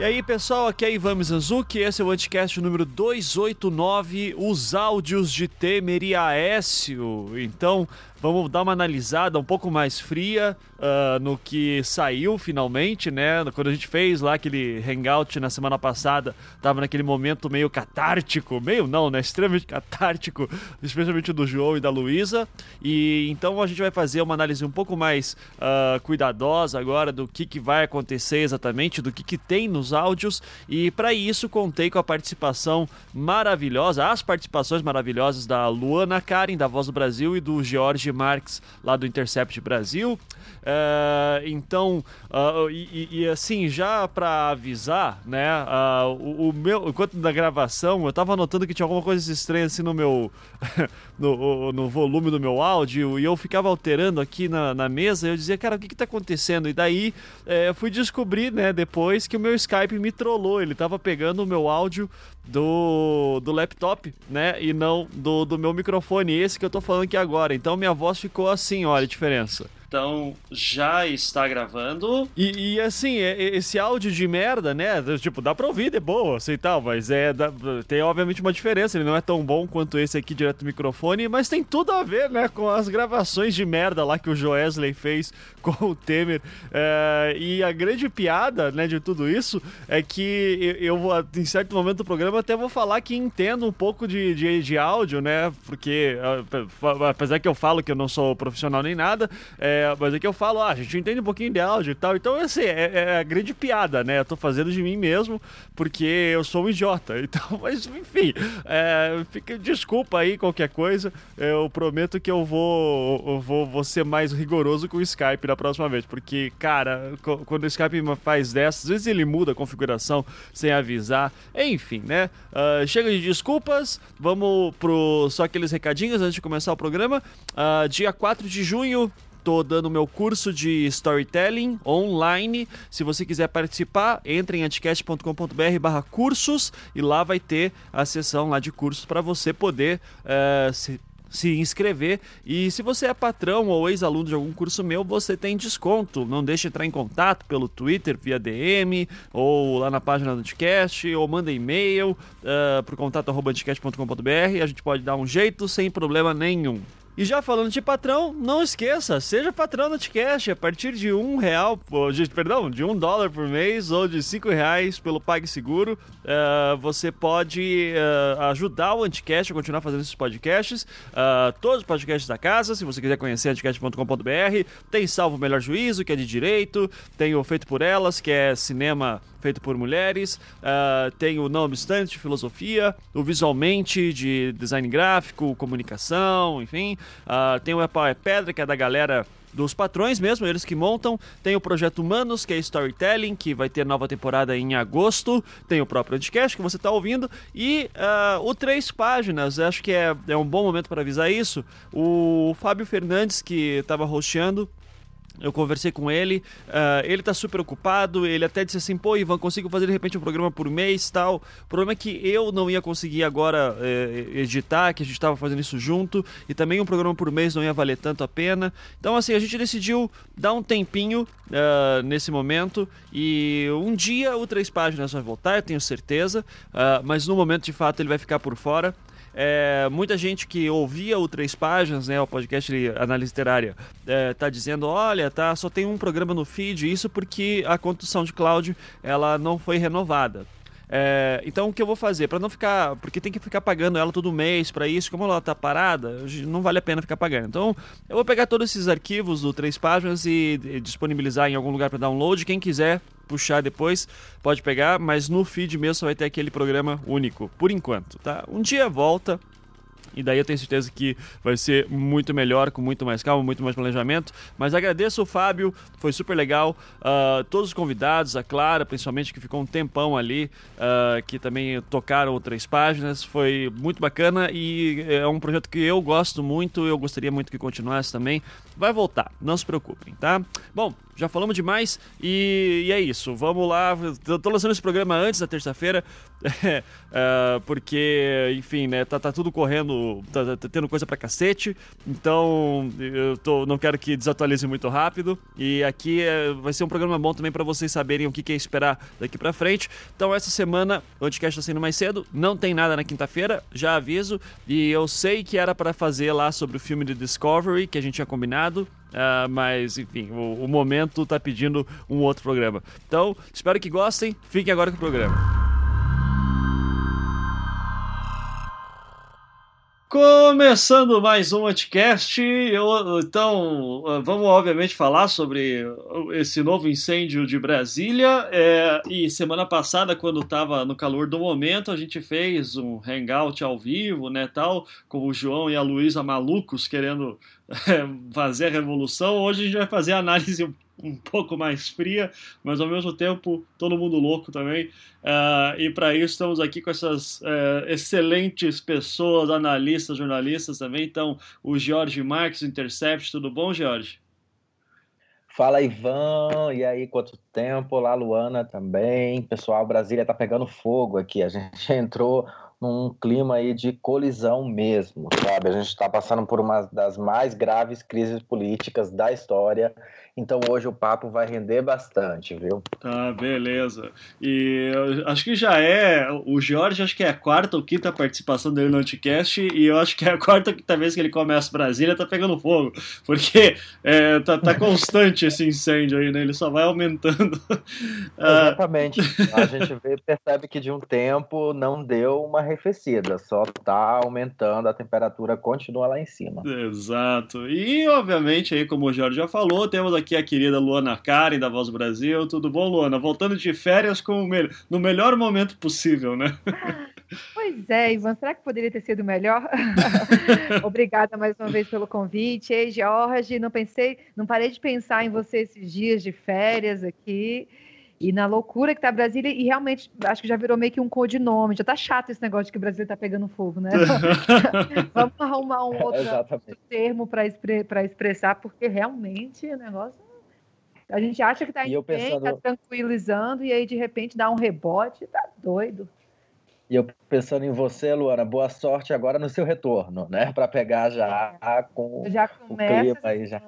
E aí, pessoal, aqui é Ivan Mizanzuki, esse é o Anticast número 289, os áudios de Temer e Aécio. Então, vamos dar uma analisada um pouco mais fria uh, no que saiu finalmente, né? Quando a gente fez lá aquele hangout na semana passada, tava naquele momento meio catártico, meio não, né? Extremamente catártico, especialmente do João e da Luísa. E então a gente vai fazer uma análise um pouco mais uh, cuidadosa agora do que, que vai acontecer exatamente, do que, que tem nos áudios. E para isso contei com a participação maravilhosa, as participações maravilhosas da Luana Karen, da Voz do Brasil, e do George Marques, lá do Intercept Brasil. Uh, então, uh, e, e, assim, já para avisar, né, uh, o, o, meu, enquanto da gravação, eu tava notando que tinha alguma coisa estranha assim no meu, no, no volume do meu áudio, e eu ficava alterando aqui na, na mesa, eu dizia, cara, o que que tá acontecendo? E daí, é, eu fui descobrir, né, depois que o meu Skype me trollou, ele tava pegando o meu áudio do, do laptop, né, e não do, do meu microfone, esse que eu tô falando aqui agora, então minha voz ficou assim, olha a diferença. Então, já está gravando. E, e assim, esse áudio de merda, né? Tipo, dá pra ouvir de boa, assim tal, mas é. Dá, tem obviamente uma diferença. Ele não é tão bom quanto esse aqui direto do microfone, mas tem tudo a ver, né? Com as gravações de merda lá que o Joesley fez com o Temer. É, e a grande piada, né, de tudo isso é que eu, vou, em certo momento do programa, até vou falar que entendo um pouco de, de, de áudio, né? Porque, apesar que eu falo que eu não sou profissional nem nada, é, mas é que eu falo, ah, a gente entende um pouquinho de áudio e tal. Então, assim, é, é a grande piada, né? Eu tô fazendo de mim mesmo porque eu sou um idiota. Então, mas enfim, é, fica desculpa aí qualquer coisa. Eu prometo que eu vou, eu vou, vou ser mais rigoroso com o Skype da próxima vez. Porque, cara, quando o Skype faz dessas, às vezes ele muda a configuração sem avisar. Enfim, né? Uh, chega de desculpas. Vamos pro só aqueles recadinhos antes de começar o programa. Uh, dia 4 de junho, Tô dando meu curso de storytelling online. Se você quiser participar, entre em anticast.com.br barra cursos e lá vai ter a sessão lá de cursos para você poder uh, se se inscrever. E se você é patrão ou ex-aluno de algum curso meu, você tem desconto. Não deixe de entrar em contato pelo Twitter, via DM, ou lá na página do Anticast, ou manda e-mail uh, pro contato anticast.com.br. A gente pode dar um jeito sem problema nenhum. E já falando de patrão, não esqueça, seja patrão do Anticast a partir de um real, perdão, de um dólar por mês ou de cinco reais pelo PagSeguro. Uh, você pode uh, ajudar o Anticast a continuar fazendo esses podcasts. Uh, todos os podcasts da casa, se você quiser conhecer anticast.com.br, tem Salvo Melhor Juízo, que é de direito, tem o Feito por Elas, que é cinema feito por mulheres, uh, tem o Não Obstante Filosofia, o Visualmente de Design Gráfico, Comunicação, enfim. Uh, tem o É é Pedra, que é da galera dos patrões mesmo, eles que montam. Tem o Projeto Humanos, que é Storytelling, que vai ter nova temporada em agosto. Tem o próprio podcast que você está ouvindo. E uh, o Três Páginas, acho que é, é um bom momento para avisar isso. O Fábio Fernandes, que estava rosteando, eu conversei com ele, uh, ele tá super ocupado, ele até disse assim, pô, Ivan, consigo fazer de repente um programa por mês tal. O problema é que eu não ia conseguir agora eh, editar, que a gente tava fazendo isso junto, e também um programa por mês não ia valer tanto a pena. Então, assim, a gente decidiu dar um tempinho uh, nesse momento, e um dia o Três Páginas vai voltar, eu tenho certeza, uh, mas no momento de fato ele vai ficar por fora. É, muita gente que ouvia o Três Páginas, né, o podcast de análise literária, é, tá dizendo, olha, tá, só tem um programa no feed, isso porque a conta do SoundCloud ela não foi renovada. É, então o que eu vou fazer para não ficar, porque tem que ficar pagando ela todo mês para isso, como ela tá parada, não vale a pena ficar pagando. Então eu vou pegar todos esses arquivos do três páginas e disponibilizar em algum lugar para download. Quem quiser puxar depois, pode pegar, mas no feed mesmo vai ter aquele programa único, por enquanto, tá? Um dia volta, e daí eu tenho certeza que vai ser muito melhor, com muito mais calma, muito mais planejamento. Mas agradeço o Fábio, foi super legal. Uh, todos os convidados, a Clara, principalmente, que ficou um tempão ali, uh, que também tocaram outras páginas. Foi muito bacana e é um projeto que eu gosto muito, eu gostaria muito que continuasse também. Vai voltar, não se preocupem, tá? Bom, já falamos demais e, e é isso. Vamos lá. Eu tô lançando esse programa antes da terça-feira, é, é, porque, enfim, né, tá, tá tudo correndo, tá, tá, tendo coisa pra cacete, então eu tô, não quero que desatualize muito rápido. E aqui é, vai ser um programa bom também para vocês saberem o que, que é esperar daqui pra frente. Então, essa semana o podcast tá saindo mais cedo, não tem nada na quinta-feira, já aviso. E eu sei que era para fazer lá sobre o filme de Discovery, que a gente tinha combinado. Uh, mas, enfim, o, o momento tá pedindo um outro programa. Então, espero que gostem. Fiquem agora com o programa. Começando mais um podcast, então vamos obviamente falar sobre esse novo incêndio de Brasília. É, e semana passada, quando estava no calor do momento, a gente fez um hangout ao vivo, né, tal, com o João e a Luísa malucos querendo fazer a revolução. Hoje a gente vai fazer a análise um pouco mais fria, mas ao mesmo tempo todo mundo louco também. Uh, e para isso estamos aqui com essas uh, excelentes pessoas, analistas, jornalistas também. Então, o Jorge Marques, Intercept, tudo bom, Jorge? Fala, Ivan. E aí, quanto tempo? Olá, Luana também. Pessoal, Brasília tá pegando fogo aqui. A gente entrou num clima aí de colisão mesmo, sabe? A gente está passando por uma das mais graves crises políticas da história então hoje o papo vai render bastante, viu? Tá, beleza. E acho que já é. O Jorge, acho que é a quarta ou quinta participação dele no Anticast, e eu acho que é a quarta ou quinta vez que ele começa Brasília, tá pegando fogo. Porque é, tá, tá constante esse incêndio aí, né? Ele só vai aumentando. Exatamente. a gente vê, percebe que de um tempo não deu uma arrefecida, só tá aumentando, a temperatura continua lá em cima. Exato. E, obviamente, aí, como o Jorge já falou, temos aqui a querida Luana Karen, da Voz do Brasil. Tudo bom, Luana? Voltando de férias com me... no melhor momento possível, né? Pois é, Ivan, será que poderia ter sido melhor? Obrigada mais uma vez pelo convite. Ei, Jorge, não pensei, não parei de pensar em você esses dias de férias aqui e na loucura que tá Brasília, e realmente acho que já virou meio que um codinome, já tá chato esse negócio de que o Brasil tá pegando fogo, né? Vamos arrumar um outro, outro termo para expre expressar, porque realmente o negócio. A gente acha que tá indo bem, pensando... tá tranquilizando, e aí de repente dá um rebote, tá doido. E eu pensando em você, Luana, boa sorte agora no seu retorno, né? Para pegar já é. com já começa, o clima aí já.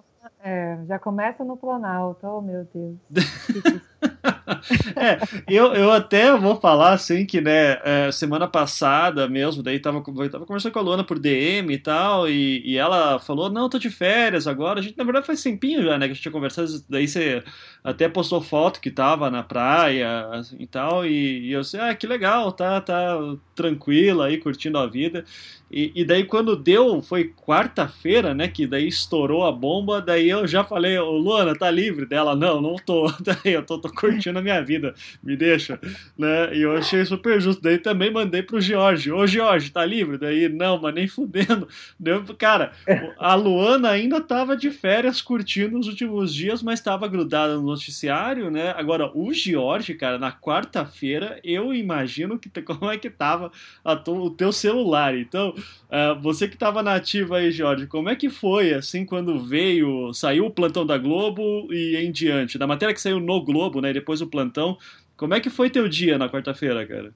É, já começa no Planalto, oh meu Deus. é, eu, eu até vou falar assim que, né, é, semana passada mesmo, daí tava, tava conversando com a Luana por DM e tal, e, e ela falou, não, tô de férias agora. A gente, na verdade, faz tempinho já, né, que a gente tinha conversado, daí você até postou foto que tava na praia assim, e tal, e, e eu sei, ah, que legal, tá, tá tranquila aí, curtindo a vida. E, e daí quando deu, foi quarta-feira, né, que daí estourou a bomba, daí eu já falei, ô Luana, tá livre? Dela, não, não tô, daí eu tô, tô curtindo a minha vida, me deixa, né, e eu achei super justo, daí também mandei pro Jorge, ô Jorge, tá livre? Daí, não, mas nem fudendo, deu, cara, a Luana ainda tava de férias curtindo os últimos dias, mas tava grudada no noticiário, né, agora o Jorge, cara, na quarta-feira, eu imagino que como é que tava a, o teu celular, então Uh, você que estava na ativa aí, Jorge, como é que foi, assim, quando veio, saiu o plantão da Globo e em diante? Da matéria que saiu no Globo, né, e depois o plantão, como é que foi teu dia na quarta-feira, cara?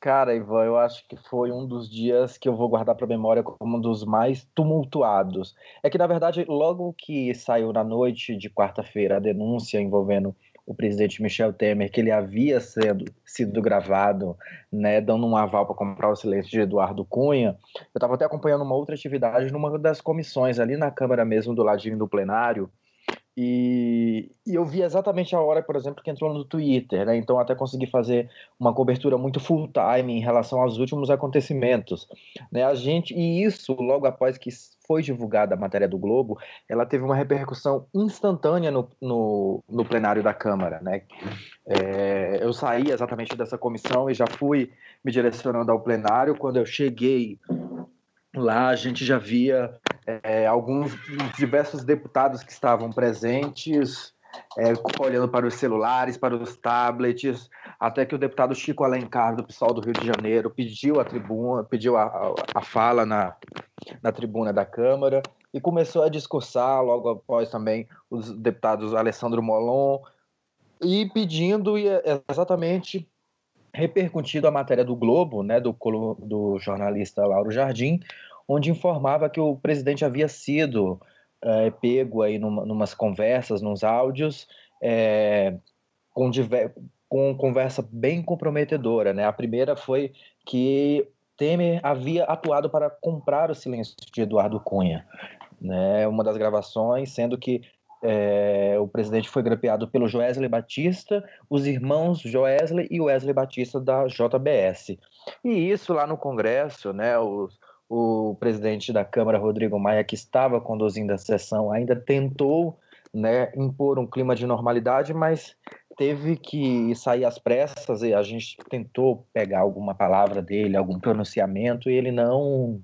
Cara, Ivan, eu acho que foi um dos dias que eu vou guardar para memória como um dos mais tumultuados. É que, na verdade, logo que saiu na noite de quarta-feira a denúncia envolvendo o presidente Michel Temer que ele havia sendo, sido gravado, né, dando um aval para comprar o silêncio de Eduardo Cunha. Eu estava até acompanhando uma outra atividade numa das comissões ali na Câmara mesmo, do ladinho do plenário, e, e, eu vi exatamente a hora, por exemplo, que entrou no Twitter, né? Então até consegui fazer uma cobertura muito full time em relação aos últimos acontecimentos, né? A gente e isso logo após que foi divulgada a matéria do Globo, ela teve uma repercussão instantânea no, no, no plenário da Câmara, né? É, eu saí exatamente dessa comissão e já fui me direcionando ao plenário. Quando eu cheguei lá, a gente já via é, alguns diversos deputados que estavam presentes, é, olhando para os celulares, para os tablets, até que o deputado Chico Alencar, do PSOL do Rio de Janeiro, pediu a tribuna, pediu a, a, a fala na, na tribuna da Câmara, e começou a discursar logo após também os deputados Alessandro Molon e pedindo exatamente repercutindo a matéria do Globo, né, do, do jornalista Lauro Jardim, onde informava que o presidente havia sido é, pego aí numa, numas conversas, nos áudios, é, com, diver, com conversa bem comprometedora. Né? A primeira foi que Temer havia atuado para comprar o silêncio de Eduardo Cunha. Né? Uma das gravações, sendo que é, o presidente foi grampeado pelo Joesley Batista, os irmãos Joesley e Wesley Batista da JBS. E isso lá no Congresso, né, os, o presidente da Câmara, Rodrigo Maia, que estava conduzindo a sessão, ainda tentou né, impor um clima de normalidade, mas teve que sair às pressas e a gente tentou pegar alguma palavra dele, algum pronunciamento, e ele não,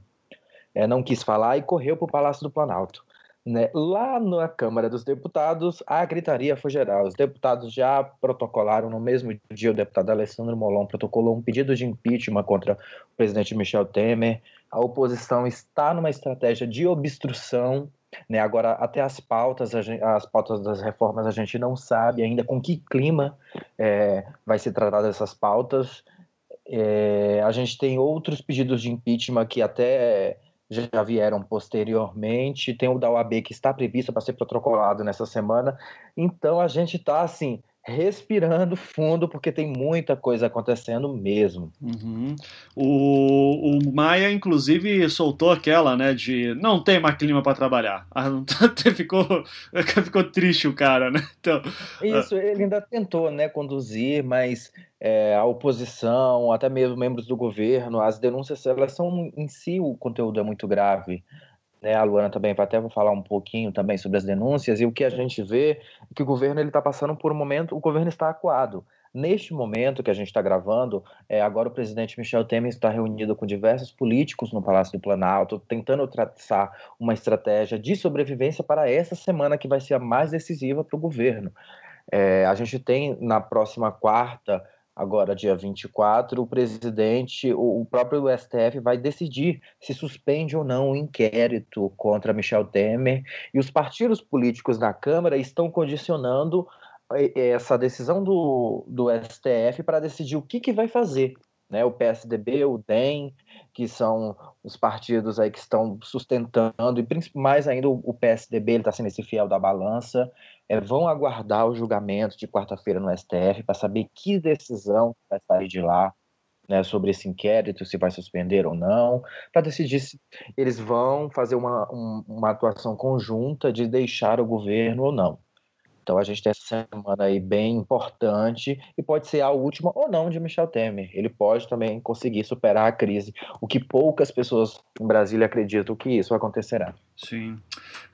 é, não quis falar e correu para o Palácio do Planalto. Né? Lá na Câmara dos Deputados, a gritaria foi geral. Os deputados já protocolaram no mesmo dia, o deputado Alessandro Molon protocolou um pedido de impeachment contra o presidente Michel Temer. A oposição está numa estratégia de obstrução. Né? Agora, até as pautas, as pautas das reformas, a gente não sabe ainda com que clima é, vai ser tratada essas pautas. É, a gente tem outros pedidos de impeachment que até já vieram posteriormente. Tem o da UAB que está previsto para ser protocolado nessa semana. Então a gente está assim respirando fundo, porque tem muita coisa acontecendo mesmo. Uhum. O, o Maia, inclusive, soltou aquela, né, de não tem mais clima para trabalhar. ficou, ficou triste o cara, né? Então, Isso, ele ainda tentou, né, conduzir, mas é, a oposição, até mesmo membros do governo, as denúncias, elas são, em si, o conteúdo é muito grave né, a Luana também vai até falar um pouquinho também sobre as denúncias, e o que a gente vê é que o governo está passando por um momento, o governo está acuado. Neste momento que a gente está gravando, é, agora o presidente Michel Temer está reunido com diversos políticos no Palácio do Planalto, tentando traçar uma estratégia de sobrevivência para essa semana que vai ser a mais decisiva para o governo. É, a gente tem na próxima quarta agora dia 24, o presidente, o, próprio STF vai decidir se suspende ou não o inquérito contra Michel Temer e os partidos políticos na Câmara estão condicionando eh, essa decisão do, do STF para decidir o que, que vai fazer. Né, o PSDB, o DEM, que são os partidos aí que estão sustentando, e mais ainda o PSDB, ele está sendo esse fiel da balança, é, vão aguardar o julgamento de quarta-feira no STF para saber que decisão vai sair de lá né, sobre esse inquérito, se vai suspender ou não, para decidir se eles vão fazer uma, um, uma atuação conjunta de deixar o governo ou não. Então a gente tem essa semana aí bem importante e pode ser a última ou não de Michel Temer. Ele pode também conseguir superar a crise, o que poucas pessoas em Brasília acreditam que isso acontecerá. Sim.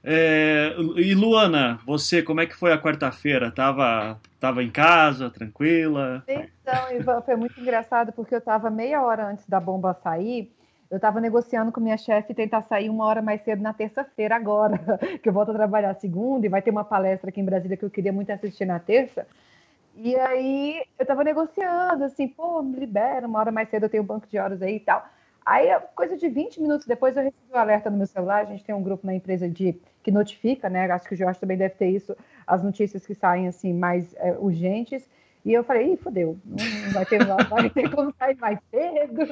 É, e Luana, você, como é que foi a quarta-feira? Tava, tava em casa, tranquila? Então, Ivan, foi muito engraçado porque eu estava meia hora antes da bomba sair eu estava negociando com minha chefe tentar sair uma hora mais cedo na terça-feira agora, que eu volto a trabalhar segunda e vai ter uma palestra aqui em Brasília que eu queria muito assistir na terça. E aí eu estava negociando, assim, pô, me libera, uma hora mais cedo eu tenho um banco de horas aí e tal. Aí, coisa de 20 minutos depois, eu recebi o um alerta no meu celular. A gente tem um grupo na empresa de que notifica, né? Acho que o Jorge também deve ter isso, as notícias que saem assim mais é, urgentes. E eu falei, ih, fodeu, não vai ter, vai ter como sair mais cedo,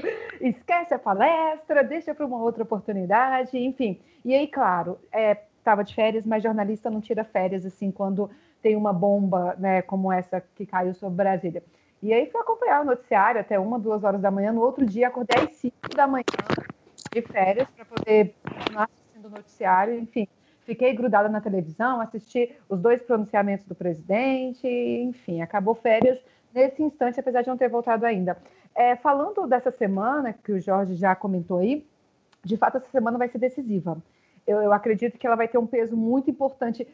esquece a palestra, deixa para uma outra oportunidade, enfim. E aí, claro, estava é, de férias, mas jornalista não tira férias assim quando tem uma bomba né, como essa que caiu sobre Brasília. E aí fui acompanhar o noticiário até uma, duas horas da manhã. No outro dia, acordei às cinco da manhã de férias para poder continuar assistindo o noticiário, enfim fiquei grudada na televisão, assisti os dois pronunciamentos do presidente, enfim, acabou férias nesse instante, apesar de não ter voltado ainda. É, falando dessa semana, que o Jorge já comentou aí, de fato, essa semana vai ser decisiva. Eu, eu acredito que ela vai ter um peso muito importante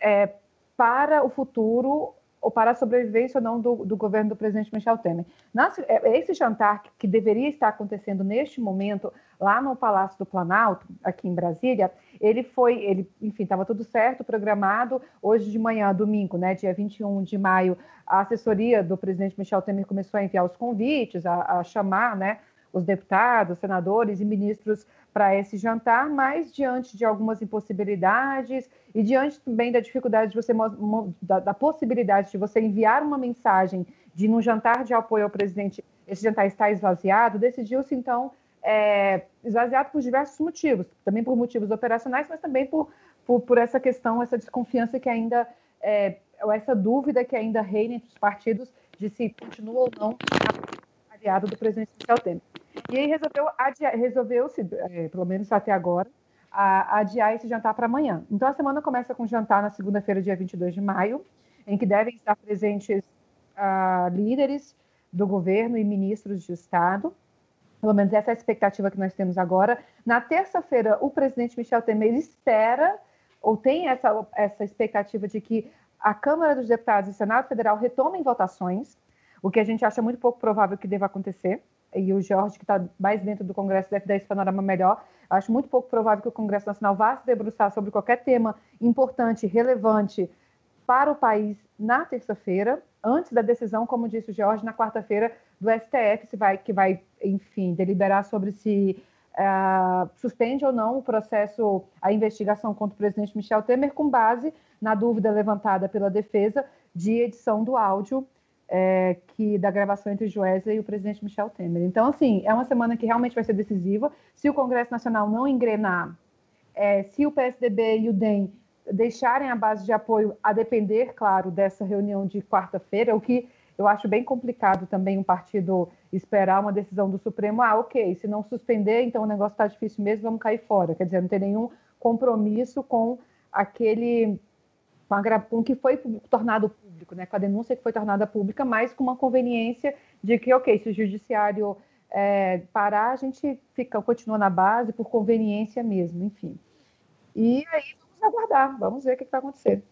é, para o futuro ou para a sobrevivência ou não do, do governo do presidente Michel Temer. Nas, é, esse jantar que deveria estar acontecendo neste momento lá no Palácio do Planalto, aqui em Brasília, ele foi, ele, enfim, estava tudo certo, programado. Hoje de manhã, domingo, né, dia 21 de maio, a assessoria do presidente Michel Temer começou a enviar os convites, a, a chamar, né, os deputados, senadores e ministros para esse jantar, mas diante de algumas impossibilidades e diante também da dificuldade de você da, da possibilidade de você enviar uma mensagem de num jantar de apoio ao presidente, esse jantar está esvaziado, decidiu-se então é, esvaziado por diversos motivos, também por motivos operacionais, mas também por, por, por essa questão, essa desconfiança que ainda, é, ou essa dúvida que ainda reina entre os partidos de se continua ou não aliado do presidente Michel Temer. E aí resolveu resolveu-se, é, pelo menos até agora, a, adiar esse jantar para amanhã. Então a semana começa com jantar na segunda-feira, dia 22 de maio, em que devem estar presentes uh, líderes do governo e ministros de Estado. Pelo menos essa é a expectativa que nós temos agora. Na terça-feira, o presidente Michel Temer espera, ou tem essa, essa expectativa de que a Câmara dos Deputados e o Senado Federal retomem votações, o que a gente acha muito pouco provável que deva acontecer. E o Jorge, que está mais dentro do Congresso, deve dar esse panorama melhor. Acho muito pouco provável que o Congresso Nacional vá se debruçar sobre qualquer tema importante, relevante para o país na terça-feira, antes da decisão, como disse o Jorge, na quarta-feira do STF, se vai, que vai, enfim, deliberar sobre se uh, suspende ou não o processo, a investigação contra o presidente Michel Temer, com base na dúvida levantada pela defesa de edição do áudio é, que da gravação entre Joesley e o presidente Michel Temer. Então, assim, é uma semana que realmente vai ser decisiva. Se o Congresso Nacional não engrenar, é, se o PSDB e o DEM deixarem a base de apoio, a depender, claro, dessa reunião de quarta-feira, o que eu acho bem complicado também um partido esperar uma decisão do Supremo. Ah, ok, se não suspender, então o negócio está difícil mesmo, vamos cair fora. Quer dizer, não tem nenhum compromisso com aquele. com, a, com que foi tornado público, né? com a denúncia que foi tornada pública, mas com uma conveniência de que, ok, se o judiciário é, parar, a gente fica, continua na base por conveniência mesmo, enfim. E aí vamos aguardar, vamos ver o que, vai acontecer.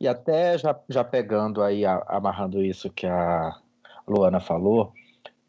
E até já, já pegando aí, amarrando isso que a Luana falou,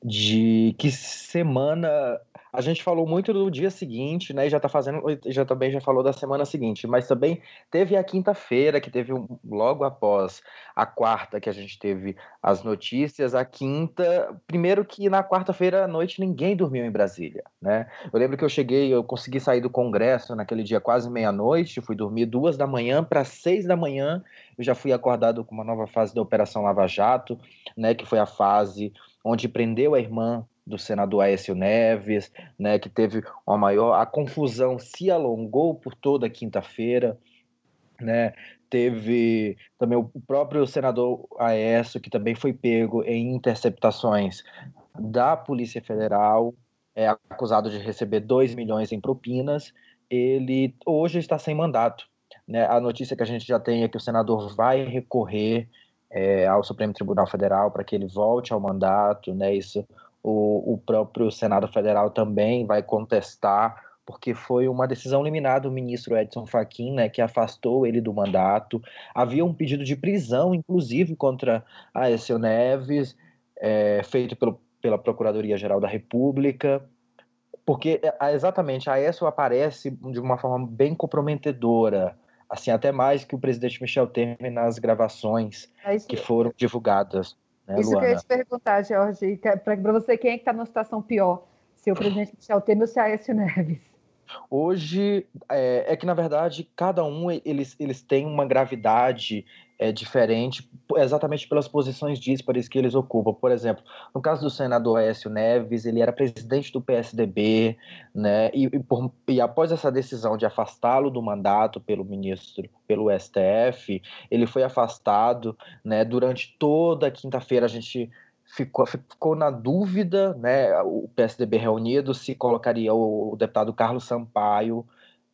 de que semana a gente falou muito do dia seguinte, né? E já tá fazendo, já também já falou da semana seguinte, mas também teve a quinta-feira, que teve um, logo após a quarta que a gente teve as notícias, a quinta, primeiro que na quarta-feira à noite ninguém dormiu em Brasília, né? Eu lembro que eu cheguei, eu consegui sair do Congresso naquele dia quase meia-noite, fui dormir duas da manhã para seis da manhã, eu já fui acordado com uma nova fase da Operação Lava Jato, né? Que foi a fase onde prendeu a irmã do senador Aécio Neves, né, que teve uma maior. A confusão se alongou por toda a quinta-feira, né? Teve também o próprio senador Aécio, que também foi pego em interceptações da Polícia Federal, é acusado de receber 2 milhões em propinas. Ele hoje está sem mandato. Né? A notícia que a gente já tem é que o senador vai recorrer é, ao Supremo Tribunal Federal para que ele volte ao mandato, né? Isso o, o próprio Senado Federal também vai contestar, porque foi uma decisão liminar do ministro Edson Fachin, né, que afastou ele do mandato. Havia um pedido de prisão, inclusive, contra Aécio Neves, é, feito pelo, pela Procuradoria-Geral da República, porque é, exatamente a Aécio aparece de uma forma bem comprometedora, assim, até mais que o presidente Michel Temer nas gravações é que foram divulgadas. Né, Isso Luana? que eu ia te perguntar, Jorge, para você, quem é que está numa situação pior? Se o presidente Michel Temer ou se Aécio Neves? Hoje, é, é, que na verdade cada um eles, eles têm uma gravidade é, diferente, exatamente pelas posições díspares que eles ocupam. Por exemplo, no caso do senador Aécio Neves, ele era presidente do PSDB, né? E, e, por, e após essa decisão de afastá-lo do mandato pelo ministro, pelo STF, ele foi afastado, né? Durante toda a quinta-feira a gente ficou, ficou na dúvida, né, o PSDB reunido, se colocaria o, o deputado Carlos Sampaio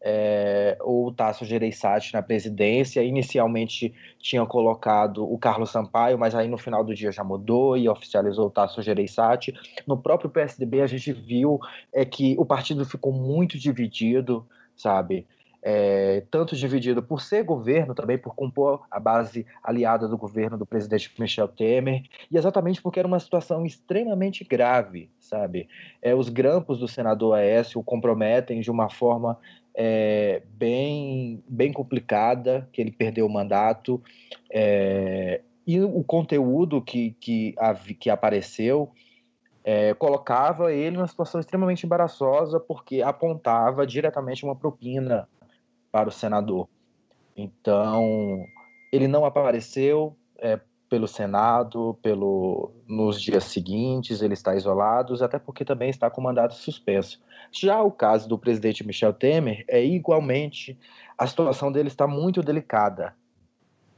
é, o Tasso Gereissati na presidência. Inicialmente tinham colocado o Carlos Sampaio, mas aí no final do dia já mudou e oficializou o Tasso Gereissati. No próprio PSDB a gente viu é que o partido ficou muito dividido, sabe? é, tanto dividido por ser governo, também por compor a base aliada do governo do presidente Michel Temer, e exatamente porque era uma situação extremamente grave, sabe? É, os grampos do senador Aécio o comprometem de uma forma é, bem, bem complicada, que ele perdeu o mandato, é, e o conteúdo que, que, que apareceu é, colocava ele numa situação extremamente embaraçosa porque apontava diretamente uma propina para o senador. Então, ele não apareceu é, pelo Senado, pelo nos dias seguintes, ele está isolado, até porque também está com mandato suspenso. Já o caso do presidente Michel Temer é igualmente a situação dele está muito delicada,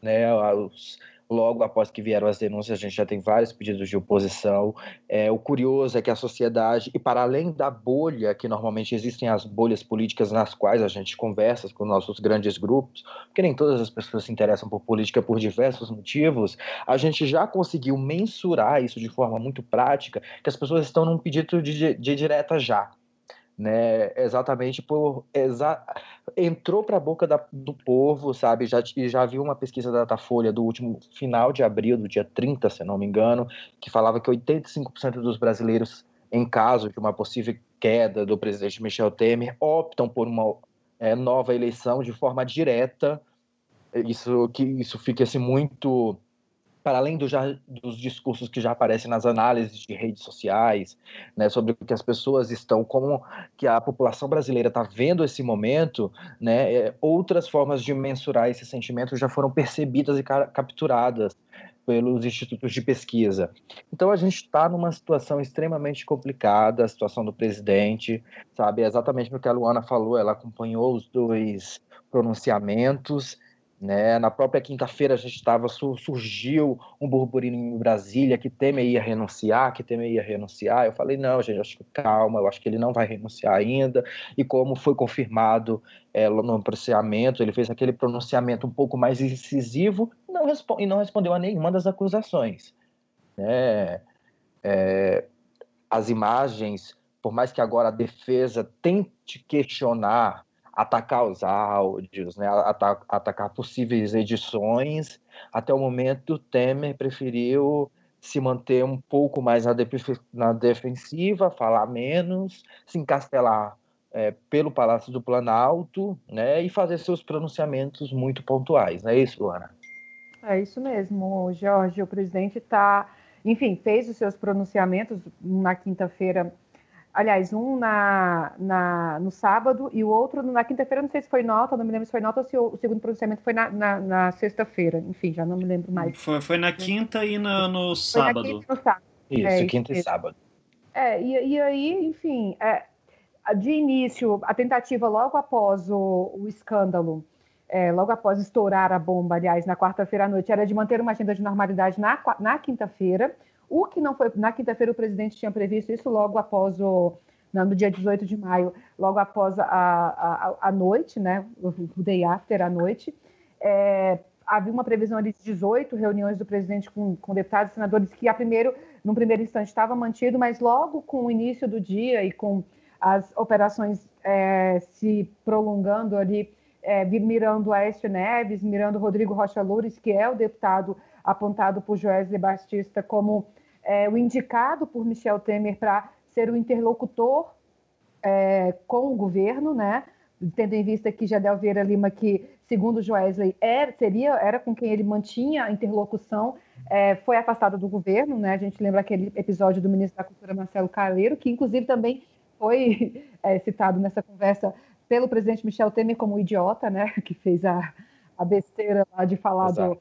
né? Os, logo após que vieram as denúncias, a gente já tem vários pedidos de oposição. É, o curioso é que a sociedade, e para além da bolha, que normalmente existem as bolhas políticas nas quais a gente conversa com nossos grandes grupos, porque nem todas as pessoas se interessam por política por diversos motivos, a gente já conseguiu mensurar isso de forma muito prática, que as pessoas estão num pedido de, de direta já né? Exatamente por exa entrou para a boca da, do povo, sabe? Já já viu uma pesquisa da Datafolha do último final de abril, do dia 30, se não me engano, que falava que 85% dos brasileiros em caso de uma possível queda do presidente Michel Temer optam por uma é, nova eleição de forma direta. Isso que isso fica assim muito para além do já, dos discursos que já aparecem nas análises de redes sociais, né, sobre o que as pessoas estão, como que a população brasileira está vendo esse momento, né, é, outras formas de mensurar esse sentimento já foram percebidas e capturadas pelos institutos de pesquisa. Então a gente está numa situação extremamente complicada, a situação do presidente, sabe, é exatamente o que a Luana falou, ela acompanhou os dois pronunciamentos, né? Na própria quinta-feira a gente estava surgiu um burburinho em Brasília que Temer ia renunciar, que Temer ia renunciar. Eu falei não, gente, acho que calma, eu acho que ele não vai renunciar ainda. E como foi confirmado é, no pronunciamento, ele fez aquele pronunciamento um pouco mais incisivo não e não respondeu a nenhuma das acusações. Né? É, as imagens, por mais que agora a defesa tente questionar atacar os áudios, né, atacar possíveis edições. Até o momento, Temer preferiu se manter um pouco mais na, na defensiva, falar menos, se encastelar é, pelo Palácio do Planalto né, e fazer seus pronunciamentos muito pontuais. Não é isso, Luana? É isso mesmo, Jorge. O presidente está, enfim, fez os seus pronunciamentos na quinta-feira aliás, um na, na, no sábado e o outro na quinta-feira, não sei se foi nota, não me lembro se foi nota ou se o, o segundo pronunciamento foi na, na, na sexta-feira, enfim, já não me lembro mais. Foi, foi na quinta e no, no sábado. Quinta no sábado. Isso, é, quinta isso. e sábado. É, e, e aí, enfim, é, de início, a tentativa logo após o, o escândalo, é, logo após estourar a bomba, aliás, na quarta-feira à noite, era de manter uma agenda de normalidade na, na quinta-feira, o que não foi. Na quinta-feira, o presidente tinha previsto isso logo após o. No dia 18 de maio, logo após a, a, a noite, né? O day after, a noite. É, havia uma previsão de 18 reuniões do presidente com, com deputados e senadores, que a primeiro, no primeiro instante estava mantido, mas logo com o início do dia e com as operações é, se prolongando ali, é, mirando Aécio Neves, mirando Rodrigo Rocha Loures, que é o deputado apontado por Joesley Batista como é, o indicado por Michel Temer para ser o interlocutor é, com o governo, né? tendo em vista que Jadel Vieira Lima, que segundo Joesley era, seria, era com quem ele mantinha a interlocução, é, foi afastado do governo. Né? A gente lembra aquele episódio do ministro da Cultura, Marcelo Caleiro, que inclusive também foi é, citado nessa conversa pelo presidente Michel Temer como idiota, né? que fez a, a besteira lá de falar do,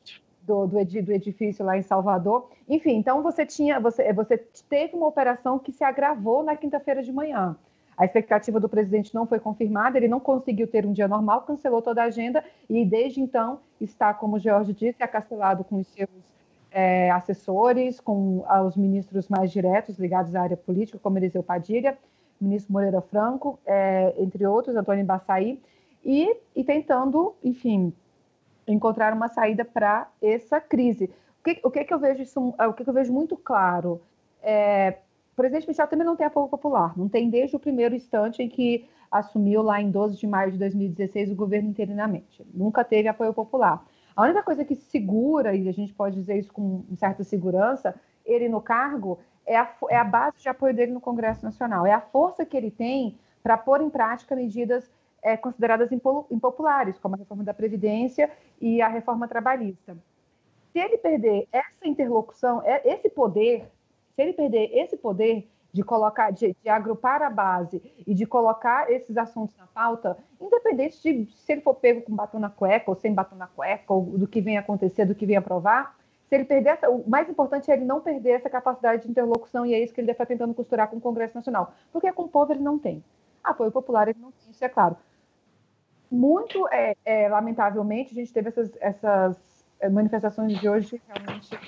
do, do, edifício lá em Salvador. Enfim, então você tinha, você, você teve uma operação que se agravou na quinta-feira de manhã. A expectativa do presidente não foi confirmada, ele não conseguiu ter um dia normal, cancelou toda a agenda e desde então está, como o George disse, acastelado com os seus é, assessores, com os ministros mais diretos ligados à área política, como Eliseu Padilha, ministro Moreira Franco, é, entre outros, Antônio Baçaí, e, e tentando, enfim, encontrar uma saída para essa crise. O que, o que, que eu vejo isso, o que, que eu vejo muito claro é, o presidente Michel também não tem apoio popular, não tem desde o primeiro instante em que assumiu lá em 12 de maio de 2016 o governo interinamente. Nunca teve apoio popular. A única coisa que segura, e a gente pode dizer isso com certa segurança, ele no cargo, é a, é a base de apoio dele no Congresso Nacional, é a força que ele tem para pôr em prática medidas é, consideradas impopulares, como a reforma da Previdência e a reforma trabalhista. Se ele perder essa interlocução, é, esse poder, se ele perder esse poder, de colocar, de, de, agrupar a base e de colocar esses assuntos na pauta, independente de se ele for pego com batom na cueca ou sem batom na cueca, ou do que vem acontecer, do que vem aprovar, se ele perder essa, o mais importante é ele não perder essa capacidade de interlocução e é isso que ele deve estar tentando costurar com o Congresso Nacional, porque com o povo ele não tem. Apoio popular ele não tem, isso é claro. Muito é, é lamentavelmente a gente teve essas, essas é, manifestações de hoje realmente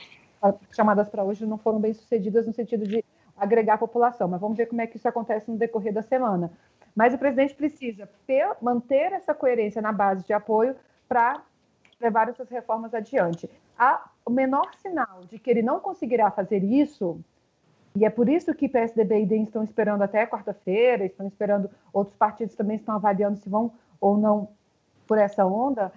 chamadas para hoje não foram bem sucedidas no sentido de agregar a população, mas vamos ver como é que isso acontece no decorrer da semana. Mas o presidente precisa ter, manter essa coerência na base de apoio para levar essas reformas adiante. Há o menor sinal de que ele não conseguirá fazer isso, e é por isso que PSDB e DEM estão esperando até quarta-feira, estão esperando, outros partidos também estão avaliando se vão ou não por essa onda,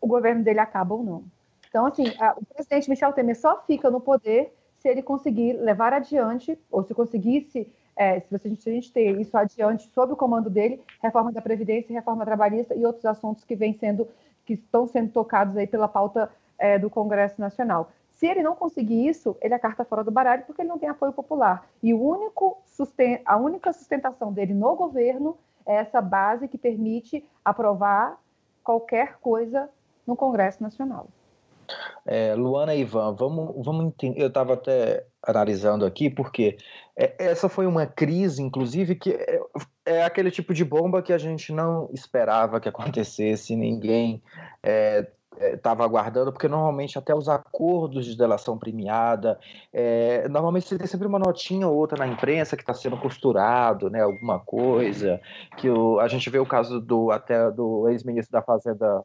o governo dele acaba ou não. Então, assim, a, o presidente Michel Temer só fica no poder se ele conseguir levar adiante, ou se conseguisse, é, se, você, se a gente ter isso adiante sob o comando dele, reforma da Previdência, reforma trabalhista e outros assuntos que vêm sendo, que estão sendo tocados aí pela pauta é, do Congresso Nacional. Se ele não conseguir isso, ele é carta fora do baralho porque ele não tem apoio popular. E o único a única sustentação dele no governo essa base que permite aprovar qualquer coisa no Congresso Nacional. É, Luana e Ivan, vamos, vamos entender. Eu estava até analisando aqui, porque é, essa foi uma crise, inclusive, que é, é, aquele tipo de bomba que a gente não esperava que acontecesse, ninguém estava é, aguardando, porque normalmente até os acordos de delação premiada, é, normalmente você tem sempre uma notinha ou outra na imprensa que está sendo costurado, né, alguma coisa, que o, a gente vê o caso do até do ex-ministro da Fazenda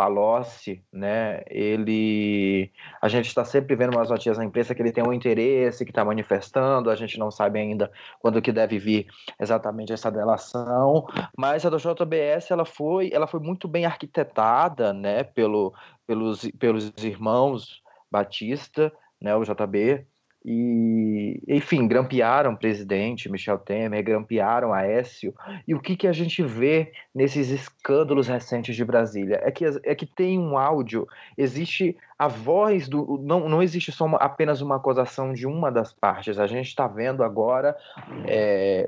Palocci, né, ele, a gente está sempre vendo umas notícias na imprensa que ele tem um interesse, que está manifestando, a gente não sabe ainda quando que deve vir exatamente essa delação, mas a do JBS, ela foi, ela foi muito bem arquitetada, né, pelo, pelos, pelos irmãos Batista, né, o JB, e, enfim, grampearam o presidente Michel Temer, grampearam Aécio. E o que, que a gente vê nesses escândalos recentes de Brasília? É que, é que tem um áudio, existe a voz do. Não, não existe só uma, apenas uma acusação de uma das partes. A gente está vendo agora é,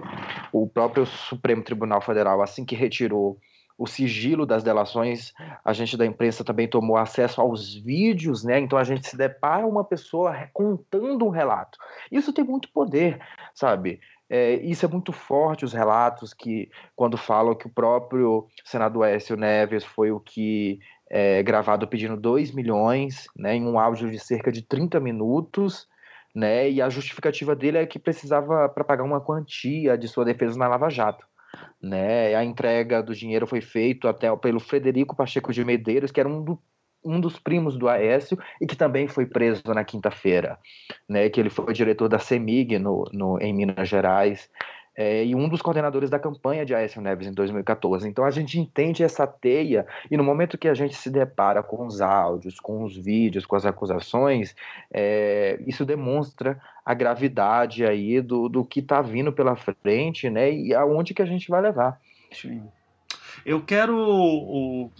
o próprio Supremo Tribunal Federal, assim que retirou o sigilo das delações, a gente da imprensa também tomou acesso aos vídeos, né? Então a gente se depara uma pessoa contando um relato. Isso tem muito poder, sabe? É, isso é muito forte, os relatos que, quando falam que o próprio senador Écio Neves foi o que é, gravado pedindo 2 milhões, né, em um áudio de cerca de 30 minutos, né, e a justificativa dele é que precisava para pagar uma quantia de sua defesa na Lava Jato né? A entrega do dinheiro foi feito até pelo Frederico Pacheco de Medeiros, que era um, do, um dos primos do Aécio e que também foi preso na quinta-feira, né? Que ele foi diretor da CEMIG no, no, em Minas Gerais. É, e um dos coordenadores da campanha de Aécio Neves em 2014. Então a gente entende essa teia, e no momento que a gente se depara com os áudios, com os vídeos, com as acusações, é, isso demonstra a gravidade aí do, do que está vindo pela frente, né? E aonde que a gente vai levar. Sim. Eu quero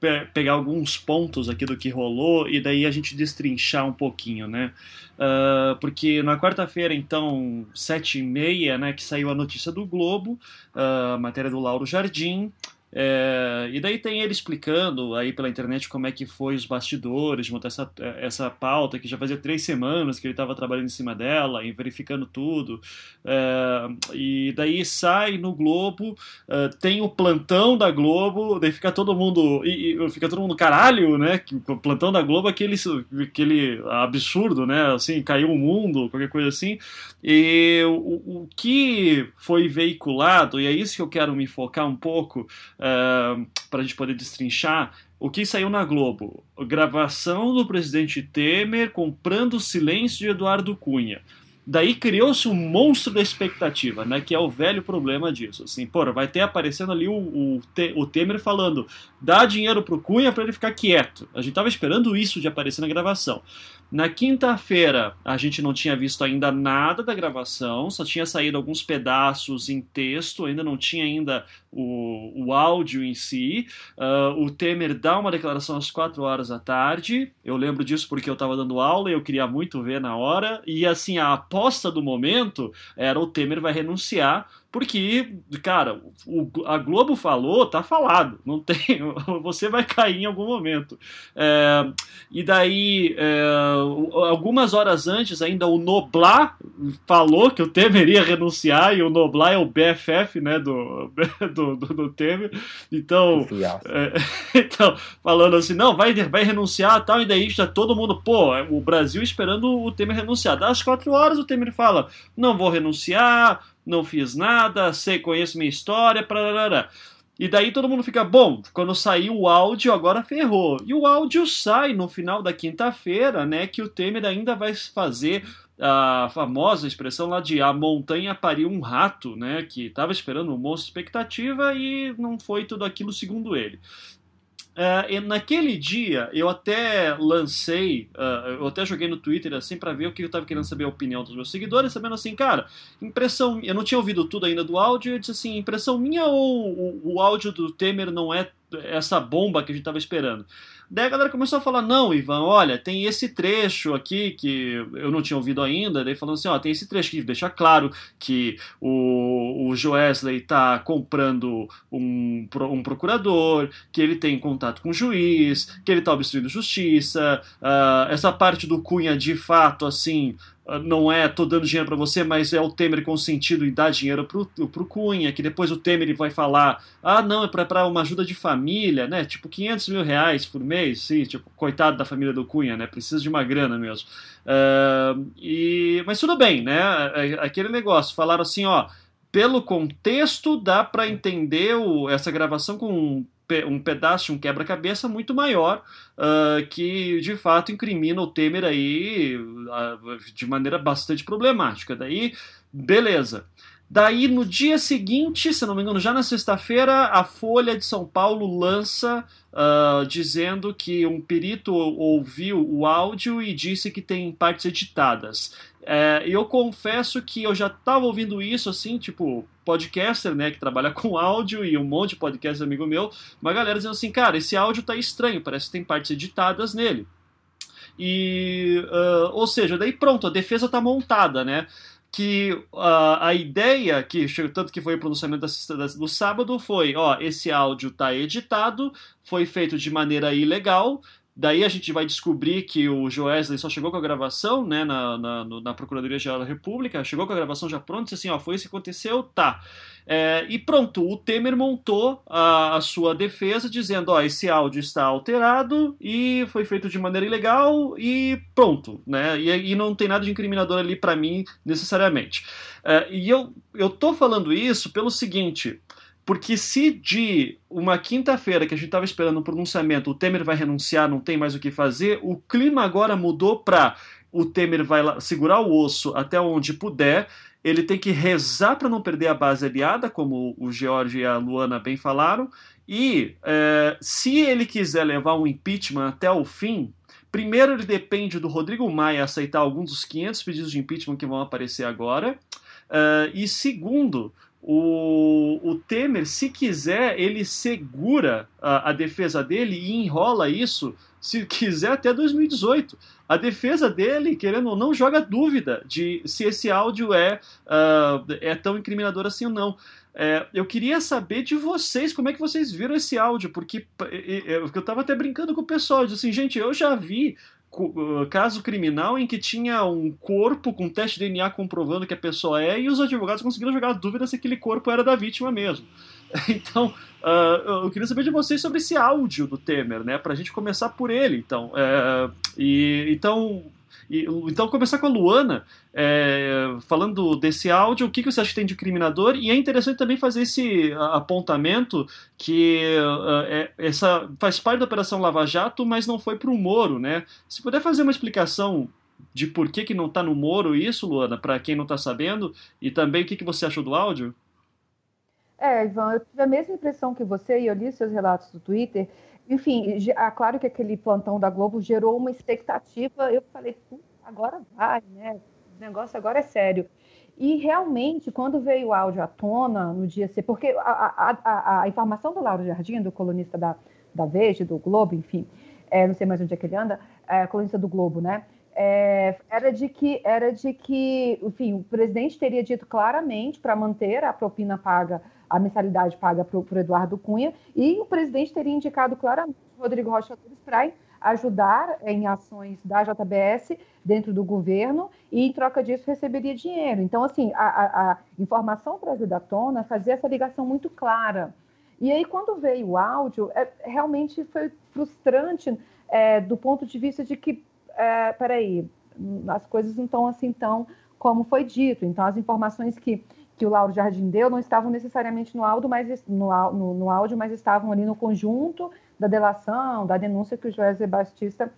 o, pegar alguns pontos aqui do que rolou e daí a gente destrinchar um pouquinho, né? Uh, porque na quarta-feira, então, sete e meia, né, que saiu a notícia do Globo, uh, matéria do Lauro Jardim, é, e daí tem ele explicando aí pela internet como é que foi os bastidores montar essa, essa pauta, que já fazia três semanas que ele estava trabalhando em cima dela e verificando tudo. É, e daí sai no Globo, é, tem o plantão da Globo, daí fica todo mundo. E, e, fica todo mundo caralho, né? O plantão da Globo é aquele, aquele absurdo, né? Assim, caiu o mundo, qualquer coisa assim. E o, o que foi veiculado, e é isso que eu quero me focar um pouco uh, para a gente poder destrinchar, o que saiu na Globo? gravação do presidente Temer comprando o silêncio de Eduardo Cunha. Daí criou-se um monstro da expectativa, né? Que é o velho problema disso. Assim, pô, vai ter aparecendo ali o, o, o Temer falando: dá dinheiro pro Cunha para ele ficar quieto. A gente tava esperando isso de aparecer na gravação. Na quinta-feira, a gente não tinha visto ainda nada da gravação, só tinha saído alguns pedaços em texto, ainda não tinha ainda o, o áudio em si. Uh, o Temer dá uma declaração às quatro horas da tarde. Eu lembro disso porque eu estava dando aula e eu queria muito ver na hora. E assim, a resposta do momento era o Temer vai renunciar porque, cara, o, a Globo falou, tá falado, não tem, você vai cair em algum momento. É, e daí, é, algumas horas antes, ainda o Noblar falou que o Temer ia renunciar, e o Noblar é o BFF, né, do, do, do, do Temer. Então, é, então, falando assim, não, vai, vai renunciar tal, e daí está todo mundo, pô, o Brasil esperando o Temer renunciar. Das quatro horas, o Temer fala, não vou renunciar, não fiz nada, sei, conheço minha história, parará. E daí todo mundo fica, bom, quando sair o áudio, agora ferrou. E o áudio sai no final da quinta-feira, né, que o Temer ainda vai fazer a famosa expressão lá de a montanha pariu um rato, né, que estava esperando um monstro expectativa e não foi tudo aquilo segundo ele. Uh, naquele dia, eu até lancei, uh, eu até joguei no Twitter assim para ver o que eu tava querendo saber a opinião dos meus seguidores, sabendo assim, cara, impressão, eu não tinha ouvido tudo ainda do áudio, eu disse assim, impressão minha ou o, o áudio do Temer não é essa bomba que a gente tava esperando? Daí a galera começou a falar: não, Ivan, olha, tem esse trecho aqui que eu não tinha ouvido ainda. Daí falando assim: ó, tem esse trecho que deixa claro que o, o Joesley tá comprando um, um procurador, que ele tem contato com o juiz, que ele tá obstruindo justiça. Uh, essa parte do Cunha de fato, assim, não é tô dando dinheiro para você, mas é o Temer consentido em dar dinheiro pro, pro Cunha, que depois o Temer vai falar, ah, não, é para uma ajuda de família, né? Tipo, 500 mil reais por mês, sim, tipo, coitado da família do Cunha, né? Precisa de uma grana mesmo. Uh, e, mas tudo bem, né? É, é aquele negócio, falaram assim, ó, pelo contexto dá para entender o, essa gravação com um pedaço, um quebra-cabeça muito maior uh, que de fato incrimina o Temer aí uh, de maneira bastante problemática. Daí, beleza. Daí, no dia seguinte, se não me engano, já na sexta-feira, a Folha de São Paulo lança uh, dizendo que um perito ouviu o áudio e disse que tem partes editadas. É, eu confesso que eu já estava ouvindo isso, assim, tipo, podcaster, né, que trabalha com áudio e um monte de podcast amigo meu, uma galera dizendo assim, cara, esse áudio tá estranho, parece que tem partes editadas nele. E, uh, ou seja, daí pronto, a defesa tá montada, né? que uh, a ideia, que tanto que foi o pronunciamento da, do sábado, foi: ó, esse áudio está editado, foi feito de maneira ilegal, Daí a gente vai descobrir que o Joesley só chegou com a gravação, né, na, na, na Procuradoria-Geral da República, chegou com a gravação já pronta, disse assim, ó, foi isso que aconteceu, tá. É, e pronto, o Temer montou a, a, sua defesa dizendo, ó, esse áudio está alterado e foi feito de maneira ilegal e pronto, né, e, e não tem nada de incriminador ali para mim, necessariamente. É, e eu, eu tô falando isso pelo seguinte, porque se de uma quinta-feira que a gente estava esperando um pronunciamento, o Temer vai renunciar, não tem mais o que fazer, o clima agora mudou para o Temer vai segurar o osso até onde puder, ele tem que rezar para não perder a base aliada, como o George e a Luana bem falaram, e é, se ele quiser levar um impeachment até o fim, primeiro ele depende do Rodrigo Maia aceitar alguns dos 500 pedidos de impeachment que vão aparecer agora, uh, e segundo, o, o Temer, se quiser, ele segura a, a, defesa dele e enrola isso, se quiser, até 2018. A defesa dele, querendo ou não, joga dúvida de se esse áudio é, uh, é tão incriminador assim ou não. É, eu queria saber de vocês como é que vocês viram esse áudio, porque eu estava até brincando com o pessoal, disse assim, gente, eu já vi caso criminal em que tinha um corpo com teste de DNA comprovando que a pessoa é e os advogados conseguiram jogar a dúvida se aquele corpo era da vítima mesmo. Então, uh, eu queria saber de vocês sobre esse áudio do Temer, né? Pra gente começar por ele, então. É, e, então, e, então, começar com a Luana, é, falando desse áudio, o que, que você acha que tem de criminador? E é interessante também fazer esse apontamento que uh, é, essa faz parte da Operação Lava Jato, mas não foi para o Moro, né? Se puder fazer uma explicação de por que, que não está no Moro isso, Luana, para quem não está sabendo, e também o que, que você achou do áudio? É, Ivan, eu tive a mesma impressão que você, e eu li seus relatos do Twitter, enfim, é claro que aquele plantão da Globo gerou uma expectativa. Eu falei, agora vai, né? O negócio agora é sério. E realmente, quando veio o áudio à tona no dia C, porque a, a, a, a informação do Lauro Jardim, do colunista da, da Veja, do Globo, enfim, é, não sei mais onde é que ele anda, é colunista do Globo, né? é, era de que era de que, enfim, o presidente teria dito claramente para manter a propina paga, a mensalidade paga para o Eduardo Cunha, e o presidente teria indicado claramente Rodrigo Rocha para ajudar em ações da JBS dentro do governo e, em troca disso, receberia dinheiro. Então, assim, a, a, a informação trazida à tona fazia essa ligação muito clara. E aí, quando veio o áudio, é, realmente foi frustrante é, do ponto de vista de que, é, peraí, as coisas não estão assim tão como foi dito. Então, as informações que, que o Lauro Jardim deu não estavam necessariamente no áudio, mas, no, no, no áudio, mas estavam ali no conjunto da delação, da denúncia que o José Batista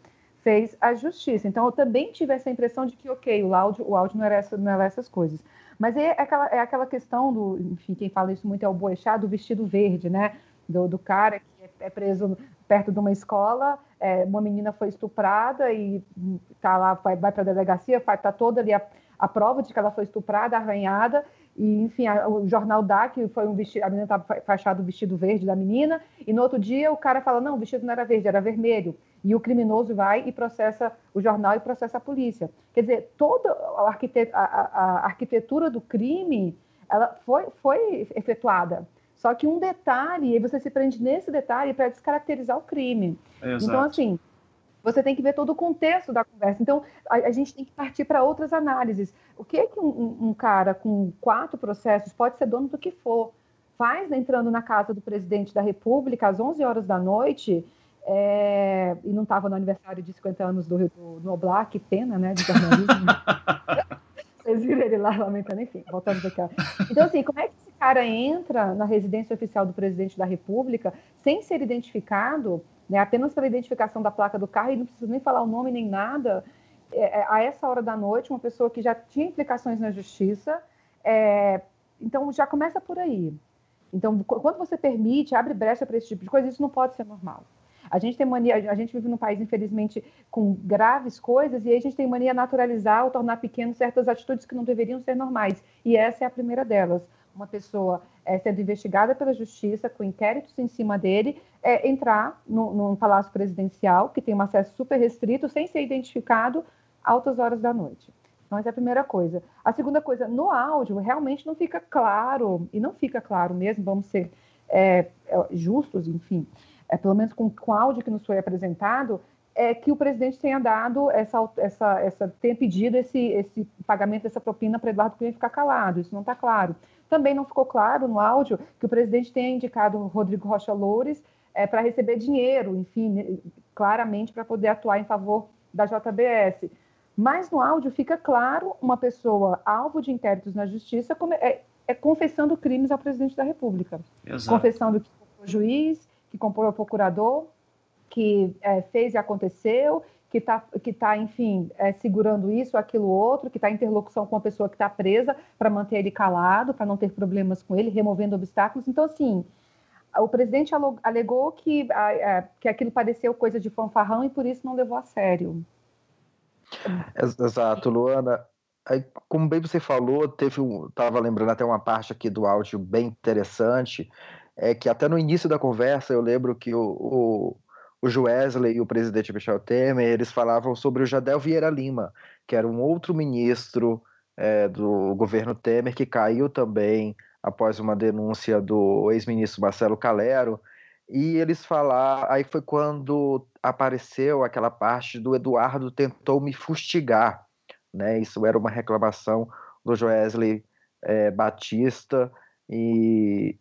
fez à justiça. Então, eu também tive essa impressão de que, ok, o áudio, o áudio não, era essa, não era essas coisas. Mas é aquela, é aquela questão do, enfim, quem fala isso muito é o Boechat, do vestido verde, né? Do, do cara que é, é preso perto de uma escola, é, uma menina foi estuprada e tá lá, vai, vai para a delegacia, está toda ali a, a prova de que ela foi estuprada, arranhada, e, enfim, a, o jornal dá que foi um vestido, a menina estava fachado o vestido verde da menina, e no outro dia o cara fala, não, o vestido não era verde, era vermelho. E o criminoso vai e processa o jornal e processa a polícia. Quer dizer, toda a, a, a arquitetura do crime ela foi, foi efetuada. Só que um detalhe, e você se prende nesse detalhe para descaracterizar o crime. Exato. Então, assim, você tem que ver todo o contexto da conversa. Então, a, a gente tem que partir para outras análises. O que é que um, um, cara com quatro processos pode ser dono do que for? Faz entrando na casa do presidente da República às 11 horas da noite é, e não estava no aniversário de 50 anos do, do Noblar, que pena, né, de jornalismo. Vocês viram ele lá lamentando, enfim, voltando aqui. Então, assim, como é que esse cara entra na residência oficial do presidente da República sem ser identificado né, apenas pela identificação da placa do carro, e não precisa nem falar o nome nem nada, é, é, a essa hora da noite, uma pessoa que já tinha implicações na justiça, é, então já começa por aí. Então, quando você permite, abre brecha para esse tipo de coisa, isso não pode ser normal. A gente tem mania, a gente vive num país, infelizmente, com graves coisas, e aí a gente tem mania naturalizar ou tornar pequeno certas atitudes que não deveriam ser normais. E essa é a primeira delas uma pessoa é, sendo investigada pela justiça, com inquéritos em cima dele, é, entrar no, no, palácio presidencial, que tem um acesso super restrito, sem ser identificado, altas horas da noite. Então, essa é a primeira coisa. A segunda coisa, no áudio, realmente não fica claro, e não fica claro mesmo, vamos ser é justos, enfim, é, pelo menos com, com o áudio que nos foi apresentado, é que o presidente tenha dado essa, essa, essa tenha pedido esse, esse pagamento dessa propina para Eduardo Cunha ficar calado. Isso não está claro. Também não ficou claro no áudio que o presidente tenha indicado o Rodrigo Rocha Loures é, para receber dinheiro, enfim, né, claramente para poder atuar em favor da JBS. Mas no áudio fica claro uma pessoa alvo de inquéritos na justiça é, é confessando crimes ao presidente da República. Exato. Confessando que comprou juiz, que comprou procurador, que é, fez e aconteceu, que está, que tá, enfim, é, segurando isso, aquilo, outro, que está em interlocução com a pessoa que está presa para manter ele calado, para não ter problemas com ele, removendo obstáculos. Então, assim, o presidente alegou que, que aquilo pareceu coisa de fanfarrão e por isso não levou a sério. Exato, Luana. Aí, como bem você falou, teve um, estava lembrando até uma parte aqui do áudio bem interessante, é que até no início da conversa eu lembro que o o Joesley e o presidente Michel Temer, eles falavam sobre o Jadel Vieira Lima, que era um outro ministro é, do governo Temer que caiu também após uma denúncia do ex-ministro Marcelo Calero. E eles falaram, aí foi quando apareceu aquela parte do Eduardo tentou me fustigar, né? Isso era uma reclamação do Joesley é, Batista e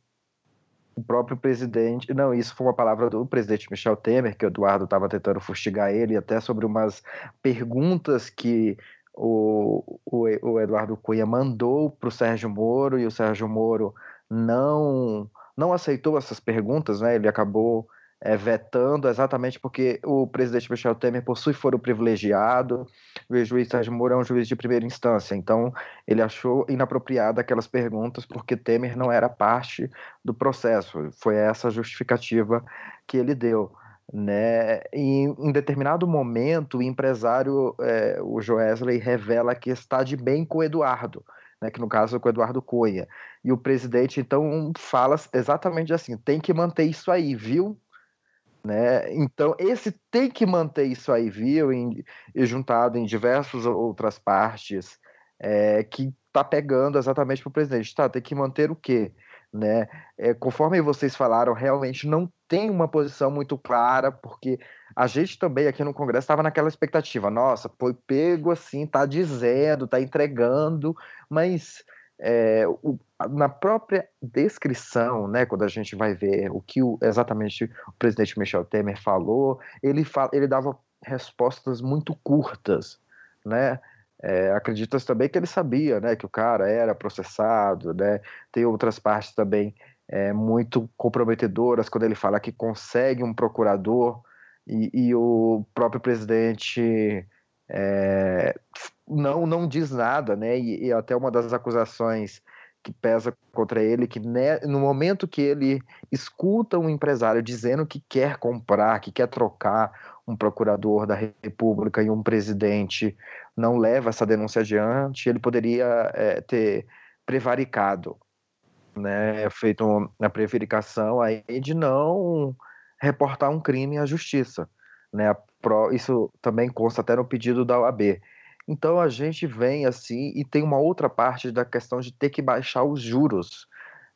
o próprio presidente. Não, isso foi uma palavra do presidente Michel Temer, que o Eduardo estava tentando fustigar ele, até sobre umas perguntas que o, o, o Eduardo Cunha mandou para o Sérgio Moro e o Sérgio Moro não, não aceitou essas perguntas, né? Ele acabou é, vetando, exatamente porque o presidente Michel Temer possui foro privilegiado, o juiz Sérgio Moro é um juiz de primeira instância, então ele achou inapropriada aquelas perguntas porque Temer não era parte do processo, foi essa justificativa que ele deu. Né? E, em determinado momento, o empresário, é, o Joesley, revela que está de bem com o Eduardo, né, que no caso é com o Eduardo Cunha. E o presidente, então, fala exatamente assim: tem que manter isso aí, viu? Né? Então, esse tem que manter isso aí viu, e juntado em diversas outras partes é, que está pegando exatamente para o presidente. Tá, tem que manter o quê? Né? É, conforme vocês falaram, realmente não tem uma posição muito clara, porque a gente também aqui no Congresso estava naquela expectativa, nossa, foi pego assim, tá dizendo, tá entregando, mas é, o, na própria descrição, né, quando a gente vai ver o que o, exatamente o presidente Michel Temer falou, ele, fala, ele dava respostas muito curtas, né? É, acredita também que ele sabia, né, que o cara era processado, né? Tem outras partes também é, muito comprometedoras quando ele fala que consegue um procurador e, e o próprio presidente é, não não diz nada, né? E, e, até uma das acusações que pesa contra ele que né, no momento que ele escuta um empresário dizendo que quer comprar, que quer trocar um procurador da República e um presidente não leva essa denúncia adiante, ele poderia é, ter prevaricado, né? Feito uma prevaricação aí de não reportar um crime à justiça, né? Isso também consta até no pedido da OAB. Então a gente vem assim e tem uma outra parte da questão de ter que baixar os juros,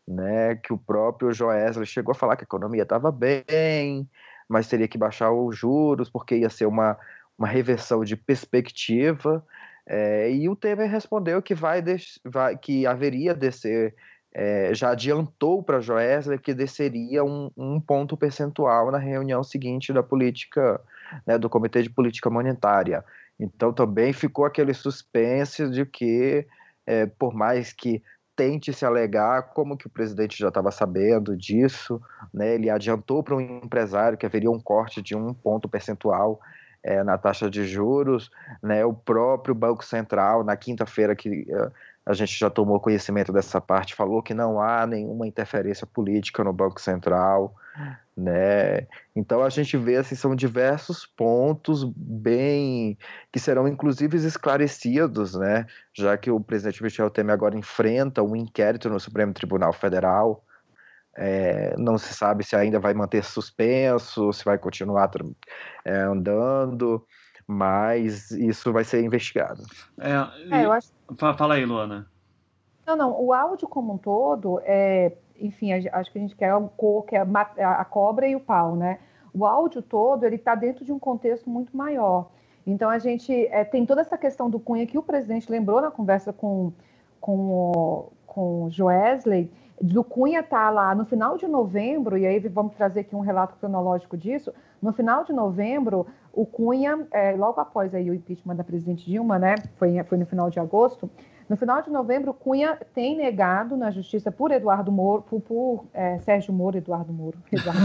né? Que o próprio Joesley chegou a falar que a economia estava bem, mas teria que baixar os juros porque ia ser uma, uma reversão de perspectiva. É, e o Temer respondeu que vai, vai que haveria descer, é, já adiantou para Joesley que desceria um, um ponto percentual na reunião seguinte da política, né, do Comitê de Política Monetária. Então também ficou aquele suspense de que, é, por mais que tente se alegar, como que o presidente já estava sabendo disso, né, ele adiantou para um empresário que haveria um corte de um ponto percentual é, na taxa de juros, né, o próprio Banco Central, na quinta-feira que uh, a gente já tomou conhecimento dessa parte, falou que não há nenhuma interferência política no Banco Central, né? Então a gente vê assim são diversos pontos bem que serão inclusive esclarecidos, né? Já que o presidente Michel Temer agora enfrenta um inquérito no Supremo Tribunal Federal, é, não se sabe se ainda vai manter suspenso, se vai continuar é, andando, mas isso vai ser investigado. É, é eu acho... Fala aí, Luana. Não, não. O áudio como um todo é enfim, acho que a gente quer o que é a cobra e o pau, né? O áudio todo ele está dentro de um contexto muito maior. Então a gente é, tem toda essa questão do Cunha que o presidente lembrou na conversa com, com, o, com o Joesley, do Cunha tá lá no final de novembro, e aí vamos trazer aqui um relato cronológico disso. No final de novembro, o Cunha, é, logo após aí o impeachment da presidente Dilma, né? Foi, foi no final de agosto, no final de novembro, Cunha tem negado na justiça por Eduardo Moro, por, por é, Sérgio Moro, Eduardo Moro. Eduardo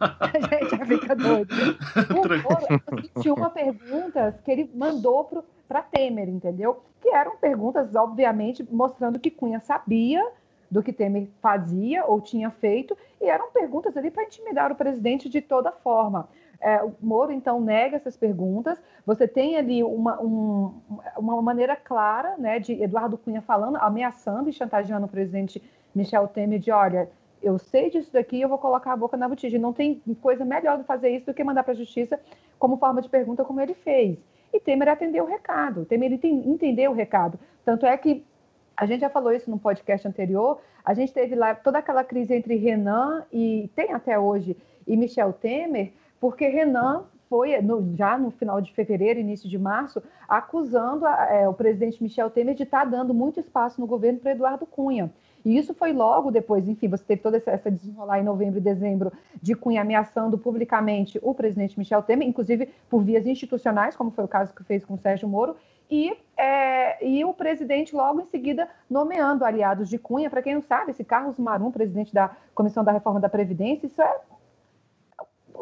a gente já fica doido. Por Moro, 21 perguntas que ele mandou para Temer, entendeu? Que eram perguntas, obviamente, mostrando que Cunha sabia do que Temer fazia ou tinha feito, e eram perguntas ali para intimidar o presidente de toda forma. É, o Moro, então, nega essas perguntas. Você tem ali uma, um, uma maneira clara né, de Eduardo Cunha falando, ameaçando e chantageando o presidente Michel Temer de, olha, eu sei disso daqui, eu vou colocar a boca na botija. Não tem coisa melhor de fazer isso do que mandar para a justiça como forma de pergunta, como ele fez. E Temer atendeu o recado, Temer entendeu o recado. Tanto é que a gente já falou isso no podcast anterior, a gente teve lá toda aquela crise entre Renan e tem até hoje e Michel Temer, porque Renan foi, no, já no final de fevereiro, início de março, acusando a, é, o presidente Michel Temer de estar tá dando muito espaço no governo para Eduardo Cunha. E isso foi logo depois, enfim, você teve toda essa, desenrolar em novembro e dezembro de Cunha ameaçando publicamente o presidente Michel Temer, inclusive por vias institucionais, como foi o caso que fez com o Sérgio Moro, e, é, e o presidente logo em seguida nomeando aliados de Cunha. Para quem não sabe, esse Carlos Marum, presidente da Comissão da Reforma da Previdência, isso é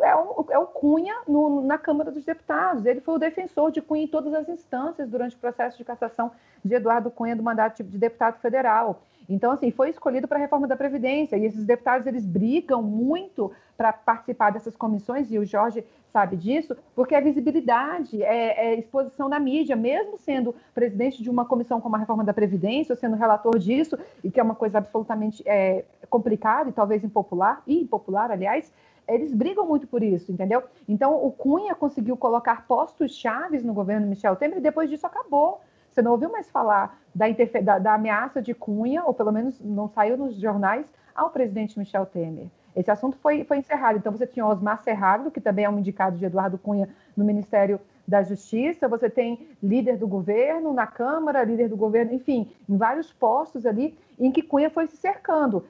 é o, é o Cunha no, na Câmara dos Deputados. Ele foi o defensor de Cunha em todas as instâncias durante o processo de cassação de Eduardo Cunha do mandato de deputado federal. Então, assim, foi escolhido para a reforma da Previdência. E esses deputados, eles brigam muito para participar dessas comissões, e o Jorge sabe disso, porque a visibilidade, é, é, exposição na mídia, mesmo sendo presidente de uma comissão como a reforma da Previdência, ou sendo relator disso, e que é uma coisa absolutamente é, complicada e talvez impopular, e impopular, aliás, eles brigam muito por isso, entendeu? Então, o Cunha conseguiu colocar postos chaves no governo Michel Temer e depois disso acabou. Você não ouviu mais falar da, da, da ameaça de Cunha, ou pelo menos não saiu nos jornais, ao presidente Michel Temer. Esse assunto foi, foi encerrado. Então, você tinha Osmar Serrado, que também é um indicado de Eduardo Cunha no Ministério da Justiça, você tem líder do governo na Câmara, líder do governo, enfim, em vários postos ali em que Cunha foi se cercando.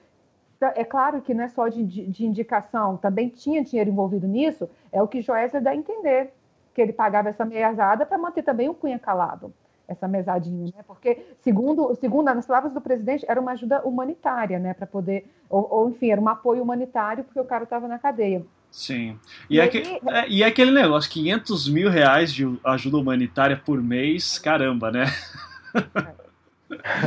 Então, é claro que não é só de, de indicação, também tinha dinheiro envolvido nisso, é o que Joesley dá a entender, que ele pagava essa mesada para manter também o Cunha calado, essa mesadinha, né? Porque, segundo, segundo as palavras do presidente, era uma ajuda humanitária, né? Para poder, ou, ou, enfim, era um apoio humanitário porque o cara estava na cadeia. Sim. E, e, é, que, é, e é aquele negócio, 500 mil reais de ajuda humanitária por mês, caramba, né?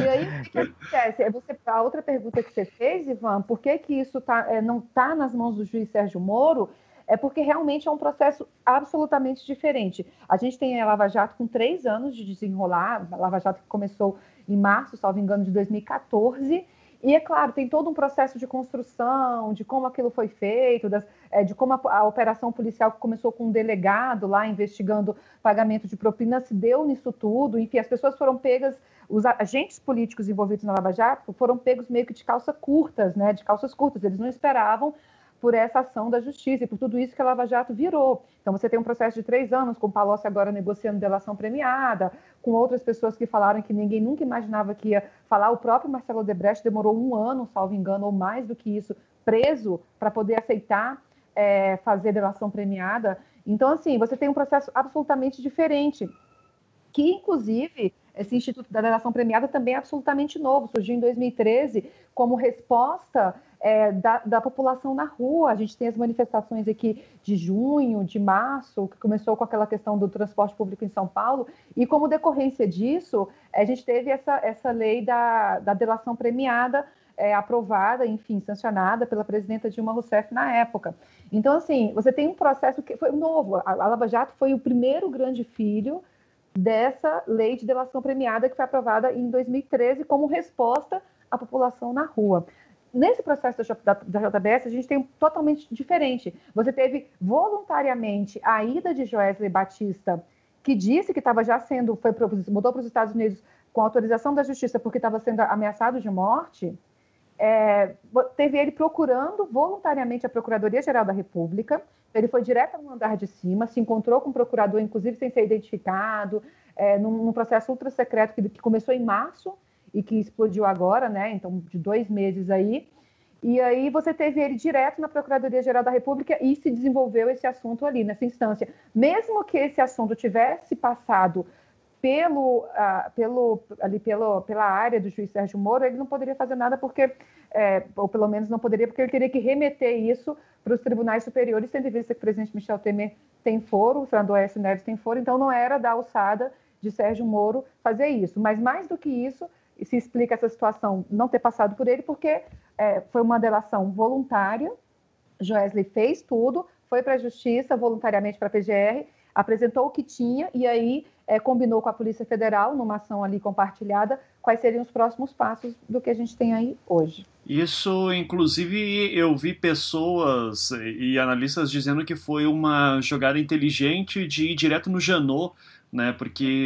E aí, o que, que acontece? É você, a outra pergunta que você fez, Ivan, por que, que isso tá, é, não está nas mãos do juiz Sérgio Moro? É porque realmente é um processo absolutamente diferente. A gente tem a Lava Jato com três anos de desenrolar, a Lava Jato que começou em março, salvo engano, de 2014, e é claro, tem todo um processo de construção, de como aquilo foi feito, das, é, de como a, a, operação policial que começou com um delegado lá investigando pagamento de propina se deu nisso tudo. Enfim, as pessoas foram pegas, os agentes políticos envolvidos na Lava Jato foram pegos meio que de calças curtas, né? De calças curtas. Eles não esperavam por essa ação da justiça e por tudo isso que a Lava Jato virou. Então, você tem um processo de três anos, com o Palocci agora negociando delação premiada, com outras pessoas que falaram que ninguém nunca imaginava que ia falar. O próprio Marcelo Debrecht demorou um ano, salvo engano, ou mais do que isso, preso para poder aceitar é, fazer delação premiada. Então, assim, você tem um processo absolutamente diferente, que, inclusive, esse Instituto da Delação Premiada também é absolutamente novo, surgiu em 2013 como resposta é, da, da, população na rua. A gente tem as manifestações aqui de junho, de março, que começou com aquela questão do transporte público em São Paulo, e como decorrência disso, a gente teve essa, essa lei da, da delação premiada é, aprovada, enfim, sancionada pela presidenta Dilma Rousseff na época. Então, assim, você tem um processo que foi novo. A, Lava Jato foi o primeiro grande filho dessa lei de delação premiada que foi aprovada em 2013 como resposta à população na rua nesse processo da, JBS, a gente tem totalmente diferente. Você teve voluntariamente a ida de Joesley Batista, que disse que estava já sendo, foi mudou para os Estados Unidos com autorização da justiça porque estava sendo ameaçado de morte. É, teve ele procurando voluntariamente a Procuradoria-Geral da República. Ele foi direto no andar de cima, se encontrou com o procurador, inclusive sem ser identificado, é, num, num processo ultra secreto que, que começou em março e que explodiu agora, né? Então, de dois meses aí. E aí você teve ele direto na Procuradoria-Geral da República e se desenvolveu esse assunto ali, nessa instância. Mesmo que esse assunto tivesse passado pelo, uh, pelo, ali pelo, pela área do juiz Sérgio Moro, ele não poderia fazer nada porque, é, ou pelo menos não poderia, porque ele teria que remeter isso para os tribunais superiores, tendo em vista que o presidente Michel Temer tem foro, o Fernando S. Neves tem foro, então não era da alçada de Sérgio Moro fazer isso. Mas mais do que isso, se explica essa situação não ter passado por ele, porque é, foi uma delação voluntária. Joesley fez tudo, foi para a justiça voluntariamente para a PGR, apresentou o que tinha e aí é, combinou com a Polícia Federal, numa ação ali compartilhada, quais seriam os próximos passos do que a gente tem aí hoje. Isso, inclusive, eu vi pessoas e analistas dizendo que foi uma jogada inteligente de ir direto no Janot, né? Porque.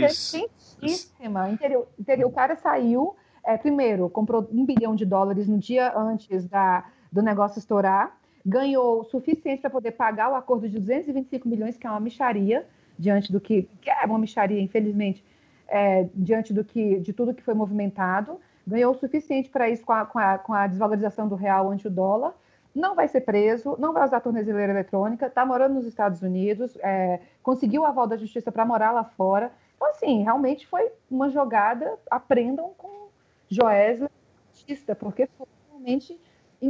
Interior, o cara saiu, é, primeiro, comprou um bilhão de dólares no dia antes da, do negócio estourar, ganhou o suficiente para poder pagar o acordo de 225 milhões, que é uma micharia, diante do que, que é uma micharia, infelizmente, é, diante do que, de tudo que foi movimentado, ganhou o suficiente para isso com a, com, a, com a desvalorização do real ante o dólar, não vai ser preso, não vai usar tornezeleira eletrônica, está morando nos Estados Unidos, é, conseguiu o aval da justiça para morar lá fora, então, assim, realmente foi uma jogada, aprendam com Joesley porque foi realmente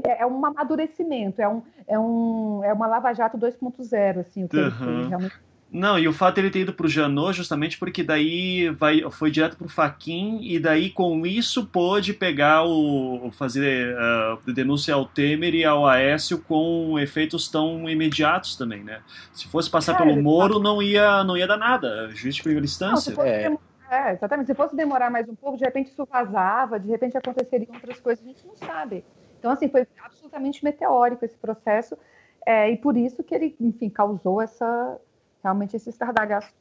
é, é um amadurecimento, é, um, é, um, é uma Lava Jato 2.0, assim, o que uhum. ele fez, realmente não, e o fato de ele ter ido pro Janot justamente porque daí vai, foi direto pro Faquin e daí com isso pôde pegar o. fazer uh, denúncia ao Temer e ao Aécio com efeitos tão imediatos também, né? Se fosse passar é, pelo Moro, não ia, não ia dar nada. Juiz de primeira instância. Não, é. é, exatamente. Se fosse demorar mais um pouco, de repente isso vazava, de repente aconteceriam outras coisas, a gente não sabe. Então, assim, foi absolutamente meteórico esse processo. É, e por isso que ele, enfim, causou essa realmente esse estardalhaço.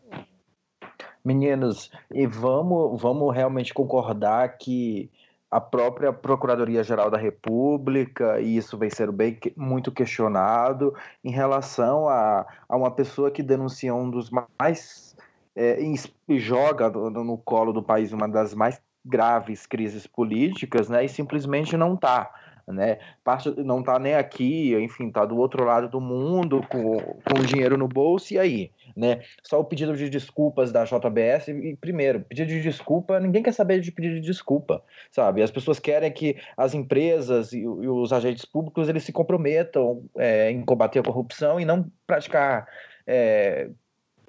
Meninos, e vamos, vamos realmente concordar que a própria Procuradoria-Geral da República, e isso vem sendo bem muito questionado, em relação a, a uma pessoa que denuncia um dos mais. É, e joga no, no, colo do país uma das mais graves crises políticas, né, e simplesmente não está né? Parte não está nem aqui, enfim, está do outro lado do mundo com, com dinheiro no bolso e aí, né? Só o pedido de desculpas da JBS e primeiro, pedido de desculpa, ninguém quer saber de pedido de desculpa, sabe? As pessoas querem que as empresas e, e os agentes públicos eles se comprometam é, em combater a corrupção e não praticar é,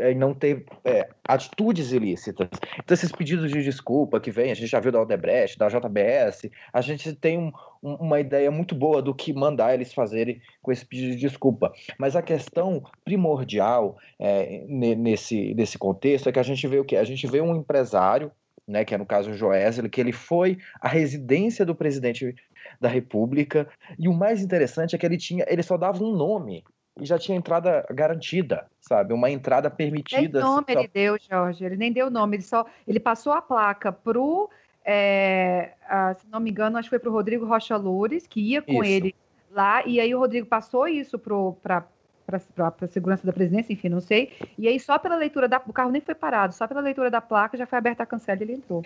e não ter é, atitudes ilícitas. Então, esses pedidos de desculpa que vem, a gente já viu da Odebrecht, da JBS, a gente tem um, um, uma ideia muito boa do que mandar eles fazerem com esse pedido de desculpa. Mas a questão primordial é, nesse, nesse contexto é que a gente vê o quê? A gente vê um empresário, né, que é no caso o Joesley, que ele foi à residência do presidente da República, e o mais interessante é que ele tinha, ele só dava um nome e já tinha entrada garantida, sabe? Uma entrada permitida. Nem nome ele deu, Jorge. Ele nem deu nome. Ele só ele passou a placa pro, é, a, se não me engano, acho que foi pro Rodrigo Rocha Loures, que ia com isso. ele lá. E aí o Rodrigo passou isso para para a segurança da presidência, enfim, não sei. E aí, só pela leitura da. O carro nem foi parado, só pela leitura da placa já foi aberta a cancela e ele entrou.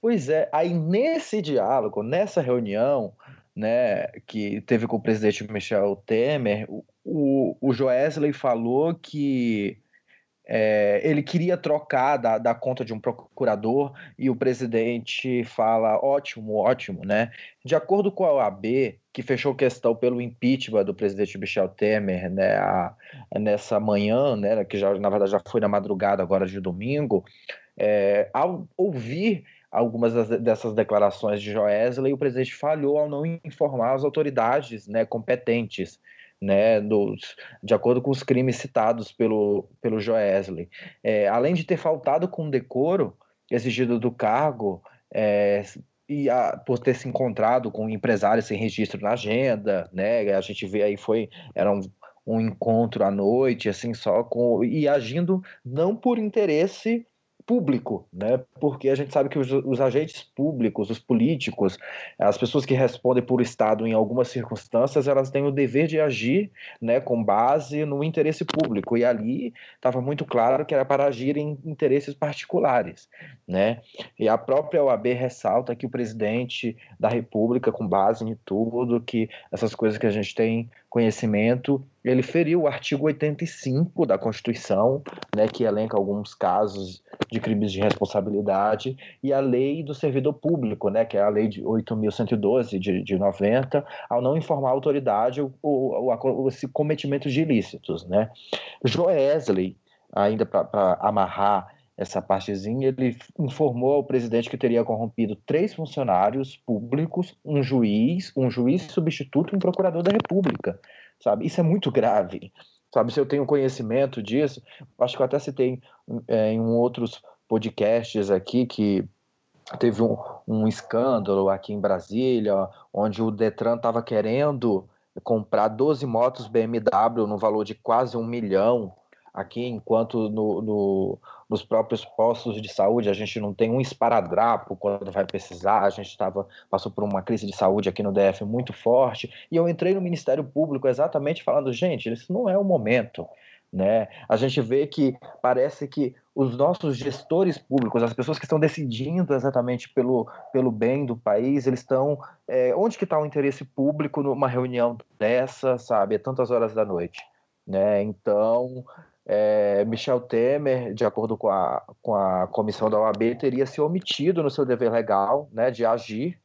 Pois é, aí nesse diálogo, nessa reunião, né, que teve com o presidente Michel Temer, o, o Joesley falou que é, ele queria trocar da, da conta de um procurador e o presidente fala ótimo, ótimo, né? De acordo com a OAB, que fechou questão pelo impeachment do presidente Michel Temer, né, a, nessa manhã, né, que já na verdade já foi na madrugada agora de domingo, é, ao ouvir algumas dessas declarações de Joesley, o presidente falhou ao não informar as autoridades né, competentes, né, dos, de acordo com os crimes citados pelo, pelo Joesley. É, além de ter faltado com decoro exigido do cargo, é, e a, por ter se encontrado com empresários sem registro na agenda, né, a gente vê aí foi era um, um encontro à noite, assim só com e agindo não por interesse público, né? Porque a gente sabe que os, os, agentes públicos, os políticos, as pessoas que respondem por Estado em algumas circunstâncias, elas têm o dever de agir, né, com base no interesse público. E ali estava muito claro que era para agir em interesses particulares, né? E a própria OAB ressalta que o presidente da República, com base em tudo, que essas coisas que a gente tem conhecimento, ele feriu o artigo 85 da Constituição, né, que elenca alguns casos de crimes de responsabilidade, e a lei do servidor público, né, que é a lei de 8.112 de, de 90, ao não informar a autoridade o, o, o, esse cometimento de ilícitos. Né. Joesley, ainda para amarrar essa partezinha, ele informou ao presidente que teria corrompido três funcionários públicos, um juiz, um juiz substituto e um procurador da República, sabe? Isso é muito grave, sabe? Se eu tenho conhecimento disso, acho que eu até citei é, em outros podcasts aqui que teve um, um escândalo aqui em Brasília, onde o Detran estava querendo comprar 12 motos BMW no valor de quase um milhão aqui, enquanto no, no, nos próprios postos de saúde a gente não tem um esparadrapo quando vai precisar, a gente tava, passou por uma crise de saúde aqui no DF muito forte, e eu entrei no Ministério Público exatamente falando, gente, isso não é o momento, né? A gente vê que parece que os nossos gestores públicos, as pessoas que estão decidindo exatamente pelo, pelo bem do país, eles estão. É, onde que está o interesse público numa reunião dessa, sabe? A tantas horas da noite. Né? Então, é, Michel Temer, de acordo com a, com a comissão da OAB, teria se omitido no seu dever legal né, de agir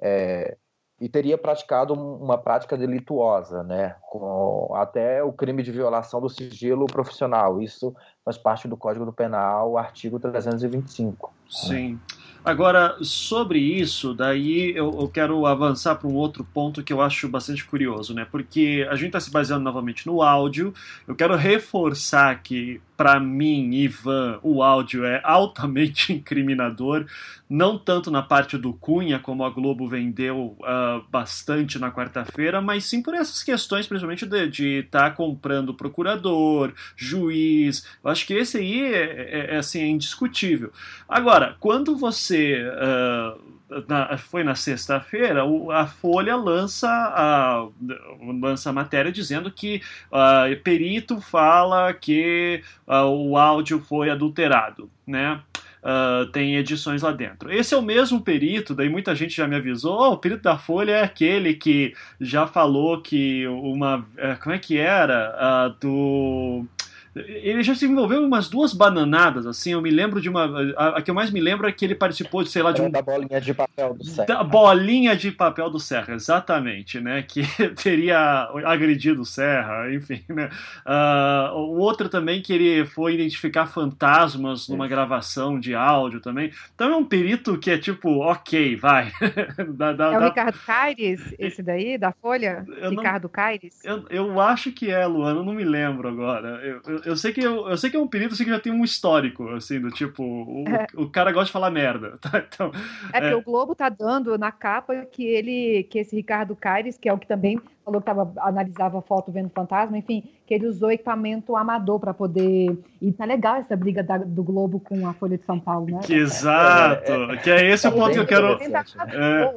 é, e teria praticado uma prática delituosa, né, com até o crime de violação do sigilo profissional. Isso faz parte do Código do Penal, artigo 325. Sim. Né? Agora, sobre isso, daí eu, eu quero avançar para um outro ponto que eu acho bastante curioso, né? Porque a gente está se baseando novamente no áudio. Eu quero reforçar que para mim, Ivan, o áudio é altamente incriminador, não tanto na parte do Cunha, como a Globo vendeu uh, bastante na quarta-feira, mas sim por essas questões, principalmente de estar tá comprando procurador, juiz. Eu acho que esse aí é, é, é assim, é indiscutível. Agora, quando você. Uh, na, foi na sexta-feira, a Folha lança a, lança a matéria dizendo que uh, perito fala que uh, o áudio foi adulterado, né? Uh, tem edições lá dentro. Esse é o mesmo perito, daí muita gente já me avisou, oh, o perito da Folha é aquele que já falou que uma... Eh, como é que era? do ele já se envolveu em umas duas bananadas, assim. Eu me lembro de uma. A, a que eu mais me lembro é que ele participou de, sei lá, de um. Da bolinha de papel do Serra. Da bolinha de papel do Serra, exatamente, né? Que teria agredido o Serra, enfim, né? Uh, o outro também que ele foi identificar fantasmas numa gravação de áudio também. Então é um perito que é tipo, ok, vai. da, da, é o da... Ricardo Caires, esse daí, da Folha? Eu Ricardo não... Caires? Eu, eu acho que é, Luana, eu não me lembro agora. Eu, eu, eu, sei que eu, eu, sei que é um perito assim, que já tem um histórico, assim, do tipo, o, é. o cara gosta de falar merda. Tá? Então, é porque é... o Globo tá dando na capa que ele, que esse Ricardo Caires, que é o que também falou que tava, analisava foto vendo fantasma, enfim, que ele usou equipamento amador para poder. E tá legal essa briga da, do Globo com a Folha de São Paulo, né? Que exato! É, é, que é esse é o ponto que eu quero. É,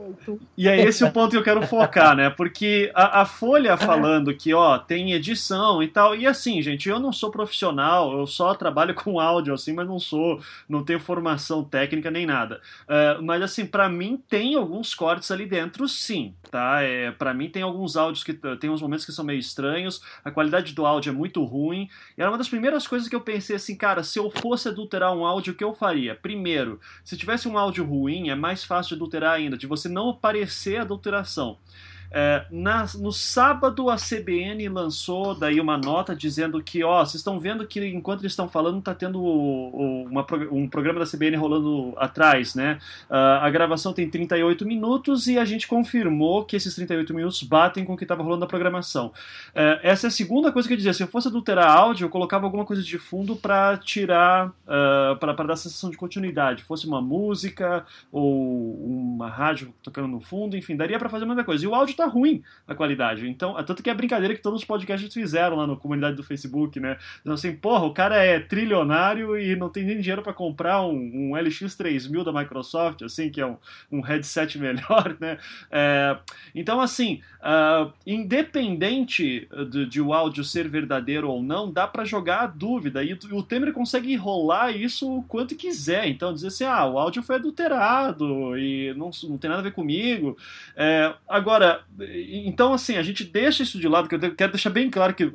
e é esse o ponto que eu quero focar, né? Porque a, a Folha falando que, ó, tem edição e tal. E assim, gente, eu não sou profissional, eu só trabalho com áudio, assim, mas não sou, não tenho formação técnica nem nada. Uh, mas assim, para mim tem alguns cortes ali dentro, sim, tá? É, para mim tem alguns áudios que tem uns momentos que são meio estranhos, a qualidade do áudio é muito ruim. E era uma das primeiras coisas que eu pensei assim, cara, se eu fosse adulterar um áudio, o que eu faria? Primeiro, se tivesse um áudio ruim, é mais fácil de adulterar ainda, de você não aparecer adulteração. É, na, no sábado a CBN lançou daí uma nota dizendo que, ó, vocês estão vendo que enquanto eles estão falando tá tendo o, o, uma, um programa da CBN rolando atrás, né? Uh, a gravação tem 38 minutos e a gente confirmou que esses 38 minutos batem com o que estava rolando na programação. Uh, essa é a segunda coisa que eu dizia. Se eu fosse adulterar áudio, eu colocava alguma coisa de fundo para tirar, uh, para dar a sensação de continuidade. Fosse uma música ou uma rádio tocando no fundo, enfim, daria para fazer muita coisa. E o áudio tá tá ruim a qualidade. Então, tanto que é brincadeira que todos os podcasts fizeram lá na comunidade do Facebook, né? Então, assim, porra, o cara é trilionário e não tem nem dinheiro para comprar um, um, LX3000 da Microsoft, assim, que é um, um headset melhor, né? É, então, assim, uh, independente de, de, o áudio ser verdadeiro ou não, dá para jogar a dúvida. E o Temer consegue enrolar isso o quanto quiser. Então, dizer assim, ah, o áudio foi adulterado e não, não tem nada a ver comigo. É, agora, então, assim, a gente deixa isso de lado, que eu quero deixar bem claro que,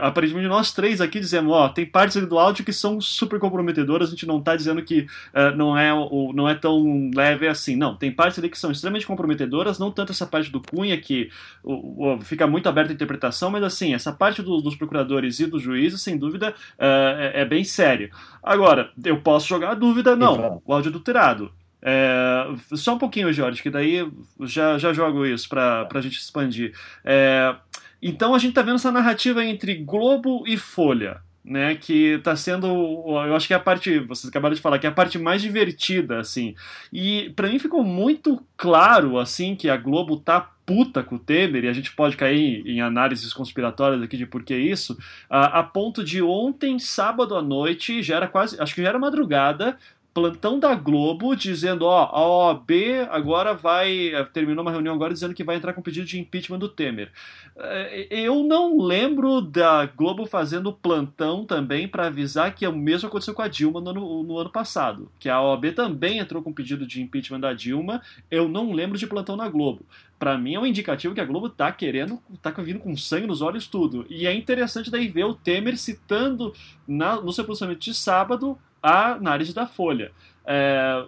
aparentemente, nós três aqui dizemos, ó, tem partes do áudio que são super comprometedoras, a gente não tá dizendo que uh, não, é, o, não é tão leve assim. Não, tem partes ali que são extremamente comprometedoras, não tanto essa parte do Cunha, que o, o, fica muito aberta a interpretação, mas, assim, essa parte do, dos procuradores e dos juízes, sem dúvida, uh, é, é, bem sério. Agora, eu posso jogar a dúvida, não, o áudio adulterado. É, só um pouquinho, Jorge, que daí já, já jogo isso para a gente expandir. É, então a gente está vendo essa narrativa entre Globo e Folha. Né, que está sendo, eu acho que é a parte, vocês acabaram de falar, que é a parte mais divertida, assim. E para mim ficou muito claro, assim, que a Globo tá puta com o Temer, e a gente pode cair em análises conspiratórias aqui de por que isso, a, a ponto de ontem, sábado à noite, já era quase, acho que já era madrugada, plantão da Globo dizendo, ó, a OAB agora vai, terminou uma reunião agora dizendo que vai entrar com pedido de impeachment do Temer. É, eu não lembro da Globo fazendo plantão também para avisar que o mesmo aconteceu com a Dilma no ano, no ano passado, que a OAB também entrou com pedido de impeachment da Dilma. Eu não lembro de plantão na Globo para mim é um indicativo que a Globo tá querendo, tá vindo com sangue nos olhos tudo. E é interessante daí ver o Temer citando na, no seu posicionamento de sábado a análise da Folha. É,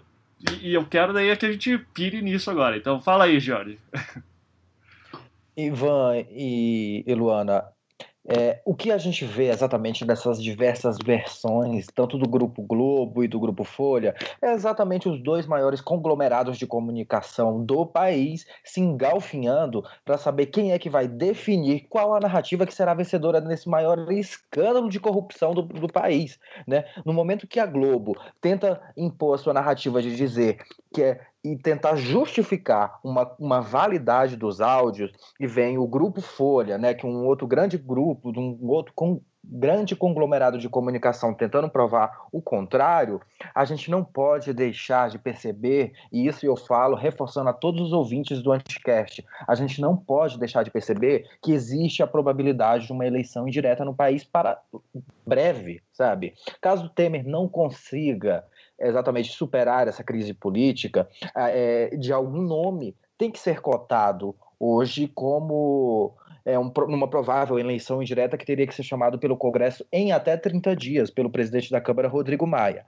e, e, eu quero daí que a gente pire nisso agora. Então fala aí, Jorge. Ivan e, Luana, É, o que a gente vê exatamente nessas diversas versões, tanto do Grupo Globo e do Grupo Folha, é exatamente os dois maiores conglomerados de comunicação do país se engalfinhando para saber quem é que vai definir qual a narrativa que será vencedora nesse maior escândalo de corrupção do, do país. Né? No momento que a Globo tenta impor a sua narrativa de dizer que é e tentar justificar uma, uma validade dos áudios, e vem o Grupo Folha, né, que é um outro grande grupo, de um outro com, grande conglomerado de comunicação tentando provar o contrário, a gente não pode deixar de perceber, e isso eu falo reforçando a todos os ouvintes do Anticast, a gente não pode deixar de perceber que existe a probabilidade de uma eleição indireta no país para breve, sabe? Caso Temer não consiga exatamente superar essa crise política, é, de algum nome tem que ser cotado hoje como é, um, uma provável eleição indireta que teria que ser chamado pelo Congresso em até 30 dias, pelo presidente da Câmara, Rodrigo Maia.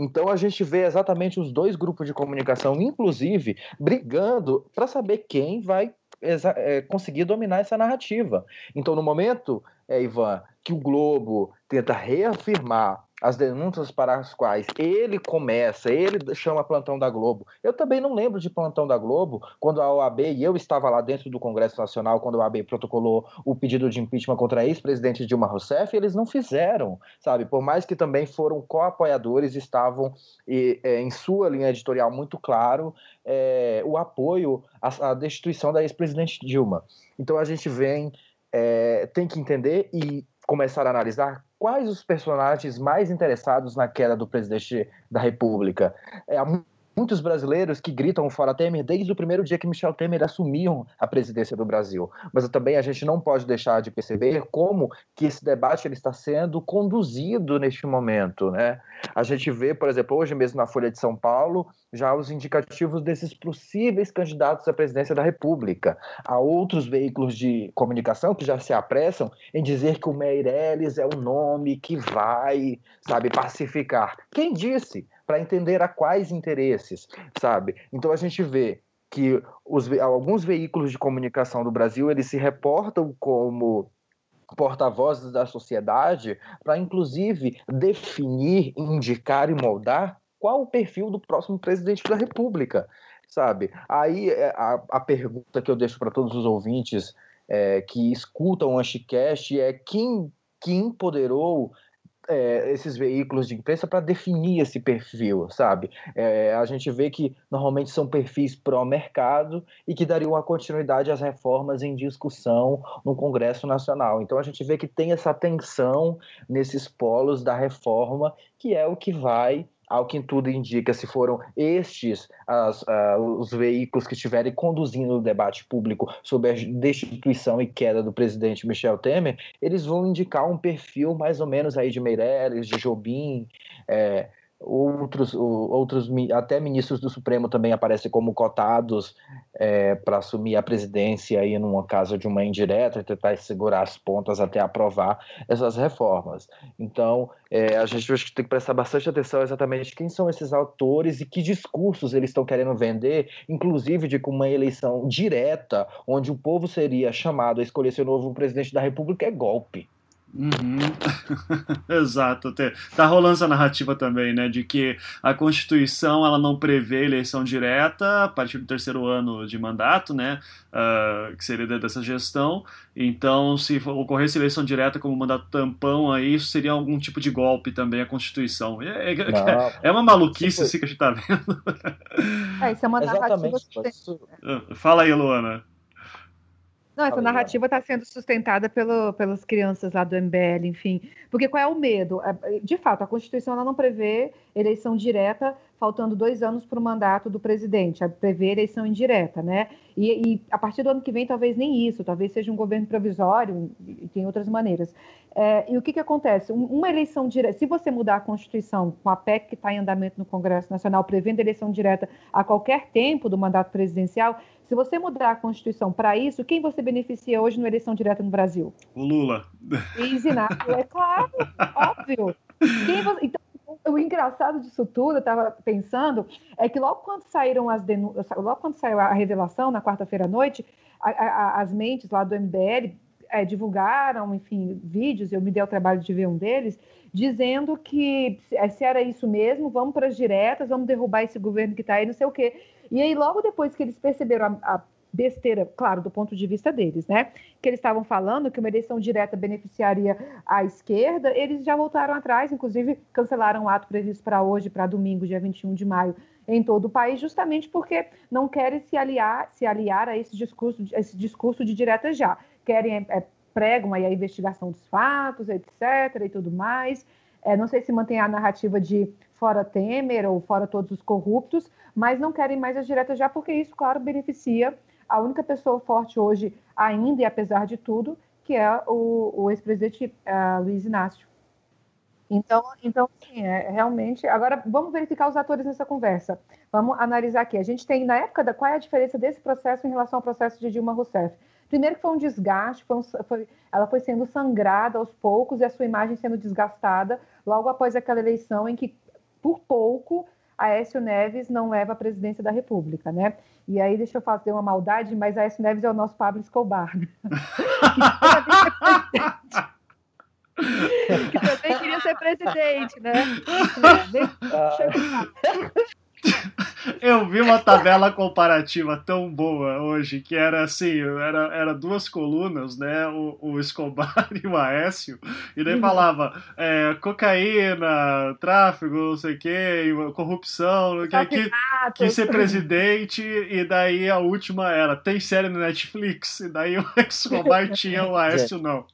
Então a gente vê exatamente os dois grupos de comunicação, inclusive, brigando para saber quem vai é, conseguir dominar essa narrativa. Então, no momento, é, Ivan, que o Globo tenta reafirmar as denúncias para as quais ele começa, ele chama plantão da Globo. Eu também não lembro de plantão da Globo quando a OAB, e eu estava lá dentro do Congresso Nacional, quando a OAB protocolou o pedido de impeachment contra a ex-presidente Dilma Rousseff, eles não fizeram, sabe? Por mais que também foram co-apoiadores, estavam e, é, em sua linha editorial muito claro é, o apoio à, à destituição da ex-presidente Dilma. Então a gente vem, é, tem que entender e começar a analisar quais os personagens mais interessados na queda do presidente da República. É, muitos brasileiros que gritam fora Temer desde o primeiro dia que Michel Temer assumiu a presidência do Brasil. Mas também a gente não pode deixar de perceber como que esse debate ele está sendo conduzido neste momento, né? A gente vê, por exemplo, hoje mesmo na Folha de São Paulo, já os indicativos desses possíveis candidatos à presidência da República. Há outros veículos de comunicação que já se apressam em dizer que o Meirelles é o nome que vai, sabe, pacificar. Quem disse? Para entender a quais interesses, sabe? Então a gente vê que os, alguns veículos de comunicação do Brasil eles se reportam como porta-vozes da sociedade para, inclusive, definir, indicar e moldar qual o perfil do próximo presidente da República, sabe? Aí é, a, a pergunta que eu deixo para todos os ouvintes é, que escutam o Anchicast é quem, quem empoderou é, esses veículos de imprensa para definir esse perfil, sabe? É, a gente vê que normalmente são perfis pró-mercado e que dariam uma continuidade às reformas em discussão no Congresso Nacional. Então a gente vê que tem essa tensão nesses polos da reforma, que é o que vai ao que tudo indica, se foram estes as, uh, os veículos que estiverem conduzindo o debate público sobre a destituição e queda do presidente Michel Temer, eles vão indicar um perfil mais ou menos aí de Meirelles, de Jobim, é, outros, outros até ministros do Supremo também aparecem como cotados é, para assumir a presidência aí numa casa de uma indireta tentar segurar as pontas até aprovar essas reformas. Então, é, a gente tem que prestar bastante atenção exatamente quem são esses autores e que discursos eles estão querendo vender, inclusive de que uma eleição direta, onde o povo seria chamado a escolher seu novo presidente da República, é golpe. Uhum. Exato. Tá rolando essa narrativa também, né, de que a Constituição ela não prevê eleição direta a partir do terceiro ano de mandato, né, uh, que seria dessa gestão. Então, se ocorresse eleição direta como mandato tampão, aí isso seria algum tipo de golpe também à Constituição. É, é, é uma maluquice assim que a gente tá vendo. É, isso é uma narrativa. Ah, fala aí, Luana. Não, essa narrativa está sendo sustentada pelo, pelas crianças lá do MBL, enfim. Porque qual é o medo? É, de fato, a Constituição ela não prevê eleição direta faltando dois anos para o mandato do presidente, a prevê eleição indireta, né? E, e, a partir do ano que vem, talvez nem isso, talvez seja um governo provisório, e tem outras maneiras. É, e o que, que acontece? Uma eleição direta, se você mudar a Constituição com a PEC que está em andamento no Congresso Nacional, prevendo eleição direta a qualquer tempo do mandato presidencial, se você mudar a Constituição para isso, quem você beneficia hoje numa eleição direta no Brasil? O Lula. Inácio, é claro, óbvio. Você... Então, o engraçado disso tudo, eu estava pensando, é que logo quando saíram as denúncias, logo quando saiu a revelação, na quarta-feira à noite, a, a, as mentes lá do MBL é, divulgaram, enfim, vídeos, eu me dei o trabalho de ver um deles, dizendo que é, se era isso mesmo, vamos para as diretas, vamos derrubar esse governo que está aí, não sei o quê. E aí, logo depois que eles perceberam a, a besteira, claro, do ponto de vista deles, né? Que eles estavam falando que uma eleição direta beneficiaria a esquerda, eles já voltaram atrás, inclusive cancelaram o ato previsto para hoje, para domingo, dia 21 de maio, em todo o país, justamente porque não querem se aliar, se aliar a esse discurso, esse discurso de direta já. Querem é, pregam aí a investigação dos fatos, etc. e tudo mais. É, não sei se mantém a narrativa de fora Temer ou fora todos os corruptos, mas não querem mais as diretas já, porque isso, claro, beneficia a única pessoa forte hoje, ainda e apesar de tudo, que é o, o ex-presidente uh, Luiz Inácio. Então, então sim, é, realmente. Agora, vamos verificar os atores nessa conversa. Vamos analisar aqui. A gente tem, na época, da, qual é a diferença desse processo em relação ao processo de Dilma Rousseff? Primeiro que foi um desgaste, foi um, foi, ela foi sendo sangrada aos poucos e a sua imagem sendo desgastada logo após aquela eleição em que, por pouco, Aécio Neves não leva a presidência da República, né? E aí, deixa eu fazer uma maldade, mas Aécio Neves é o nosso Pablo Escobar, né? que também queria ser presidente, né? Eu vi uma tabela comparativa tão boa hoje que era assim, era, era duas colunas, né? O, o Escobar e o Aécio, e daí falava é, cocaína, tráfico, não sei o que, corrupção, que, que, que ser presidente, e daí a última era, tem série no Netflix, e daí o Escobar tinha, o Aécio não.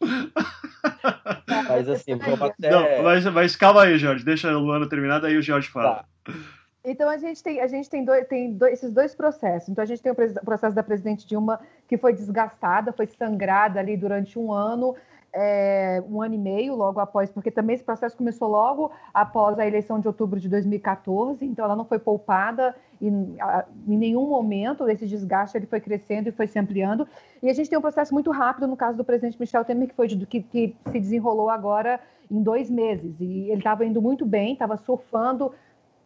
Mas assim, vamos até... Não, mas, mas calma aí, Jorge, deixa o Luana terminar, daí o Jorge fala. Tá. Então a gente tem, a gente tem, dois, tem dois, esses dois processos. Então a gente tem o processo da presidente Dilma que foi desgastada, foi sangrada ali durante um ano, é, um ano e meio, logo após, porque também esse processo começou logo após a eleição de outubro de 2014, então ela não foi poupada em, em nenhum momento, esse desgaste ele foi crescendo e foi se ampliando. E a gente tem um processo muito rápido no caso do presidente Michel Temer, que foi de, que, que se desenrolou agora em dois meses. E ele estava indo muito bem, estava surfando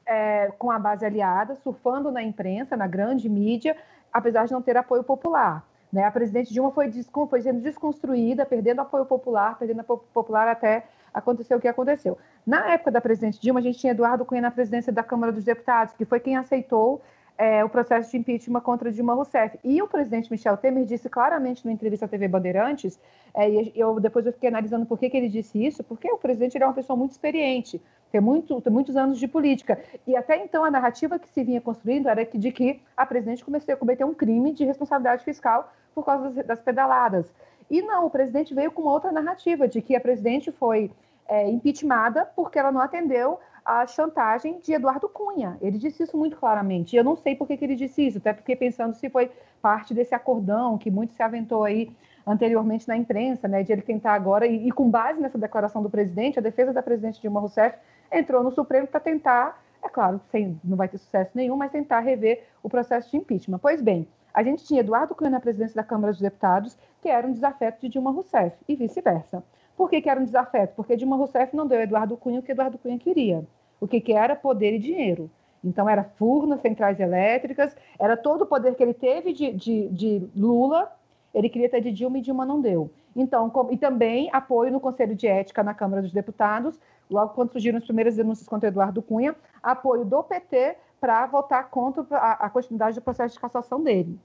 é, com a base aliada, surfando na imprensa, na grande mídia, apesar de não ter apoio popular. Né? A presidente Dilma foi, foi sendo desconstruída, perdendo apoio popular, perdendo apoio popular até acontecer o que aconteceu. Na época da presidente Dilma, a gente tinha Eduardo Cunha na presidência da Câmara dos Deputados, que foi quem aceitou é, o processo de impeachment contra Dilma Rousseff. E o presidente Michel Temer disse claramente numa entrevista à TV Bandeirantes, é, e eu depois eu fiquei analisando por que, que ele disse isso, porque o presidente ele é uma pessoa muito experiente, tem, muito, tem muitos anos de política. E até então a narrativa que se vinha construindo era de que a presidente começou a cometer um crime de responsabilidade fiscal por causa das, das pedaladas. E não, o presidente veio com outra narrativa, de que a presidente foi é, impeachmentada porque ela não atendeu a chantagem de Eduardo Cunha. Ele disse isso muito claramente. E eu não sei por que, que ele disse isso, até porque pensando se foi parte desse acordão que muito se aventou aí anteriormente na imprensa, né, de ele tentar agora, e, e com base nessa declaração do presidente, a defesa da presidente Dilma Rousseff entrou no Supremo para tentar, é claro, sem, não vai ter sucesso nenhum, mas tentar rever o processo de impeachment. Pois bem, a gente tinha Eduardo Cunha na presidência da Câmara dos Deputados, que era um desafeto de Dilma Rousseff, e vice-versa. Por que, que, era um desafeto? Porque Dilma Rousseff não deu a Eduardo Cunha o que Eduardo Cunha queria. O que, que era poder e dinheiro. Então, era furnas, centrais elétricas, era todo o poder que ele teve de, de, de Lula, ele queria ter de Dilma e Dilma não deu. Então, com, e também apoio no Conselho de Ética na Câmara dos Deputados, logo quando surgiram as primeiras denúncias contra Eduardo Cunha, apoio do PT para votar contra a, a continuidade do processo de cassação dele.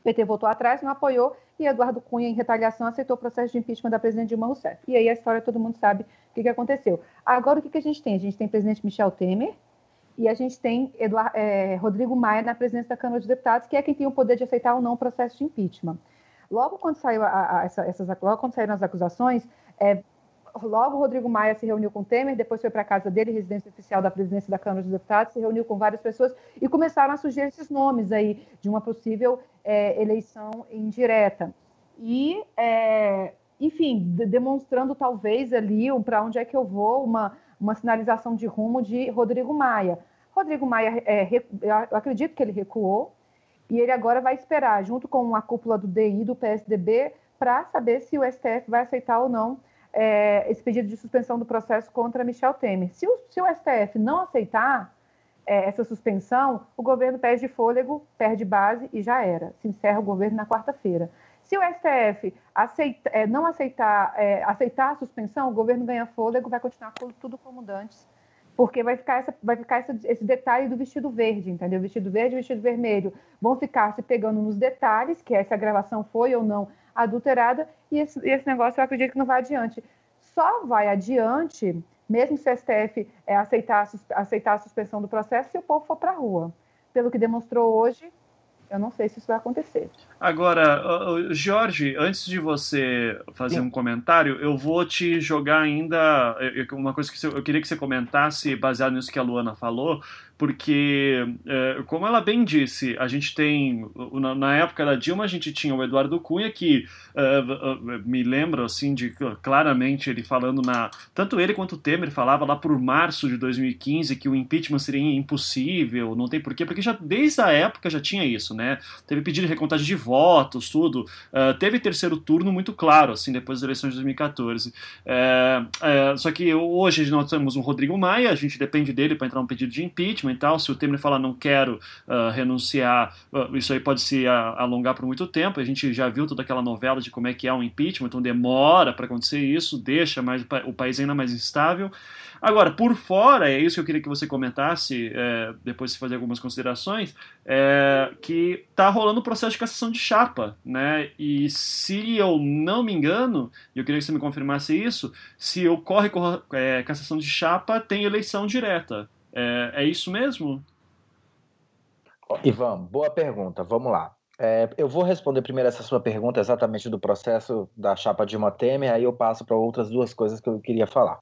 O PT votou atrás, não apoiou, e Eduardo Cunha, em retaliação, aceitou o processo de impeachment da presidente Dilma Rousseff. E aí a história todo mundo sabe o que, que aconteceu. Agora, o que, que a gente tem? A gente tem o presidente Michel Temer, e a gente tem é, Rodrigo Maia na presidência da Câmara dos Deputados, que é quem tem o poder de aceitar ou não o processo de impeachment. Logo quando, saiu a, a, essa, essas, logo quando saíram as acusações, é, logo Rodrigo Maia se reuniu com Temer, depois foi para a casa dele, residência oficial da presidência da Câmara dos Deputados, se reuniu com várias pessoas e começaram a surgir esses nomes aí de uma possível é, eleição indireta. E, é, enfim, demonstrando talvez ali para onde é que eu vou, uma, uma sinalização de rumo de Rodrigo Maia. Rodrigo Maia, é, eu acredito que ele recuou, e ele agora vai esperar, junto com a cúpula do DI, do PSDB, para saber se o STF vai aceitar ou não é, esse pedido de suspensão do processo contra Michel Temer. Se o, se o STF não aceitar é, essa suspensão, o governo perde fôlego, perde base e já era. Se encerra o governo na quarta-feira. Se o STF aceita, é, não aceitar, é, aceitar a suspensão, o governo ganha fôlego, vai continuar tudo como antes, porque vai ficar, essa, vai ficar essa, esse detalhe do vestido verde, entendeu? Vestido verde e vestido vermelho vão ficar se pegando nos detalhes, que é se a gravação foi ou não adulterada, e esse, esse negócio eu acredito que não vai adiante. Só vai adiante, mesmo se o STF é, aceitar, aceitar a suspensão do processo, se o povo for para a rua. Pelo que demonstrou hoje, eu não sei se isso vai acontecer. Agora, Jorge, antes de você fazer Sim. um comentário, eu vou te jogar ainda uma coisa que eu queria que você comentasse, baseado nisso que a Luana falou, porque, é, como ela bem disse, a gente tem, na época da Dilma, a gente tinha o Eduardo Cunha, que uh, me lembra, assim, de claramente ele falando na. Tanto ele quanto o Temer falava lá por março de 2015 que o impeachment seria impossível, não tem porquê, porque já desde a época já tinha isso, né? Teve pedido de recontagem de votos, tudo. Teve terceiro turno muito claro, assim, depois das eleições de 2014. É, é, só que hoje nós temos um Rodrigo Maia, a gente depende dele para entrar um pedido de impeachment e tal. Se o Temer falar não quero uh, renunciar, uh, isso aí pode se alongar por muito tempo. A gente já viu toda aquela novela de como é que é um impeachment, então demora para acontecer isso, deixa mais o país ainda mais instável. Agora, por fora, é isso que eu queria que você comentasse, é, depois de fazer algumas considerações, é, que está rolando o processo de cassação de chapa, né? E se eu não me engano, eu queria que você me confirmasse isso, se ocorre é, cassação de chapa, tem eleição direta. É, é isso mesmo? Ivan, boa pergunta. Vamos lá. É, eu vou responder primeiro essa sua pergunta exatamente do processo da chapa Dilma Temer, aí eu passo para outras duas coisas que eu queria falar.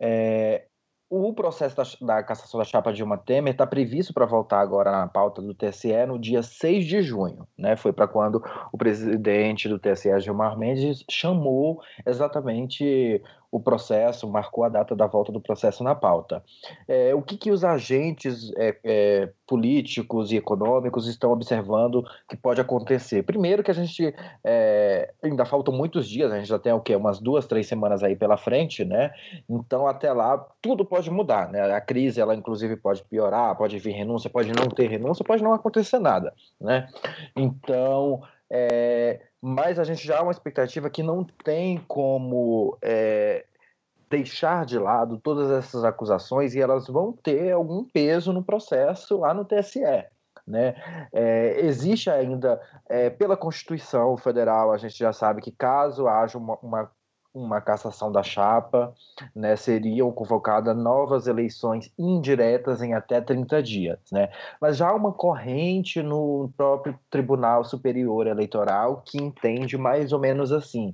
É, o processo da, da, cassação da chapa Dilma Temer está previsto para voltar agora na pauta do TSE no dia 6 de junho. Né? Foi para quando o presidente do TSE, Gilmar Mendes, chamou exatamente o processo, marcou a data da volta do processo na pauta. É, o que, que os agentes é, é, políticos e econômicos estão observando que pode acontecer? Primeiro que a gente é, ainda faltam muitos dias, a gente já tem o quê? Umas duas, três semanas aí pela frente, né? Então até lá tudo pode mudar, né? A crise, ela inclusive pode piorar, pode vir renúncia, pode não ter renúncia, pode não acontecer nada, né? Então é, mas a gente já há uma expectativa que não tem como é, deixar de lado todas essas acusações e elas vão ter algum peso no processo lá no TSE. Né? É, existe ainda, é, pela Constituição Federal, a gente já sabe que caso haja uma, uma uma cassação da chapa, né, seriam convocadas novas eleições indiretas em até 30 dias. Né? Mas já há uma corrente no próprio Tribunal Superior Eleitoral que entende mais ou menos assim,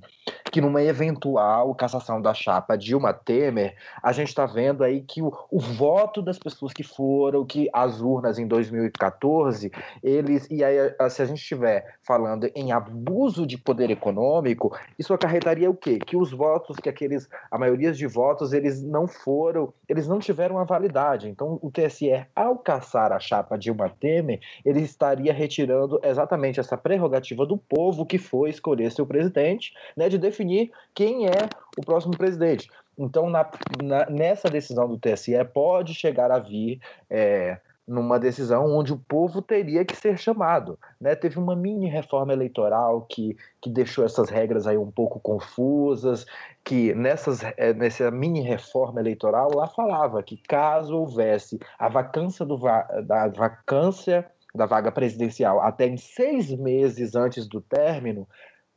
que numa eventual cassação da chapa Dilma Temer, a gente está vendo aí que o, o, voto das pessoas que foram, que as urnas em 2014, eles, e aí se a gente estiver falando em abuso de poder econômico, isso acarretaria o quê? Que os os votos que aqueles, a maioria de votos, eles não foram, eles não tiveram a validade. Então, o TSE, ao caçar a chapa Dilma Temer, ele estaria retirando exatamente essa prerrogativa do povo que foi escolher seu presidente, né, de definir quem é o próximo presidente. Então, na, na, nessa decisão do TSE, pode chegar a vir é, numa decisão onde o povo teria que ser chamado. Né? Teve uma mini reforma eleitoral que, que deixou essas regras aí um pouco confusas, que nessas, eh, nessa mini reforma eleitoral lá falava que caso houvesse a vacância do, da vacância da vaga presidencial até em seis meses antes do término,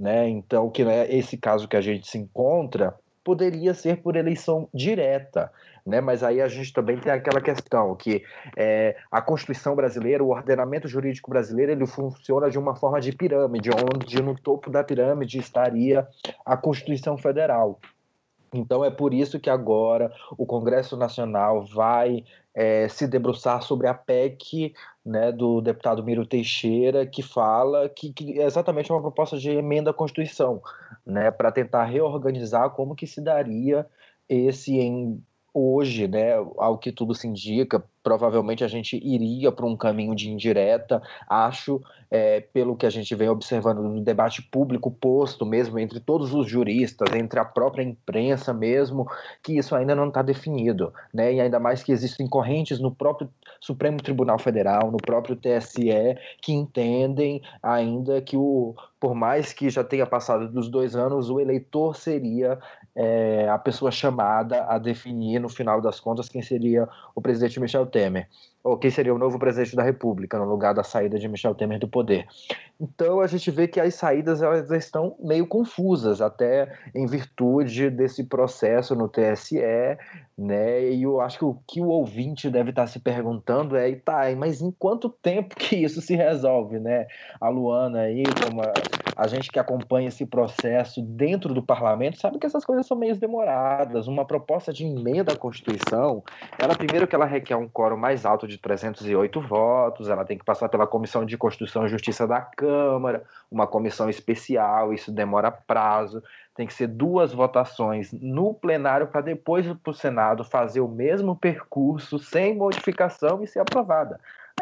né? então que é esse caso que a gente se encontra, poderia ser por eleição direta né? Mas aí a gente também tem aquela questão que é, a Constituição brasileira, o ordenamento jurídico brasileiro, ele funciona de uma forma de pirâmide, onde no topo da pirâmide estaria a Constituição Federal. Então é por isso que agora o Congresso Nacional vai é, se debruçar sobre a PEC né, do deputado Miro Teixeira, que fala que, que é exatamente uma proposta de emenda à Constituição, né, para tentar reorganizar como que se daria esse em hoje, né, ao que tudo se indica, provavelmente a gente iria para um caminho de indireta. Acho, é, pelo que a gente vem observando no debate público posto mesmo entre todos os juristas, entre a própria imprensa mesmo, que isso ainda não está definido, né? E ainda mais que existem correntes no próprio Supremo Tribunal Federal, no próprio TSE, que entendem ainda que o por mais que já tenha passado dos dois anos, o eleitor seria é, a pessoa chamada a definir, no final das contas, quem seria o presidente Michel Temer ou quem seria o novo presidente da República no lugar da saída de Michel Temer do poder. Então a gente vê que as saídas elas estão meio confusas, até em virtude desse processo no TSE, né? E eu acho que o que o ouvinte deve estar se perguntando é, tá, mas em quanto tempo que isso se resolve, né? A Luana aí, como a, a gente que acompanha esse processo dentro do parlamento, sabe que essas coisas são meio demoradas. Uma proposta de emenda à Constituição, ela primeiro que ela requer um quórum mais alto de 308 votos, ela tem que passar pela Comissão de Constituição e Justiça da Câmara, uma comissão especial, isso demora prazo, tem que ser duas votações no plenário para depois para o Senado fazer o mesmo percurso sem modificação e ser aprovada.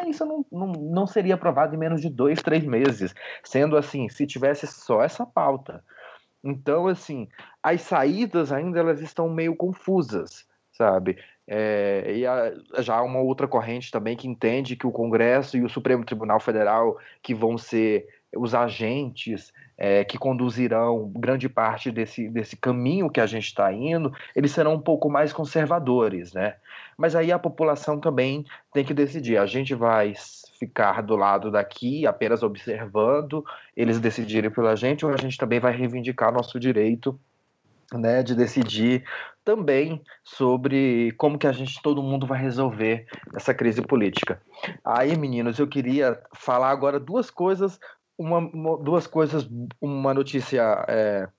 Isso não, não, não seria aprovado em menos de dois, três meses. Sendo assim, se tivesse só essa pauta. Então, assim, as saídas ainda elas estão meio confusas, sabe? É, e há, já há uma outra corrente também que entende que o Congresso e o Supremo Tribunal Federal, que vão ser os agentes é, que conduzirão grande parte desse, desse caminho que a gente está indo, eles serão um pouco mais conservadores, né? Mas aí a população também tem que decidir. A gente vai ficar do lado daqui, apenas observando eles decidirem pela gente, ou a gente também vai reivindicar nosso direito né, de decidir também sobre como que a gente, todo mundo vai resolver essa crise política. Aí, meninos, eu queria falar agora duas coisas, uma, duas coisas, uma notícia é,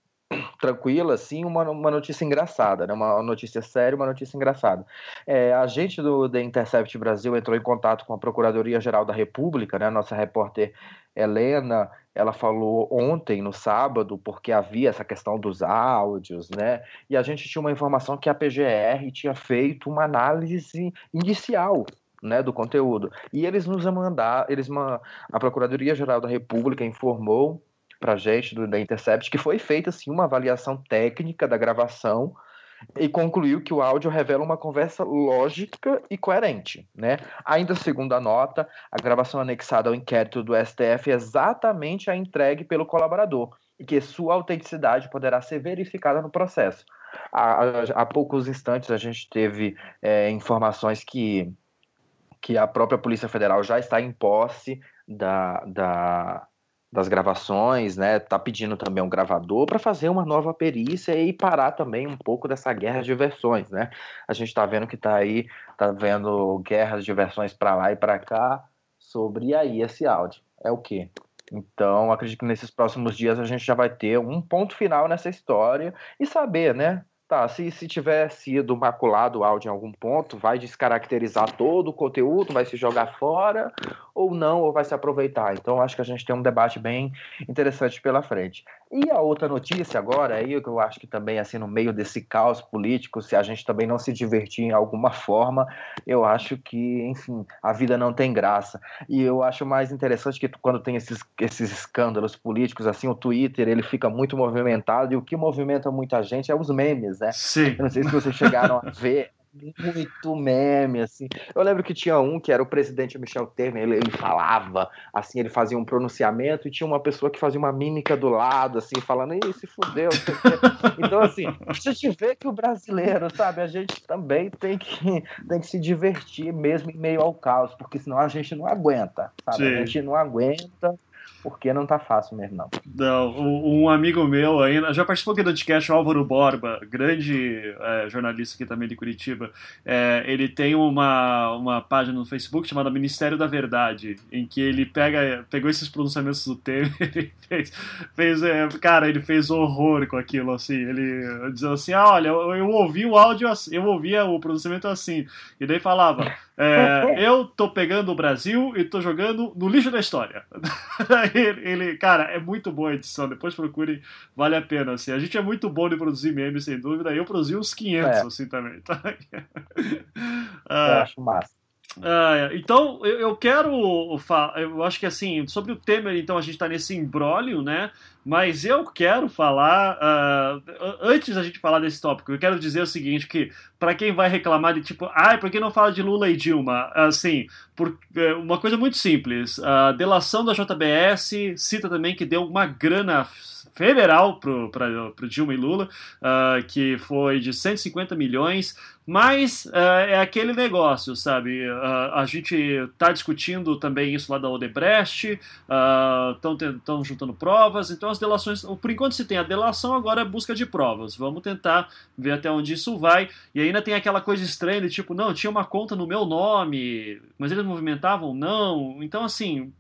tranquila, assim, uma, uma notícia engraçada, né? uma notícia séria, uma notícia engraçada. É, a gente do The Intercept Brasil entrou em contato com a Procuradoria-Geral da República, né? nossa repórter Helena, ela falou ontem, no sábado, porque havia essa questão dos áudios, né? E a gente tinha uma informação que a PGR tinha feito uma análise inicial né, do conteúdo. E eles nos mandaram, eles a Procuradoria Geral da República informou para gente do, da Intercept que foi feita assim, uma avaliação técnica da gravação e concluiu que o áudio revela uma conversa lógica e coerente. Né? Ainda segundo a nota, a gravação anexada ao inquérito do STF é exatamente a entregue pelo colaborador e que sua autenticidade poderá ser verificada no processo. Há, há poucos instantes a gente teve é, informações que, que a própria Polícia Federal já está em posse da, da, das gravações, né? Tá pedindo também um gravador para fazer uma nova perícia e parar também um pouco dessa guerra de versões, né? A gente tá vendo que tá aí, tá vendo guerras de versões para lá e para cá sobre aí esse áudio. É o quê? Então, acredito que nesses próximos dias a gente já vai ter um ponto final nessa história e saber, né? Tá, se, se tiver sido maculado o áudio em algum ponto, vai descaracterizar todo o conteúdo, vai se jogar fora ou não, ou vai se aproveitar. Então, acho que a gente tem um debate bem interessante pela frente. E a outra notícia agora, aí que eu acho que também, assim, no meio desse caos político, se a gente também não se divertir em alguma forma, eu acho que, enfim, a vida não tem graça. E eu acho mais interessante que quando tem esses, esses escândalos políticos, assim, o Twitter, ele fica muito movimentado, e o que movimenta muita gente é os memes, né? Sim. Eu não sei se vocês chegaram a ver muito meme, assim. Eu lembro que tinha um que era o presidente Michel Temer, ele, ele, falava, assim, ele fazia um pronunciamento e tinha uma pessoa que fazia uma mímica do lado, assim, falando, ih, se fudeu. então, assim, a gente vê que o brasileiro, sabe, a gente também tem que, tem que se divertir mesmo em meio ao caos, porque senão a gente não aguenta, sabe? Sim. A gente não aguenta porque não tá fácil mesmo, não. Não, um amigo meu ainda, já participou aqui do podcast, o Álvaro Borba, grande é, jornalista aqui também de Curitiba, é, ele tem uma, uma página no Facebook chamada Ministério da Verdade, em que ele pega, pegou esses pronunciamentos do Temer e fez, fez é, cara, ele fez horror com aquilo, assim, ele dizendo assim, ah, olha, eu, eu ouvi o áudio, eu ouvia o pronunciamento assim, e daí falava, é, eu tô pegando o Brasil e tô jogando no lixo da história. ele, ele, cara, é muito boa a edição. Depois procurem, vale a pena. Assim. A gente é muito bom de produzir memes, sem dúvida. Eu produzi uns 500 é. assim também. Tá? ah, eu acho massa. Uh, então, eu, eu quero. Eu acho que assim, sobre o Temer, então a gente está nesse imbróglio, né? Mas eu quero falar. Uh, antes da gente falar desse tópico, eu quero dizer o seguinte: que para quem vai reclamar de tipo, ai, ah, por que não fala de Lula e Dilma? Assim, por, é, uma coisa muito simples. A delação da JBS cita também que deu uma grana federal para Dilma e Lula, uh, que foi de 150 milhões, mas uh, é aquele negócio, sabe? Uh, a gente está discutindo também isso lá da Odebrecht, estão juntando provas, então as delações, por enquanto se tem a delação, agora é busca de provas. Vamos tentar ver até onde isso vai. E ainda tem aquela coisa estranha de tipo, não, tinha uma conta no meu nome, mas eles movimentavam? Não. Então, assim,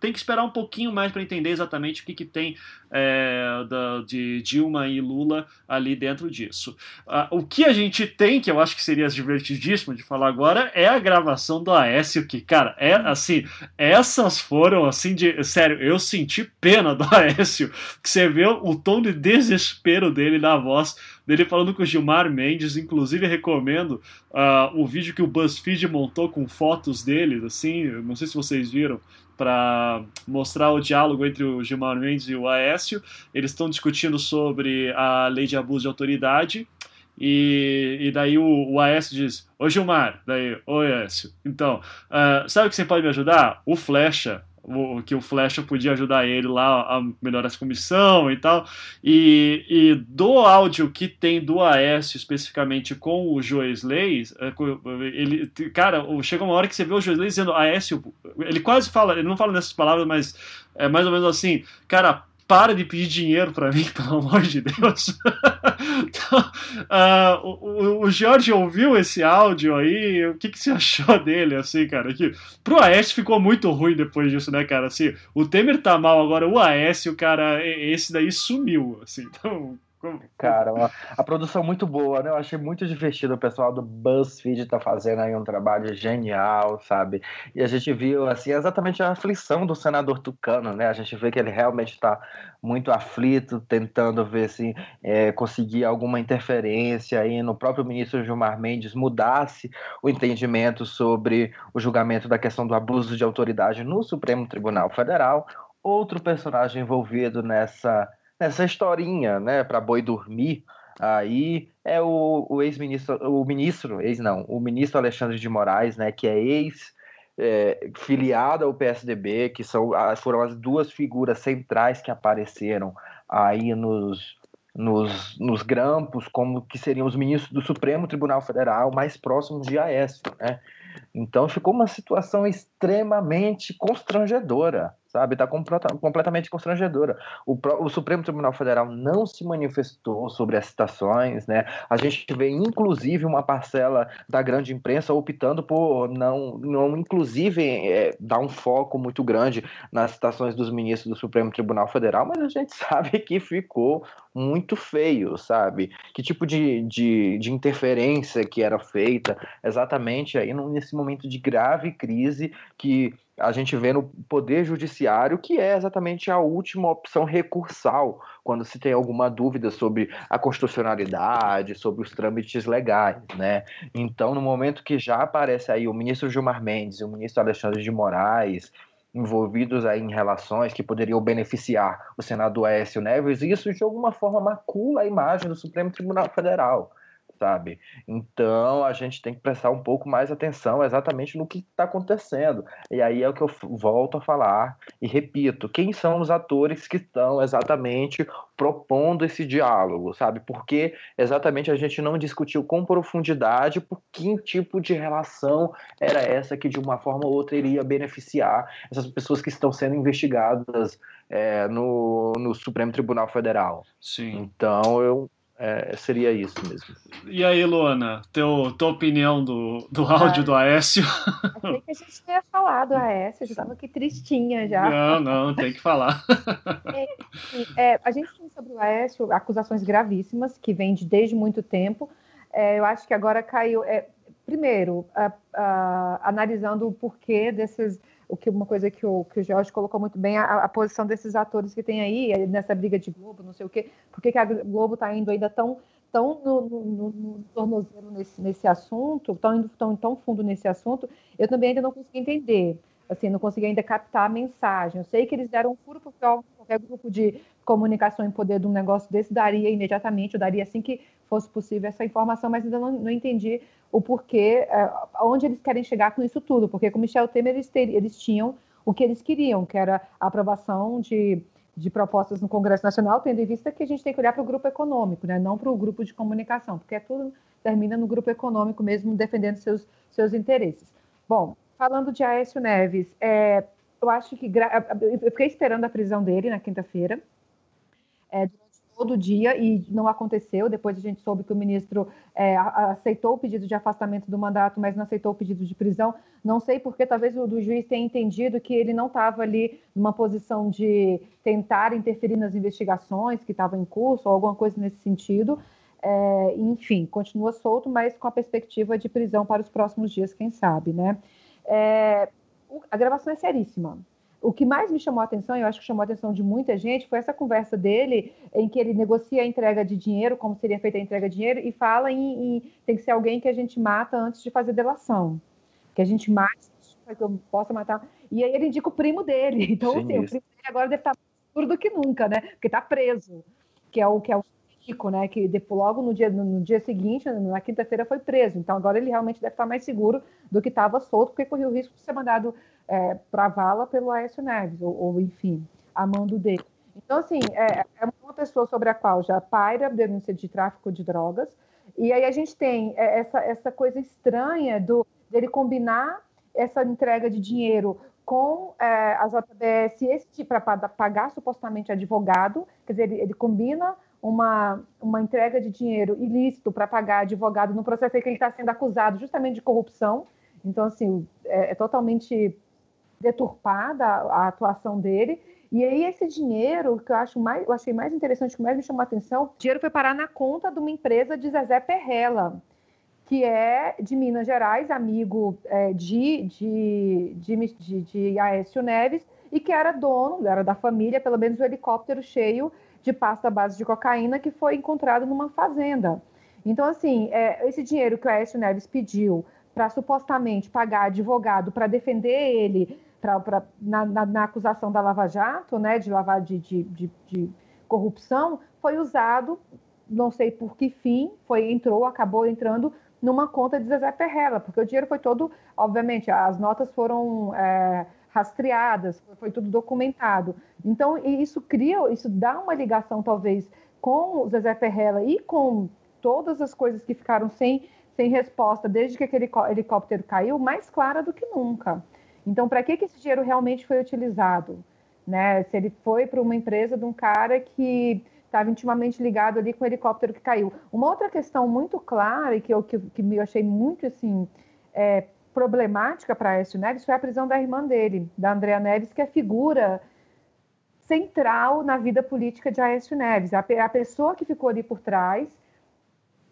tem que esperar um pouquinho mais para entender exatamente o que, que tem é, da, de Dilma e Lula ali dentro disso. Ah, o que a gente tem, que eu acho que seria divertidíssimo de falar agora, é a gravação do Aécio, que, cara, é assim, essas foram assim de. Sério, eu senti pena do Aécio, que você vê o tom de desespero dele na voz dele falando com o Gilmar Mendes, inclusive recomendo uh, o vídeo que o BuzzFeed montou com fotos dele, assim, não sei se vocês viram, para mostrar o diálogo entre o Gilmar Mendes e o Aécio. Eles estão discutindo sobre a lei de abuso de autoridade. E, e daí o, o Aécio diz: Ô Gilmar, daí, ô Aécio, então, uh, sabe o que você pode me ajudar? O Flecha, o, que o Flecha podia ajudar ele lá a melhorar essa comissão e tal. E, e do áudio que tem do Aécio especificamente com o Joesley, é, ele, cara, chega uma hora que você vê o Joesley dizendo Aécio, ele quase fala, ele não fala nessas palavras, mas é mais ou menos assim, cara, para de pedir dinheiro para mim, pelo amor de Deus. então, uh, o, o Jorge ouviu esse áudio aí, o que, que você achou dele, assim, cara? Que, pro Aécio ficou muito ruim depois disso, né, cara? Assim, o Temer tá mal, agora o Aécio, cara, esse daí sumiu, assim, então... Cara, uma, a produção muito boa, né? Eu achei muito divertido o pessoal do BuzzFeed tá fazendo aí um trabalho genial, sabe? E a gente viu, assim, exatamente a aflição do senador Tucano, né? A gente vê que ele realmente está muito aflito, tentando ver se é, conseguir alguma interferência aí no próprio ministro Gilmar Mendes mudasse o entendimento sobre o julgamento da questão do abuso de autoridade no Supremo Tribunal Federal. Outro personagem envolvido nessa nessa historinha, né, para boi dormir, aí é o, o ex-ministro, o ministro, ex não, o ministro Alexandre de Moraes, né, que é ex é, filiado ao PSDB, que são, foram as duas figuras centrais que apareceram aí nos, nos, nos grampos, como que seriam os ministros do Supremo Tribunal Federal mais próximos de Aécio, né? Então ficou uma situação extremamente constrangedora, sabe? Está completamente constrangedora. O, o, Supremo Tribunal Federal não se manifestou sobre as citações, né? A gente vê, inclusive, uma parcela da grande imprensa optando por não, não inclusive, é, dar um foco muito grande nas citações dos ministros do Supremo Tribunal Federal, mas a gente sabe que ficou muito feio, sabe? Que tipo de, de, de interferência que era feita exatamente aí nesse momento de grave crise que a gente vê no Poder Judiciário, que é exatamente a última opção recursal, quando se tem alguma dúvida sobre a constitucionalidade, sobre os trâmites legais, né? Então, no momento que já aparece aí o ministro Gilmar Mendes e o ministro Alexandre de Moraes envolvidos aí em relações que poderiam beneficiar o senador Aécio Neves, isso de alguma forma macula a imagem do Supremo Tribunal Federal sabe? Então a gente tem que prestar um pouco mais atenção exatamente no que está acontecendo. E aí é o que eu volto a falar e repito: quem são os atores que estão exatamente propondo esse diálogo, sabe? Porque exatamente a gente não discutiu com profundidade por que tipo de relação era essa que de uma forma ou outra iria beneficiar essas pessoas que estão sendo investigadas é, no, no Supremo Tribunal Federal. Sim. Então eu é, seria isso mesmo. E aí, Luana, teu, tua opinião do, do áudio ah, do Aécio? Achei que a gente tinha falado do Aécio, eu estava aqui tristinha já. Não, não, tem que falar. É, é, a gente tem sobre o Aécio acusações gravíssimas, que vêm de, desde muito tempo. É, eu acho que agora caiu. É, primeiro, analisando o porquê desses o que uma coisa que o, que o Jorge colocou muito bem, a, a posição desses atores que tem aí, nessa briga de Globo, não sei o quê, por que, a Globo está indo ainda tão, tão no, no, no, tornozelo nesse, nesse assunto, estão indo tão, tão fundo nesse assunto, eu também ainda não consegui entender. Assim, não consegui ainda captar a mensagem. Eu sei que eles deram um furo porque qualquer grupo de comunicação em poder de um negócio desse daria imediatamente, eu daria assim que fosse possível essa informação, mas ainda não, não entendi o porquê, é, onde eles querem chegar com isso tudo, porque com Michel Temer eles, ter, eles tinham o que eles queriam, que era a aprovação de de propostas no Congresso Nacional, tendo em vista que a gente tem que olhar para o grupo econômico, né? não para o grupo de comunicação, porque é tudo termina no grupo econômico mesmo, defendendo seus, seus interesses. Bom, falando de Aécio Neves, é, eu acho que eu fiquei esperando a prisão dele na quinta-feira. É, todo dia e não aconteceu. Depois a gente soube que o ministro é, aceitou o pedido de afastamento do mandato, mas não aceitou o pedido de prisão. Não sei porque talvez o do juiz tenha entendido que ele não estava ali numa posição de tentar interferir nas investigações que estavam em curso ou alguma coisa nesse sentido. É, enfim, continua solto, mas com a perspectiva de prisão para os próximos dias, quem sabe, né? É, a gravação é seríssima o que mais me chamou a atenção, e eu acho que chamou a atenção de muita gente, foi essa conversa dele, em que ele negocia a entrega de dinheiro, como seria feita a entrega de dinheiro, e fala em, em tem que ser alguém que a gente mata antes de fazer delação. Que a gente mata, que eu possa matar. E aí ele indica o primo dele. Então, Sim, assim, o primo dele agora deve estar mais seguro do que nunca, né? Porque está preso, que é o que é o Chico, né? Que depois, logo no dia, no, dia seguinte, na quinta-feira, foi preso. Então agora ele realmente deve estar mais seguro do que estava solto, porque corria o risco de ser mandado é, para a vala pelo Aécio Neves, ou, ou, enfim, a mando dele. Então, assim, é, é, uma pessoa sobre a qual já paira a denúncia de tráfico de drogas, e aí a gente tem é, essa, essa coisa estranha do dele combinar essa entrega de dinheiro com é, a JBS para pagar supostamente advogado, quer dizer, ele, ele combina uma, uma entrega de dinheiro ilícito para pagar advogado no processo em que ele está sendo acusado justamente de corrupção. Então, assim, é, é totalmente deturpada a, atuação dele. E aí esse dinheiro, que eu acho mais, eu achei mais interessante, que mais me chamou a atenção, o dinheiro foi parar na conta de uma empresa de Zezé Perrella, que é de Minas Gerais, amigo é, de, de, de, de, de Aécio Neves, e que era dono, era da família, pelo menos o helicóptero cheio de pasta base de cocaína que foi encontrado numa fazenda. Então, assim, é, esse dinheiro que o Aécio Neves pediu para supostamente pagar advogado para defender ele pra, pra na, na, na, acusação da Lava Jato, né, de lavar de, de, de, de, corrupção, foi usado, não sei por que fim, foi entrou, acabou entrando numa conta de Zezé Perrella, porque o dinheiro foi todo, obviamente, as notas foram é, rastreadas, foi tudo documentado. Então, isso cria, isso dá uma ligação, talvez, com o Zezé Perrella e com todas as coisas que ficaram sem, sem resposta desde que aquele helicóptero caiu, mais clara do que nunca. Então, para que, que esse dinheiro realmente foi utilizado? Né? Se ele foi para uma empresa de um cara que estava intimamente ligado ali com o helicóptero que caiu. Uma outra questão muito clara e que eu, que, que eu achei muito assim é, problemática para Aécio Neves foi a prisão da irmã dele, da Andrea Neves, que é figura central na vida política de Aécio Neves. A, a pessoa que ficou ali por trás,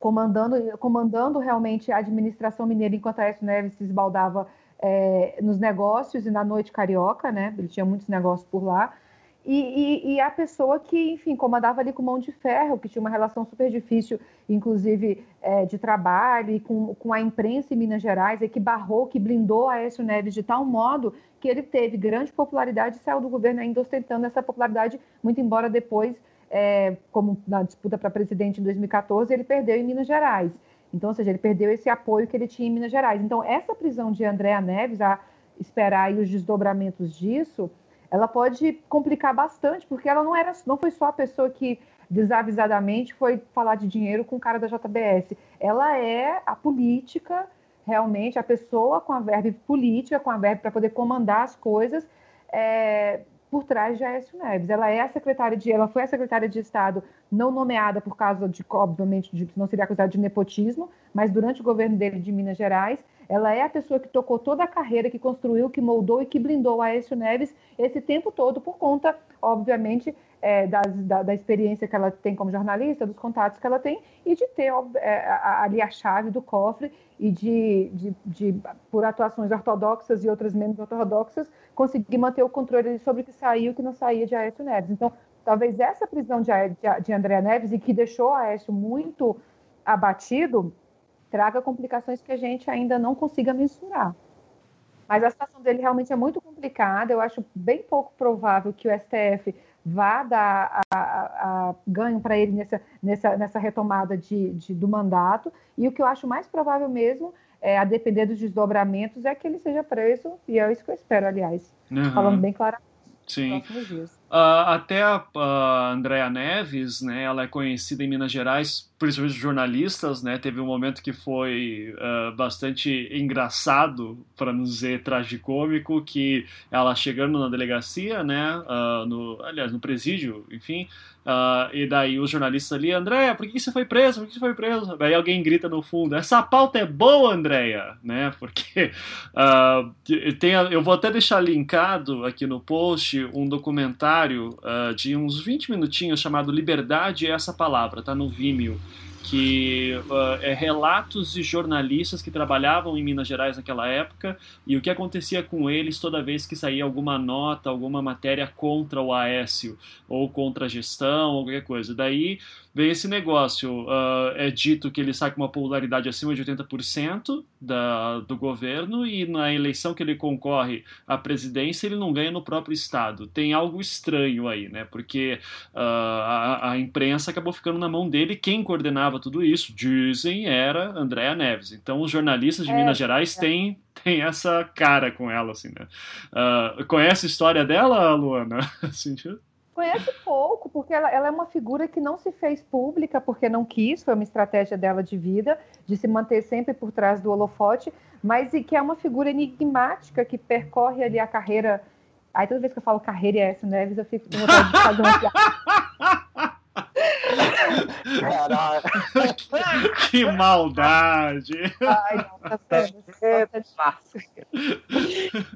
comandando, comandando realmente a administração mineira enquanto Aécio Neves se esbaldava é, nos negócios e na noite carioca, né? Ele tinha muitos negócios por lá. E, e, e, a pessoa que, enfim, comandava ali com mão de ferro, que tinha uma relação super difícil, inclusive é, de trabalho, e com, com a imprensa em Minas Gerais, e que barrou, que blindou a Aécio Neves de tal modo que ele teve grande popularidade e saiu do governo ainda ostentando essa popularidade, muito embora depois, é, como na disputa para presidente em 2014, ele perdeu em Minas Gerais. Então, ou seja, ele perdeu esse apoio que ele tinha em Minas Gerais. Então, essa prisão de Andréa Neves, a esperar aí os desdobramentos disso, ela pode complicar bastante, porque ela não era, não foi só a pessoa que desavisadamente foi falar de dinheiro com o cara da JBS. Ela é a política, realmente, a pessoa com a verba política, com a verba para poder comandar as coisas, é, por trás de Aécio Neves. Ela é a secretária de, ela foi a secretária de Estado não nomeada por causa de, obviamente, de, não seria acusada de nepotismo, mas durante o governo dele de Minas Gerais, ela é a pessoa que tocou toda a carreira, que construiu, que moldou e que blindou Aécio Neves esse tempo todo por conta, obviamente, é, das, da, da, experiência que ela tem como jornalista, dos contatos que ela tem e de ter é, ali a chave do cofre e de, de, de, por atuações ortodoxas e outras menos ortodoxas, conseguir manter o controle sobre o que saiu e o que não saía de Aécio Neves. Então, talvez essa prisão de, de, de André Neves e que deixou Aécio muito abatido, traga complicações que a gente ainda não consiga mensurar. Mas a situação dele realmente é muito complicada. Eu acho bem pouco provável que o STF vá dar a, a, a ganho para ele nessa, nessa, nessa retomada de, de, do mandato. E o que eu acho mais provável mesmo, é, a depender dos desdobramentos, é que ele seja preso, e é isso que eu espero, aliás. Uhum. Falando bem claramente. Sim. Uh, até a, a Andrea Neves, né, ela é conhecida em Minas Gerais, principalmente jornalistas, né, teve um momento que foi uh, bastante engraçado, para não dizer tragicômico, que ela chegando na delegacia, né, uh, no, aliás, no presídio, enfim, Uh, e daí os jornalistas ali, Andréia, por que você foi preso? Por que você foi preso? Daí alguém grita no fundo, essa pauta é boa, Andréia, né? Porque tem, eu vou até deixar linkado aqui no post um documentário de uns 20 minutinhos chamado Liberdade é essa palavra, tá no Vimeo que uh, é relatos de jornalistas que trabalhavam em Minas Gerais naquela época e o que acontecia com eles toda vez que saía alguma nota, alguma matéria contra o Aécio ou contra a gestão qualquer coisa. Daí vem esse negócio. Uh, é dito que ele sai com uma popularidade acima de 80% da, do governo e na eleição que ele concorre à presidência ele não ganha no próprio estado. Tem algo estranho aí, né? Porque uh, a, a, imprensa acabou ficando na mão dele. Quem coordenava tudo isso, dizem, era Andréa Neves. Então os jornalistas de é, Minas Gerais é. têm tem essa cara com ela, assim, né? Uh, conhece a história dela, Luana? assim, Conhece pouco, porque ela, ela, é uma figura que não se fez pública porque não quis, foi uma estratégia dela de vida, de se manter sempre por trás do holofote, mas e que é uma figura enigmática que percorre ali a carreira. Aí toda vez que eu falo carreira e S. Neves, eu fico com vontade de fazer uma que maldade! Ai, não, tá fácil.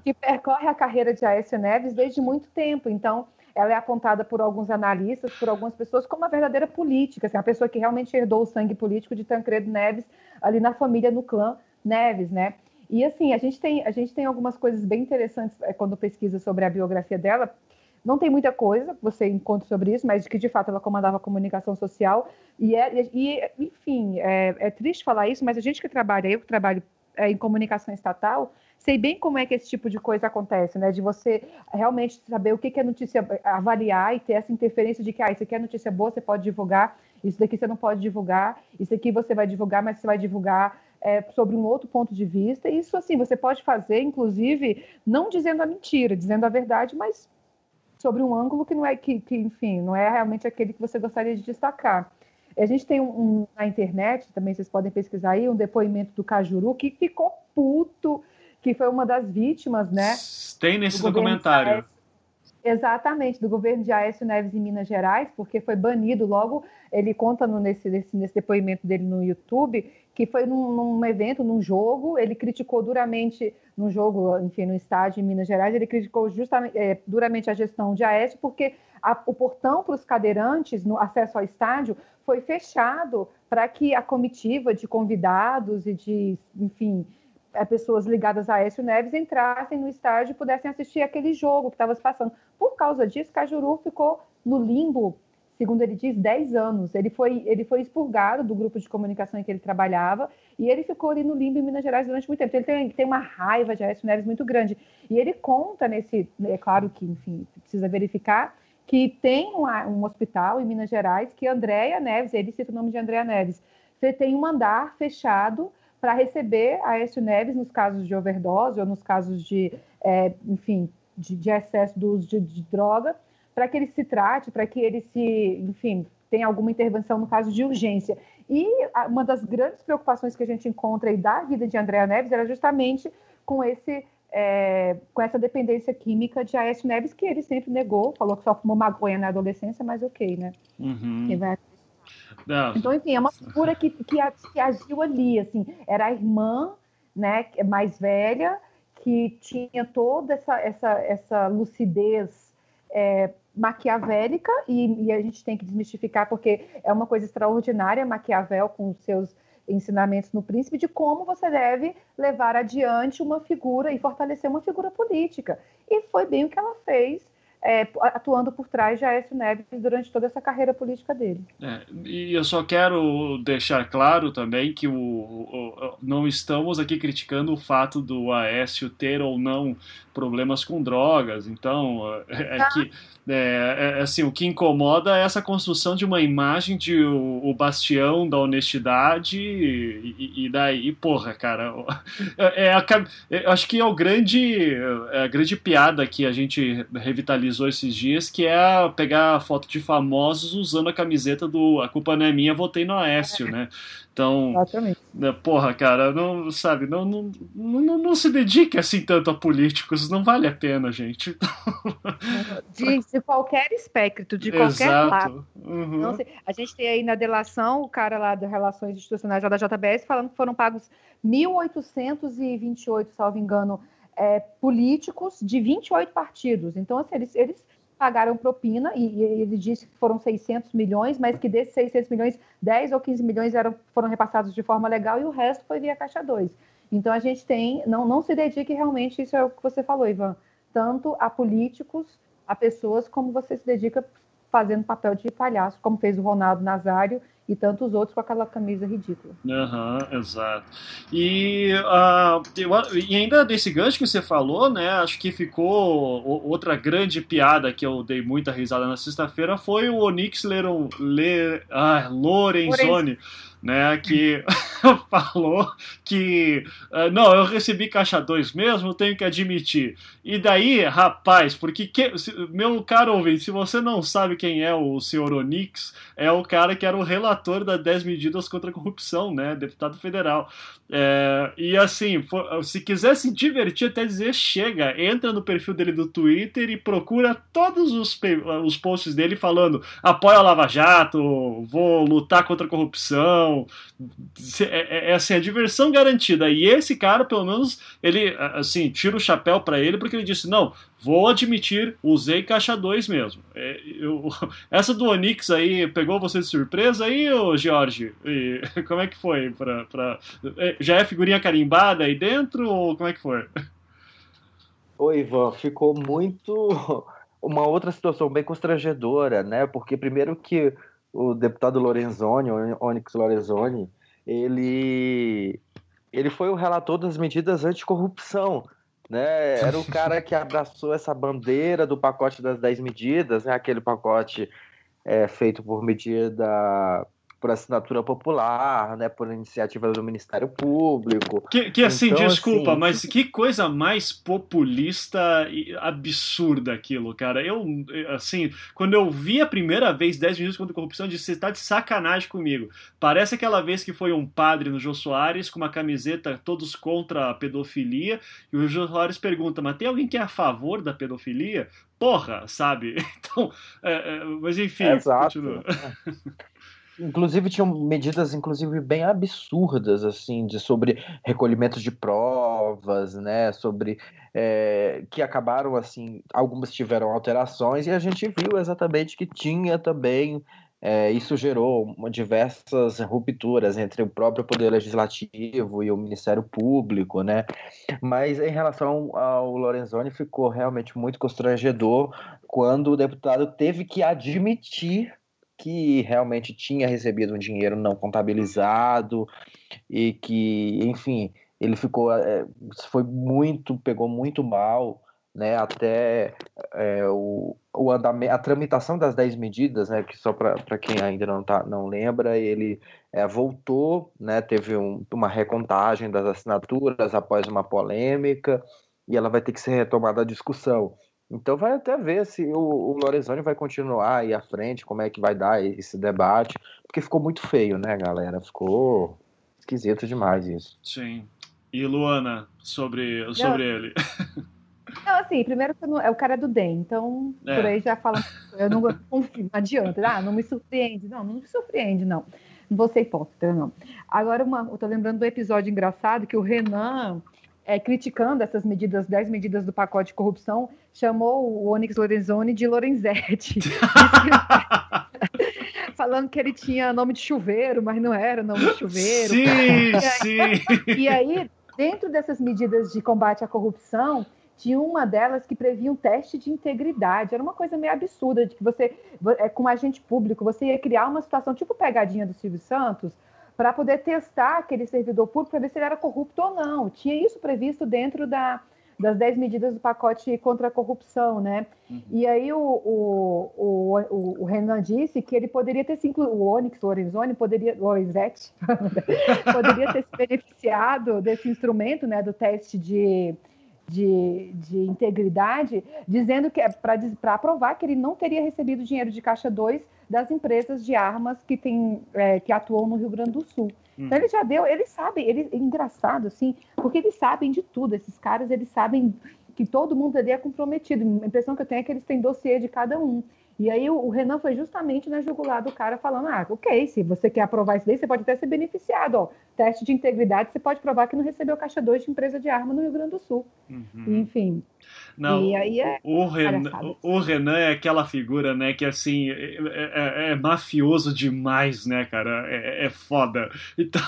que percorre a carreira de Aécio Neves desde muito tempo. Então, ela é apontada por alguns analistas, por algumas pessoas, como uma verdadeira política, assim, uma pessoa que realmente herdou o sangue político de Tancredo Neves ali na família, no clã Neves, né? E assim, a gente tem, a gente tem algumas coisas bem interessantes é, quando pesquisa sobre a biografia dela. Não tem muita coisa que você encontra sobre isso, mas de que de fato ela comandava comunicação social. E, é, e enfim, é, é triste falar isso, mas a gente que trabalha, eu que trabalho é, em comunicação estatal, sei bem como é que esse tipo de coisa acontece, né? De você realmente saber o que, é notícia, avaliar e ter essa interferência de que, ah, isso aqui é notícia boa, você pode divulgar, isso daqui você não pode divulgar, isso aqui você vai divulgar, mas você vai divulgar é, sobre um outro ponto de vista. Isso, assim, você pode fazer, inclusive, não dizendo a mentira, dizendo a verdade, mas sobre um ângulo que não é, que, que enfim, não é realmente aquele que você gostaria de destacar. A gente tem um, um, na internet, também vocês podem pesquisar aí, um depoimento do Cajuru que ficou puto que foi uma das vítimas, né? Tem nesse do documentário. Exatamente, do governo de Aécio Neves em Minas Gerais, porque foi banido logo. Ele conta no, nesse, nesse, nesse, depoimento dele no YouTube que foi num, num, evento, num jogo, ele criticou duramente, num jogo, enfim, no estádio em Minas Gerais, ele criticou justamente, é, duramente a gestão de Aécio, porque a, o portão para os cadeirantes no acesso ao estádio foi fechado para que a comitiva de convidados e de, enfim, pessoas ligadas a Aécio Neves entrassem no estádio e pudessem assistir aquele jogo que estava se passando. Por causa disso, Cajuru ficou no limbo, segundo ele diz, 10 anos. Ele foi, ele foi expurgado do grupo de comunicação em que ele trabalhava e ele ficou ali no limbo em Minas Gerais durante muito tempo. Então, ele tem, tem uma raiva de Aécio Neves muito grande. E ele conta nesse, é claro que, enfim, precisa verificar, que tem um, um hospital em Minas Gerais que Andréia Neves, ele cita o nome de Andréia Neves, tem um andar fechado para receber Aécio Neves nos casos de overdose ou nos casos de, é, enfim, de, de, excesso do uso de, de droga, para que ele se trate, para que ele se, enfim, tenha alguma intervenção no caso de urgência. E uma das grandes preocupações que a gente encontra aí da vida de Andréa Neves era justamente com esse é, com essa dependência química de Aécio Neves, que ele sempre negou, falou que só fumou maconha na adolescência, mas ok, né? Uhum. Quem vai não. Então, enfim, é uma figura que, que, que agiu ali, assim, era a irmã, né, mais velha, que tinha toda essa, essa, essa lucidez é, maquiavélica, e, e, a gente tem que desmistificar, porque é uma coisa extraordinária, Maquiavel, com seus ensinamentos no Príncipe, de como você deve levar adiante uma figura e fortalecer uma figura política. E foi bem o que ela fez é, atuando por trás de Aécio Neves durante toda essa carreira política dele. É, e eu só quero deixar claro também que o, o, não estamos aqui criticando o fato do Aécio ter ou não problemas com drogas. Então, é, é que é, é, assim, o que incomoda é essa construção de uma imagem de o, o bastião da honestidade e, e, daí, porra, cara, é, é acho que é o grande, é a grande piada que a gente revitalizou esses dias, que é pegar foto de famosos usando a camiseta do A Culpa Não É Minha, votei no Aécio, né? Então, Exatamente. Né, porra, cara, não, sabe, não, não, não, não, se dedique assim tanto a políticos, não vale a pena, gente. De, de qualquer espectro, de qualquer Exato. lado. Uhum. Não sei, a gente tem aí na delação o cara lá das Relações Institucionais da JBS falando que foram pagos 1.828, salvo engano, é, políticos de 28 partidos. Então, assim, eles, eles pagaram propina, e, e, ele disse que foram 600 milhões, mas que desses 600 milhões, 10 ou 15 milhões eram, foram repassados de forma legal e o resto foi via Caixa 2. Então a gente tem, não, não se dedique realmente, isso é o que você falou, Ivan, tanto a políticos, a pessoas, como você se dedica fazendo papel de palhaço, como fez o Ronaldo Nazário e tantos outros com aquela camisa ridícula. Uhum, exato. E, uh, e ainda desse gancho que você falou, né? Acho que ficou outra grande piada que eu dei muita risada na sexta-feira foi o Onyx Leron, Le, ah, Lorenzoni né, que falou que uh, não, eu recebi caixa 2 mesmo, tenho que admitir. E daí, rapaz, porque que, se, meu caro ouvinte, se você não sabe quem é o senhor Onix, é o cara que era o relator das 10 medidas contra a corrupção, né, deputado federal. É, e assim, for, se quiser se divertir até dizer chega, entra no perfil dele do Twitter e procura todos os, os posts dele falando apoia a Lava Jato, vou lutar contra a corrupção, é, é, é assim, a diversão garantida. E esse cara, pelo menos, ele assim, tira o chapéu para ele porque ele disse, não, vou admitir, usei caixa 2 mesmo. É, eu, essa do Onix aí pegou você de surpresa aí, ô Jorge? E, como é que foi? Pra, pra, é, já é figurinha carimbada aí dentro ou como é que foi? Oi, Ivan, ficou muito. Uma outra situação bem constrangedora, né? Porque, primeiro, que o deputado Lorenzoni, Onyx Lorenzoni, ele, ele foi o relator das medidas anticorrupção né? Era o cara que abraçou essa bandeira do pacote das 10 medidas, né? aquele pacote é, feito por medida por assinatura popular, né, por iniciativa do Ministério Público. Que, que assim, então, desculpa, assim, mas que coisa mais populista e absurda aquilo, cara. Eu, assim, quando eu vi a primeira vez 10 minutos contra a corrupção, eu disse, você tá de sacanagem comigo. Parece aquela vez que foi um padre no Jô Soares com uma camiseta todos contra a pedofilia, e o Jô Soares pergunta, mas tem alguém que é a favor da pedofilia? Porra, sabe? Então, é, é, mas enfim, Exato. continua. Inclusive tinham medidas, inclusive bem absurdas, assim, de sobre recolhimento de provas, né, sobre é, que acabaram assim, algumas tiveram alterações e a gente viu exatamente que tinha também é, isso gerou diversas rupturas entre o próprio poder legislativo e o Ministério Público, né? Mas em relação ao Lorenzoni ficou realmente muito constrangedor quando o deputado teve que admitir que realmente tinha recebido um dinheiro não contabilizado e que, enfim, ele ficou, é, foi muito, pegou muito mal, né, até é, o, o andamento, a tramitação das 10 medidas, né, que só para quem ainda não, tá, não lembra, ele é, voltou, né, teve um, uma recontagem das assinaturas após uma polêmica, e ela vai ter que ser retomada a discussão. Então vai até ver se o, o Lorenzoni vai continuar aí à frente, como é que vai dar esse debate, porque ficou muito feio, né, galera? Ficou esquisito demais isso. Sim. E Luana, sobre, sobre não, ele? Não, assim, primeiro que não, é o cara do DEM, então é. por aí já fala, eu não confio, não adianta, ah, não me surpreende, não, não me surpreende, não. Não vou ser hipócrita, não. Agora, uma, eu tô lembrando do episódio engraçado que o Renan é, criticando essas medidas, 10 medidas do pacote de corrupção, chamou o Onyx Lorenzoni de Lorenzetti. Falando que ele tinha nome de chuveiro, mas não era nome de chuveiro. Sim, e aí, sim. E aí, dentro dessas medidas de combate à corrupção, tinha uma delas que previa um teste de integridade. Era uma coisa meio absurda, de que você, é, como agente público, você ia criar uma situação tipo pegadinha do Silvio Santos, para poder testar aquele servidor público para ver se ele era corrupto ou não. Tinha isso previsto dentro da, das 10 medidas do pacote contra a corrupção, né? Uhum. E aí o, o, o, o, Renan disse que ele poderia ter se incluído, o Onyx, o Lorenzoni, poderia, o Lorenzetti, poderia ter se beneficiado desse instrumento, né, do teste de, de, de integridade, dizendo que é para aprovar que ele não teria recebido dinheiro de Caixa 2 das empresas de armas que, tem, é, que atuam no Rio Grande do Sul. Hum. Então ele já deu, eles sabem, ele, é engraçado assim, porque eles sabem de tudo, esses caras, eles sabem que todo mundo ali é comprometido. A impressão que eu tenho é que eles têm dossiê de cada um. E aí o, Renan foi justamente na jugular do cara falando, ah, ok, se você quer aprovar isso daí, você pode até ser beneficiado, ó. Teste de integridade, você pode provar que não recebeu caixa 2 de empresa de arma no Rio Grande do Sul. Uhum. Enfim. Não, e aí é o, Renan, o Renan é aquela figura, né, que assim, é, é, é mafioso demais, né, cara? É, é foda. Então,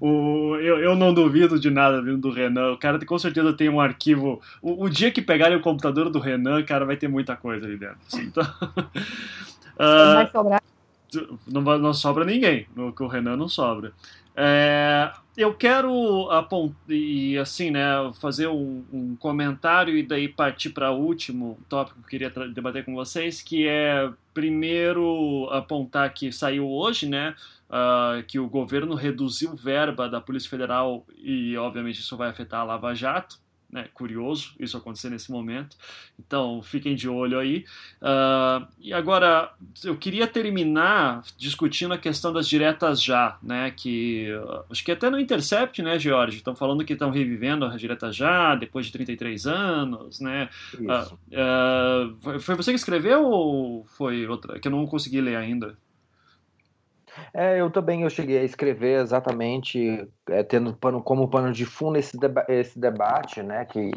o, eu, eu não duvido de nada vindo do Renan. O cara com certeza tem um arquivo. O, o dia que pegarem o computador do Renan, cara, vai ter muita coisa ali dentro. Assim, então, uh, vai sobrar. Não, não sobra ninguém. O Renan não sobra. É, eu quero e assim, né, fazer um, um, comentário e daí partir para o último tópico que eu queria debater com vocês, que é primeiro apontar que saiu hoje, né, uh, que o governo reduziu verba da Polícia Federal e obviamente isso vai afetar a Lava Jato. Né, curioso isso acontecer nesse momento. Então, fiquem de olho aí. Uh, e agora, eu queria terminar discutindo a questão das diretas já, né? Que uh, acho que até no Intercept, né, George? Estão falando que estão revivendo a direta já depois de 33 anos, né? Uh, foi você que escreveu ou foi outra? Que eu não consegui ler ainda. É, eu também eu cheguei a escrever exatamente é, tendo pano, como pano de fundo esse, deba esse debate, né, que,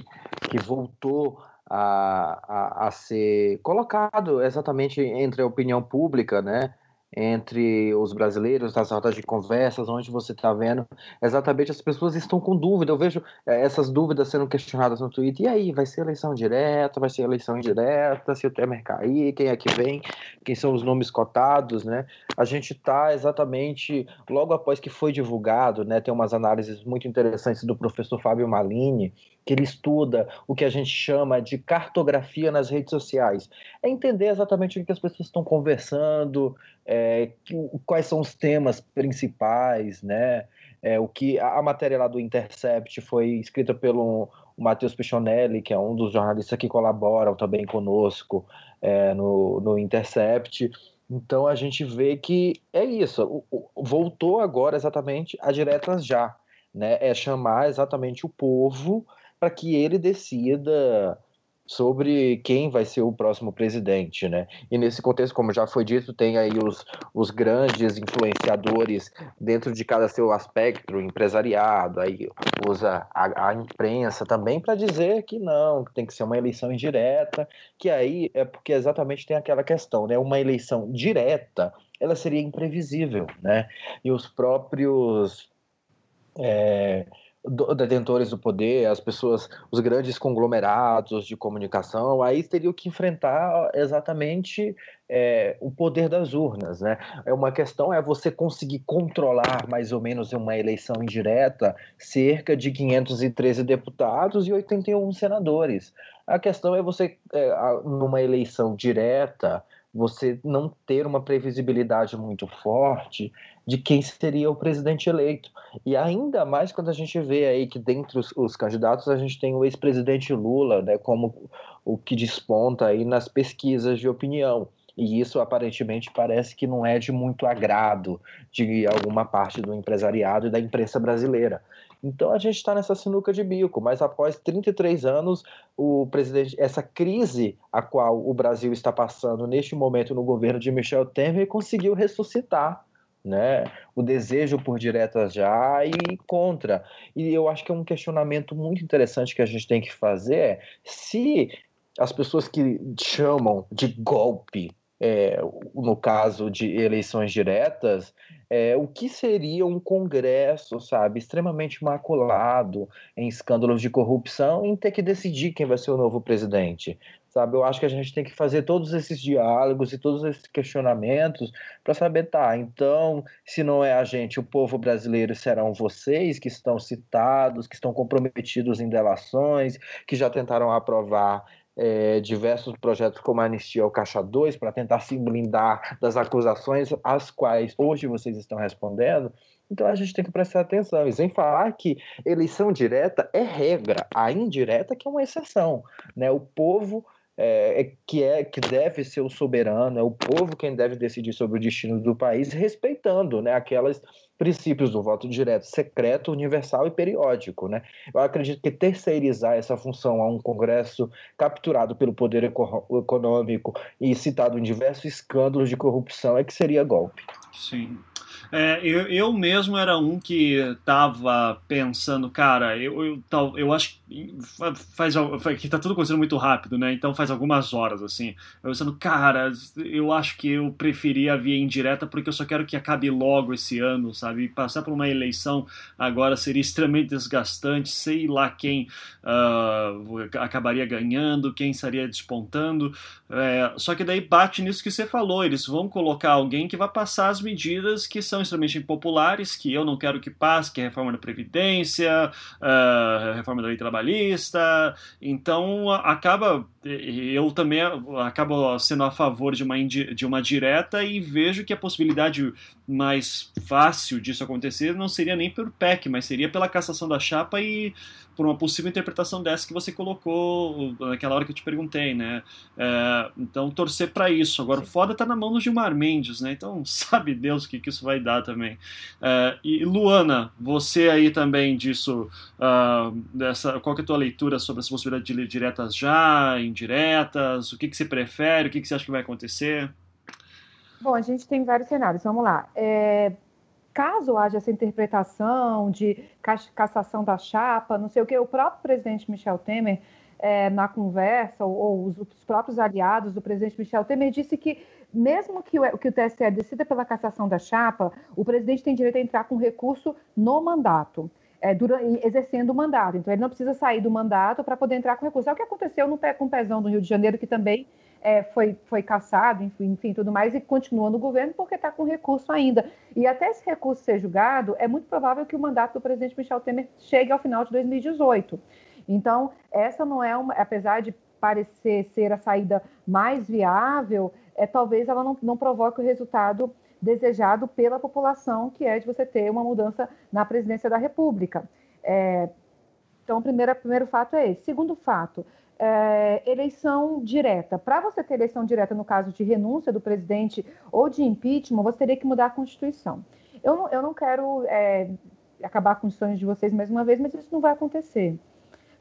que voltou a, a, a ser colocado exatamente entre a opinião pública, né, entre os brasileiros, nas rodas de conversas, onde você está vendo exatamente as pessoas estão com dúvida. Eu vejo é, essas dúvidas sendo questionadas no Twitter. E aí, vai ser eleição direta, vai ser eleição indireta, se o Temer cair, quem é que vem, quem são os nomes cotados, né? A gente está exatamente, logo após que foi divulgado, né? Tem umas análises muito interessantes do professor Fábio Malini, que ele estuda o que a gente chama de cartografia nas redes sociais. É entender exatamente o que as pessoas estão conversando, é, quais são os temas principais, né? É, o que a, matéria lá do Intercept foi escrita pelo Matheus Pichonelli, que é um dos jornalistas que colaboram também conosco é, no, no Intercept. Então a gente vê que é isso, voltou agora exatamente a diretas já, né? É chamar exatamente o povo para que ele decida sobre quem vai ser o próximo presidente, né? E nesse contexto, como já foi dito, tem aí os, os grandes influenciadores dentro de cada seu aspecto, empresariado, aí usa a, a imprensa também para dizer que não, que tem que ser uma eleição indireta, que aí é porque exatamente tem aquela questão, né? Uma eleição direta, ela seria imprevisível, né? E os próprios é, detentores do poder, as pessoas, os grandes conglomerados de comunicação, aí teriam que enfrentar exatamente é, o poder das urnas, né? É uma questão é você conseguir controlar mais ou menos uma eleição indireta cerca de 513 deputados e 81 senadores. A questão é você é, numa eleição direta você não ter uma previsibilidade muito forte de quem seria o presidente eleito. E ainda mais quando a gente vê aí que dentre os, os candidatos a gente tem o ex-presidente Lula, né, como o que desponta aí nas pesquisas de opinião. E isso aparentemente parece que não é de muito agrado de alguma parte do empresariado e da imprensa brasileira. Então a gente está nessa sinuca de bico, mas após 33 anos, o presidente, essa crise a qual o Brasil está passando neste momento no governo de Michel Temer conseguiu ressuscitar né? O desejo por diretas já e contra. E eu acho que é um questionamento muito interessante que a gente tem que fazer é se as pessoas que chamam de golpe é, no caso de eleições diretas, é, o que seria um Congresso, sabe, extremamente maculado em escândalos de corrupção, em ter que decidir quem vai ser o novo presidente sabe? Eu acho que a gente tem que fazer todos esses diálogos e todos esses questionamentos para saber, tá, então, se não é a gente, o povo brasileiro serão vocês que estão citados, que estão comprometidos em delações, que já tentaram aprovar é, diversos projetos como a Anistia ao Caixa 2 para tentar se blindar das acusações às quais hoje vocês estão respondendo. Então a gente tem que prestar atenção. E sem falar que eleição direta é regra, a indireta que é uma exceção. Né? O povo é, é, que é que deve ser o soberano, é o povo quem deve decidir sobre o destino do país, respeitando né, aquelas princípios do voto direto, secreto, universal e periódico. Né? Eu acredito que terceirizar essa função a um Congresso capturado pelo poder econômico e citado em diversos escândalos de corrupção é que seria golpe. Sim. É, eu, eu mesmo era um que estava pensando, cara, eu, eu, tal, eu acho faz que tá tudo acontecendo muito rápido, né? Então faz algumas horas assim. Eu pensando, cara, eu acho que eu preferia a via indireta porque eu só quero que acabe logo esse ano, sabe? Passar por uma eleição agora seria extremamente desgastante, sei lá quem uh, acabaria ganhando, quem estaria despontando. É, só que daí bate nisso que você falou, eles vão colocar alguém que vai passar as medidas que são extremamente impopulares, que eu não quero que passe, que é a reforma da Previdência, a reforma da lei trabalhista. Então acaba eu também acabo sendo a favor de uma, de uma direta e vejo que a possibilidade mais fácil disso acontecer não seria nem pelo PEC, mas seria pela cassação da chapa e por uma possível interpretação dessa que você colocou naquela hora que eu te perguntei, né? É, então, torcer para isso. Agora, o foda tá na mão do Gilmar Mendes, né? Então, sabe Deus o que, que isso vai dar também. É, e Luana, você aí também disso, uh, dessa, qual que é a tua leitura sobre essa possibilidade de diretas já, indiretas? O que, que você prefere? O que, que você acha que vai acontecer? Bom, a gente tem vários cenários. Vamos lá. É, caso haja essa interpretação de cassação da chapa, não sei o que, o próprio presidente Michel Temer, é, na conversa, ou, ou os, os, próprios aliados do presidente Michel Temer, disse que, mesmo que o, que o TSE decida pela cassação da chapa, o presidente tem direito a entrar com recurso no mandato. É, exercendo o mandato. Então, ele não precisa sair do mandato para poder entrar com recurso. É o que aconteceu no, com o Pezão do Rio de Janeiro, que também é, foi, foi caçado, enfim, enfim, tudo mais, e continua no governo porque está com recurso ainda. E até esse recurso ser julgado, é muito provável que o mandato do presidente Michel Temer chegue ao final de 2018. Então, essa não é uma, apesar de parecer ser a saída mais viável, é, talvez ela não, não provoque o resultado desejado pela população, que é de você ter uma mudança na presidência da República. É, então, primeiro, primeiro fato é esse. Segundo fato, é, eleição direta. Para você ter eleição direta no caso de renúncia do presidente ou de impeachment, você teria que mudar a Constituição. Eu não, eu não quero é, acabar com os sonhos de vocês mais uma vez, mas isso não vai acontecer.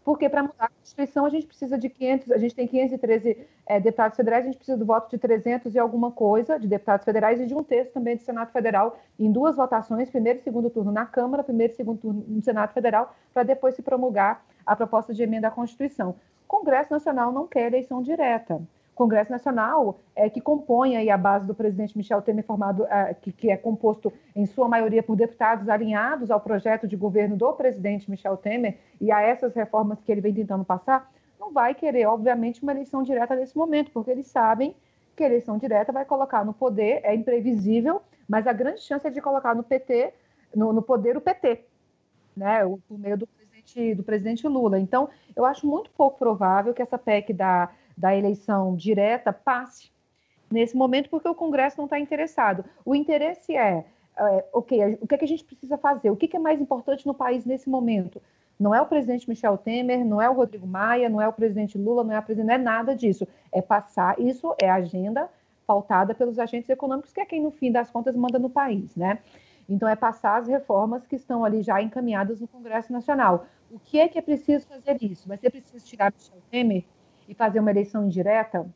Porque para mudar a Constituição a gente precisa de 500, a gente tem 513 é, deputados federais, a gente precisa do voto de 300 e alguma coisa de deputados federais e de um terço também do Senado Federal em duas votações, primeiro e segundo turno na Câmara, primeiro e segundo turno no Senado Federal, para depois se promulgar a proposta de emenda à Constituição. Congresso Nacional não quer eleição direta. Congresso Nacional é que compõe aí a base do presidente Michel Temer, formado, é, que, que, é composto em sua maioria por deputados alinhados ao projeto de governo do presidente Michel Temer e a essas reformas que ele vem tentando passar, não vai querer, obviamente, uma eleição direta nesse momento, porque eles sabem que a eleição direta vai colocar no poder, é imprevisível, mas a grande chance é de colocar no PT, no, no poder o PT, né, por meio do presidente, do presidente Lula. Então, eu acho muito pouco provável que essa PEC da, da eleição direta passe nesse momento, porque o Congresso não está interessado. O interesse é, é o que, é que a gente precisa fazer? O que, que é mais importante no país nesse momento? Não é o presidente Michel Temer, não é o Rodrigo Maia, não é o presidente Lula, não é a presidente, não é nada disso. É passar, isso é agenda pautada pelos agentes econômicos, que é quem, no fim das contas, manda no país, né? Então, é passar as reformas que estão ali já encaminhadas no Congresso Nacional. O que é que é preciso fazer isso? Vai ser preciso tirar Michel Temer e fazer uma eleição indireta?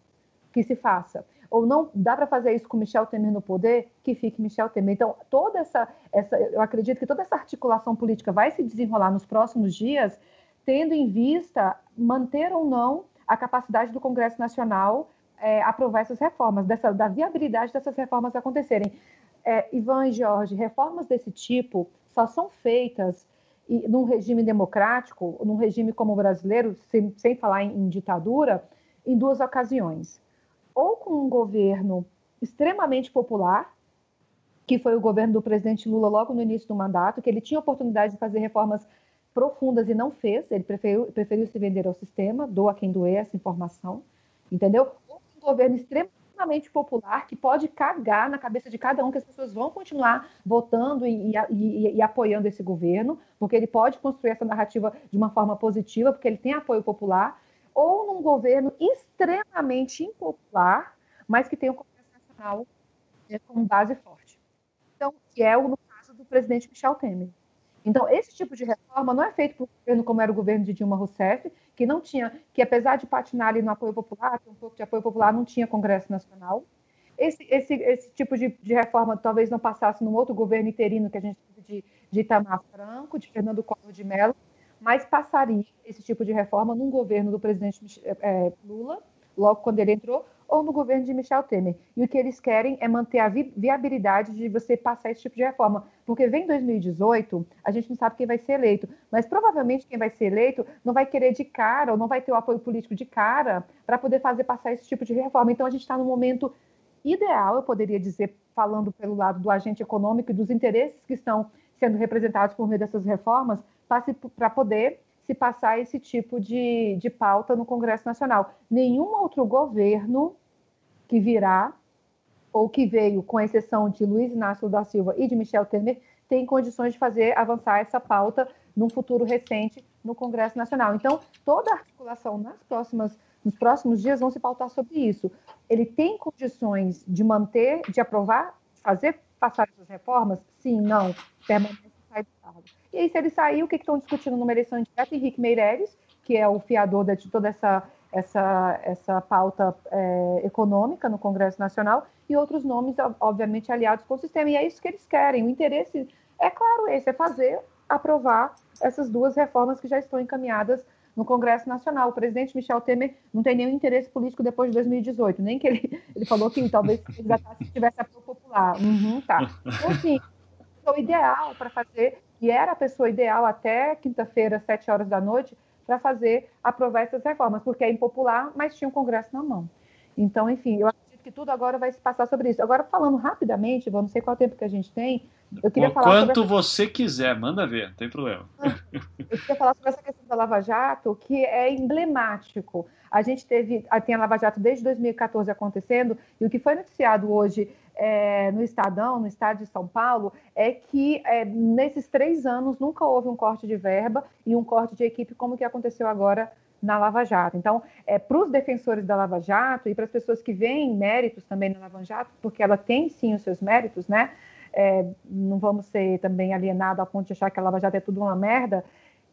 Que se faça. Ou não dá para fazer isso com Michel Temer no poder? Que fique Michel Temer. Então, toda essa, essa, eu acredito que toda essa articulação política vai se desenrolar nos próximos dias, tendo em vista manter ou não a capacidade do Congresso Nacional é, aprovar essas reformas, dessa, da viabilidade dessas reformas acontecerem. É, Ivan e Jorge, reformas desse tipo só são feitas e, num regime democrático, num regime como o brasileiro, sem, sem falar em, em ditadura, em duas ocasiões. Ou com um governo extremamente popular, que foi o governo do presidente Lula logo no início do mandato, que ele tinha oportunidade de fazer reformas profundas e não fez, ele preferiu, preferiu se vender ao sistema, doa quem doer essa informação, entendeu? Um governo extremamente popular que pode cagar na cabeça de cada um que as pessoas vão continuar votando e, e, e, apoiando esse governo, porque ele pode construir essa narrativa de uma forma positiva, porque ele tem apoio popular, ou num governo extremamente impopular, mas que tem o Congresso Nacional né, com base forte. Então, que é o no caso do presidente Michel Temer. Então, esse tipo de reforma não é feito por um governo como era o governo de Dilma Rousseff, que não tinha, que apesar de patinar ali no apoio popular, um pouco de apoio popular, não tinha Congresso Nacional. Esse, esse, esse tipo de, de reforma talvez não passasse num outro governo interino que a gente teve de, de Itamar Franco, de Fernando Collor de Mello, mas passaria esse tipo de reforma num governo do presidente é, Lula, logo quando ele entrou, ou no governo de Michel Temer. E o que eles querem é manter a vi viabilidade de você passar esse tipo de reforma. Porque vem 2018, a gente não sabe quem vai ser eleito, mas provavelmente quem vai ser eleito não vai querer de cara, ou não vai ter o apoio político de cara, para poder fazer passar esse tipo de reforma. Então a gente está no momento ideal, eu poderia dizer, falando pelo lado do agente econômico e dos interesses que estão sendo representados por meio dessas reformas, para poder se passar esse tipo de, de pauta no Congresso Nacional. Nenhum outro governo que virá, ou que veio, com exceção de Luiz Inácio da Silva e de Michel Temer, tem condições de fazer avançar essa pauta num futuro recente no Congresso Nacional. Então, toda a articulação nas próximas, nos próximos dias vão se pautar sobre isso. Ele tem condições de manter, de aprovar, fazer passar essas reformas? Sim, não. Permanece sai do cargo. E aí, se ele sair, o que estão discutindo numa eleição direta? Henrique Meirelles, que é o fiador de toda essa, essa, essa pauta é, econômica no Congresso Nacional, e outros nomes, obviamente, aliados com o sistema. E é isso que eles querem. O interesse, é claro, esse é fazer, aprovar essas duas reformas que já estão encaminhadas no Congresso Nacional. O presidente Michel Temer não tem nenhum interesse político depois de 2018, nem que ele, ele falou que talvez se tivesse apoio popular. Uhum, tá. Então, assim, o ideal para fazer, e era a pessoa ideal até quinta-feira, sete horas da noite, para fazer, aprovar essas reformas, porque é impopular, mas tinha um Congresso na mão. Então, enfim, eu acredito que tudo agora vai se passar sobre isso. Agora, falando rapidamente, eu não sei qual tempo que a gente tem, eu queria Bom, falar. Quanto essa... você quiser, manda ver, não tem problema. Eu queria falar sobre essa questão da Lava Jato, que é emblemático. A gente teve, tem a Lava Jato desde 2014 acontecendo, e o que foi noticiado hoje é, no Estadão, no estado de São Paulo, é que é, nesses três anos nunca houve um corte de verba e um corte de equipe como que aconteceu agora na Lava Jato. Então, é, para os defensores da Lava Jato e para as pessoas que veem méritos também na Lava Jato, porque ela tem sim os seus méritos, né? É, não vamos ser também alienados ao ponto de achar que a Lava Jato é tudo uma merda.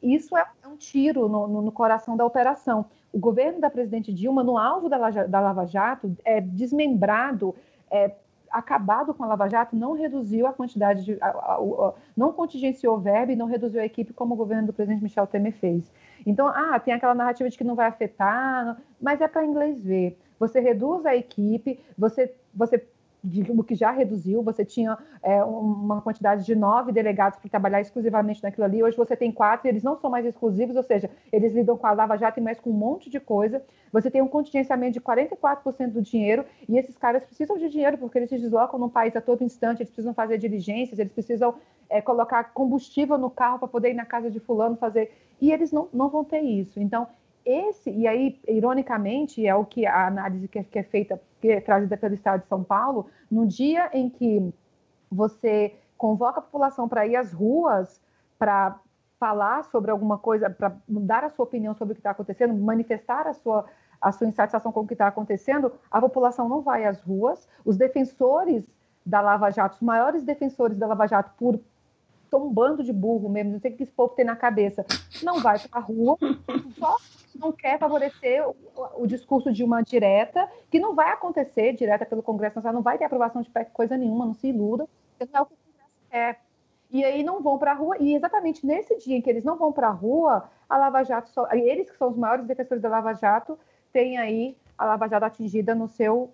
Isso é um tiro no, no, no coração da operação. O governo da presidente Dilma, no alvo da, da Lava Jato, é desmembrado, é, acabado com a Lava Jato, não reduziu a quantidade de. A, a, a, não contingenciou verba e não reduziu a equipe como o governo do presidente Michel Temer fez. Então, ah, tem aquela narrativa de que não vai afetar, mas é para inglês ver. Você reduz a equipe, você, você o que já reduziu, você tinha é, uma quantidade de nove delegados para trabalhar exclusivamente naquilo ali, hoje você tem quatro, eles não são mais exclusivos, ou seja, eles lidam com a Lava Jato e mais com um monte de coisa. Você tem um contingenciamento de 44% do dinheiro, e esses caras precisam de dinheiro, porque eles se deslocam no país a todo instante, eles precisam fazer diligências, eles precisam é, colocar combustível no carro para poder ir na casa de fulano fazer, e eles não, não vão ter isso. Então, esse, e aí, ironicamente, é o que a análise que é, que é feita, que é trazida pelo Estado de São Paulo, no dia em que você convoca a população para ir às ruas para falar sobre alguma coisa, para dar a sua opinião sobre o que está acontecendo, manifestar a sua, a sua insatisfação com o que está acontecendo, a população não vai às ruas, os defensores da Lava Jato, os maiores defensores da Lava Jato, por um bando de burro mesmo, não sei o que esse povo tem na cabeça, não vai para a rua, só não quer favorecer o, o, discurso de uma direta, que não vai acontecer direta pelo Congresso Nacional, não vai ter aprovação de coisa nenhuma, não se iluda, não é o que o Congresso quer. E aí não vão para a rua, e exatamente nesse dia em que eles não vão para a rua, a Lava Jato, só, eles que são os maiores defensores da Lava Jato, têm aí a Lava Jato atingida no seu,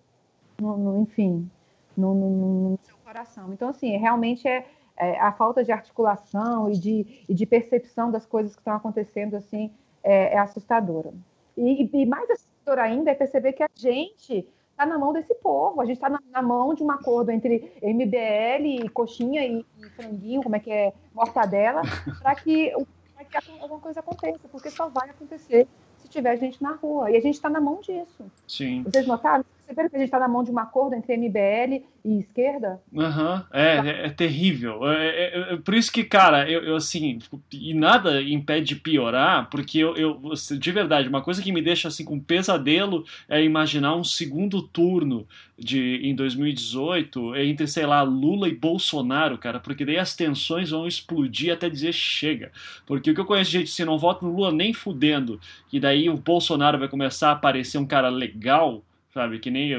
no, no, enfim, no, no, seu coração. Então, assim, realmente é, é, a falta de articulação e de, e de percepção das coisas que estão acontecendo, assim, é, é assustadora. E, e, mais assustador ainda é perceber que a gente está na mão desse povo, a gente está na, na, mão de um acordo entre MBL, coxinha e, e franguinho, como é que é, mortadela, para que, que alguma coisa aconteça, porque só vai acontecer se tiver gente na rua. E a gente está na mão disso. Sim. Vocês notaram? Perceberam que a gente está na mão de um acordo entre MBL e esquerda? Uhum. É, é, é terrível. É, é, por isso que, cara, eu, eu, assim, e nada impede de piorar, porque eu, eu, de verdade, uma coisa que me deixa assim com pesadelo é imaginar um segundo turno de em 2018 entre, sei lá, Lula e Bolsonaro, cara, porque daí as tensões vão explodir até dizer chega. Porque o que eu conheço de gente, se não vota no Lula nem fudendo, e daí o Bolsonaro vai começar a aparecer um cara legal, sabe? Que nem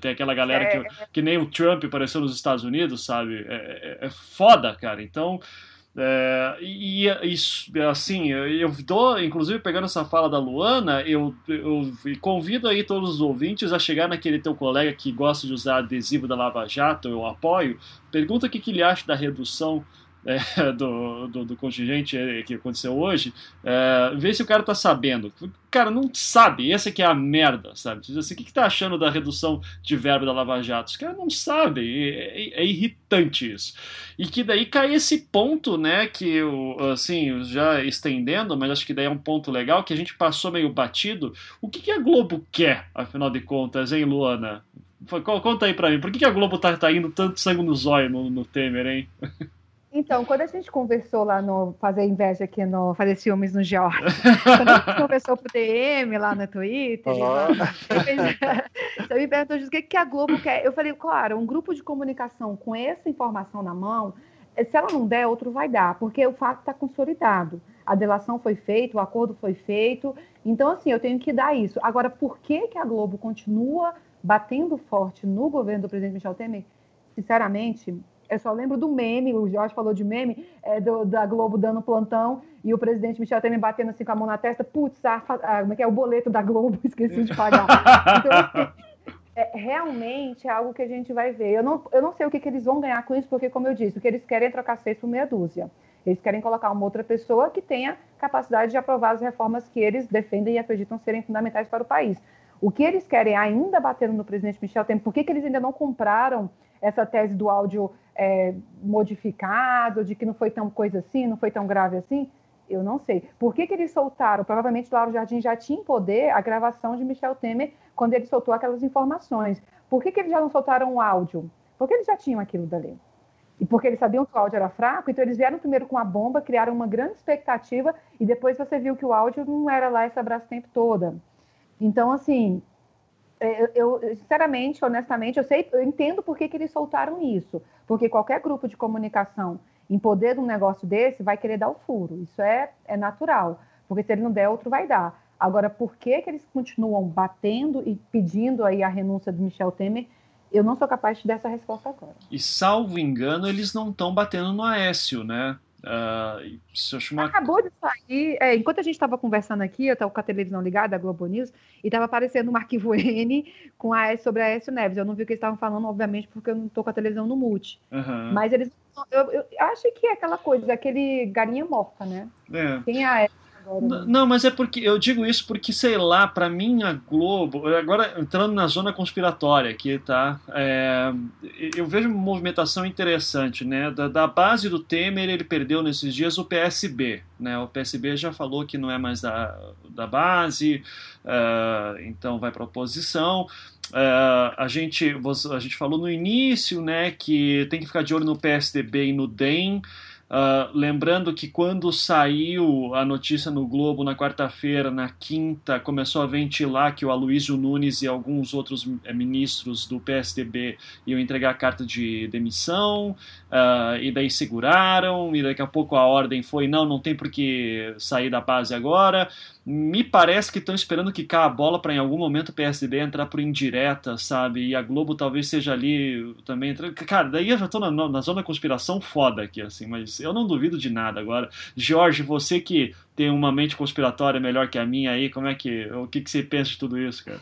tem aquela galera é, que, que nem o Trump apareceu nos Estados Unidos, sabe? É, é, é foda, cara. Então, é, e, e, assim, eu dou, inclusive pegando essa fala da Luana, eu, eu convido aí todos os ouvintes a chegar naquele teu colega que gosta de usar adesivo da Lava Jato, eu apoio, pergunta o que, que ele acha da redução é, do, do, do, contingente que aconteceu hoje, é, ver se o cara tá sabendo. Cara, não sabe, essa que é a merda, sabe? Assim, o que, que tá achando da redução de verba da Lava Jato? Os caras não sabem, é, é, é, irritante isso. E que daí cai esse ponto, né, que assim, já estendendo, mas acho que daí é um ponto legal, que a gente passou meio batido. O que, que a Globo quer, afinal de contas, hein, Luana? Conta aí pra mim, por que, que a Globo tá, tá indo tanto sangue no zóio no, no Temer, hein? Então, quando a gente conversou lá no Fazer Inveja aqui no Fazer Ciúmes no George, quando a gente conversou pro DM lá no Twitter, oh. lá, você me perguntou o que, que a Globo quer. Eu falei, claro, um grupo de comunicação com essa informação na mão, se ela não der, outro vai dar, porque o fato está consolidado. A delação foi feita, o acordo foi feito. Então, assim, eu tenho que dar isso. Agora, por que, que a Globo continua batendo forte no governo do presidente Michel Temer? Sinceramente, eu só lembro do meme, o Jorge falou de meme, é, do, da Globo dando plantão e o presidente Michel Temer batendo assim com a mão na testa, putz, como é que é o boleto da Globo, esqueci de pagar. Então, assim, é, realmente é algo que a gente vai ver. Eu não, eu não sei o que, que eles vão ganhar com isso, porque, como eu disse, o que eles querem é trocar seis por meia dúzia. Eles querem colocar uma outra pessoa que tenha capacidade de aprovar as reformas que eles defendem e acreditam serem fundamentais para o país. O que eles querem ainda batendo no presidente Michel Temer, por que, que eles ainda não compraram essa tese do áudio é, modificado, de que não foi tão coisa assim, não foi tão grave assim? Eu não sei. Por que, que eles soltaram? Provavelmente Lauro Jardim já tinha em poder a gravação de Michel Temer quando ele soltou aquelas informações. Por que, que eles já não soltaram o áudio? Porque eles já tinham aquilo dali. E porque eles sabiam que o áudio era fraco, então eles vieram primeiro com a bomba, criaram uma grande expectativa, e depois você viu que o áudio não era lá esse abraço tempo toda. Então, assim, é, eu, eu, sinceramente, honestamente, eu sei, eu entendo por que, que eles soltaram isso. Porque qualquer grupo de comunicação em poder de um negócio desse vai querer dar o furo. Isso é, é natural. Porque se ele não der, outro vai dar. Agora, por que, que eles continuam batendo e pedindo aí a renúncia do Michel Temer? Eu não sou capaz de dar essa resposta agora. E salvo engano, eles não estão batendo no Aécio, né? Uh, uma... Acabou de sair. É, enquanto a gente estava conversando aqui, eu estava com a televisão ligada, a Globo News, e estava aparecendo um arquivo N com a sobre a Aécio Neves. Eu não vi o que eles estavam falando, obviamente, porque eu não estou com a televisão no mute. Uhum. Mas eles. Eu, eu, acho que é aquela coisa, aquele galinha morta, né? É. É a Aécio? Né? Não, mas é porque eu digo isso porque, sei lá, para mim a Globo, agora entrando na zona conspiratória aqui, tá? É, eu vejo uma movimentação interessante, né? Da, da, base do Temer, ele perdeu nesses dias o PSB, né? O PSB já falou que não é mais da, da base, uh, então vai para oposição. Uh, a, gente, a gente falou no início, né, que tem que ficar de olho no PSDB e no DEM. Uh, lembrando que quando saiu a notícia no Globo na quarta-feira, na quinta, começou a ventilar que o Aloysio Nunes e alguns outros eh, ministros do PSDB iam entregar a carta de demissão, uh, e daí seguraram, e daqui a pouco a ordem foi: não, não tem por que sair da base agora. Me parece que estão esperando que caia a bola para em algum momento o PSDB entrar por indireta, sabe? E a Globo talvez seja ali também. Cara, daí eu já tô na, na zona conspiração foda aqui, assim, mas eu não duvido de nada agora. Jorge, você que tem uma mente conspiratória melhor que a minha aí, como é que. O que, que você pensa de tudo isso, cara?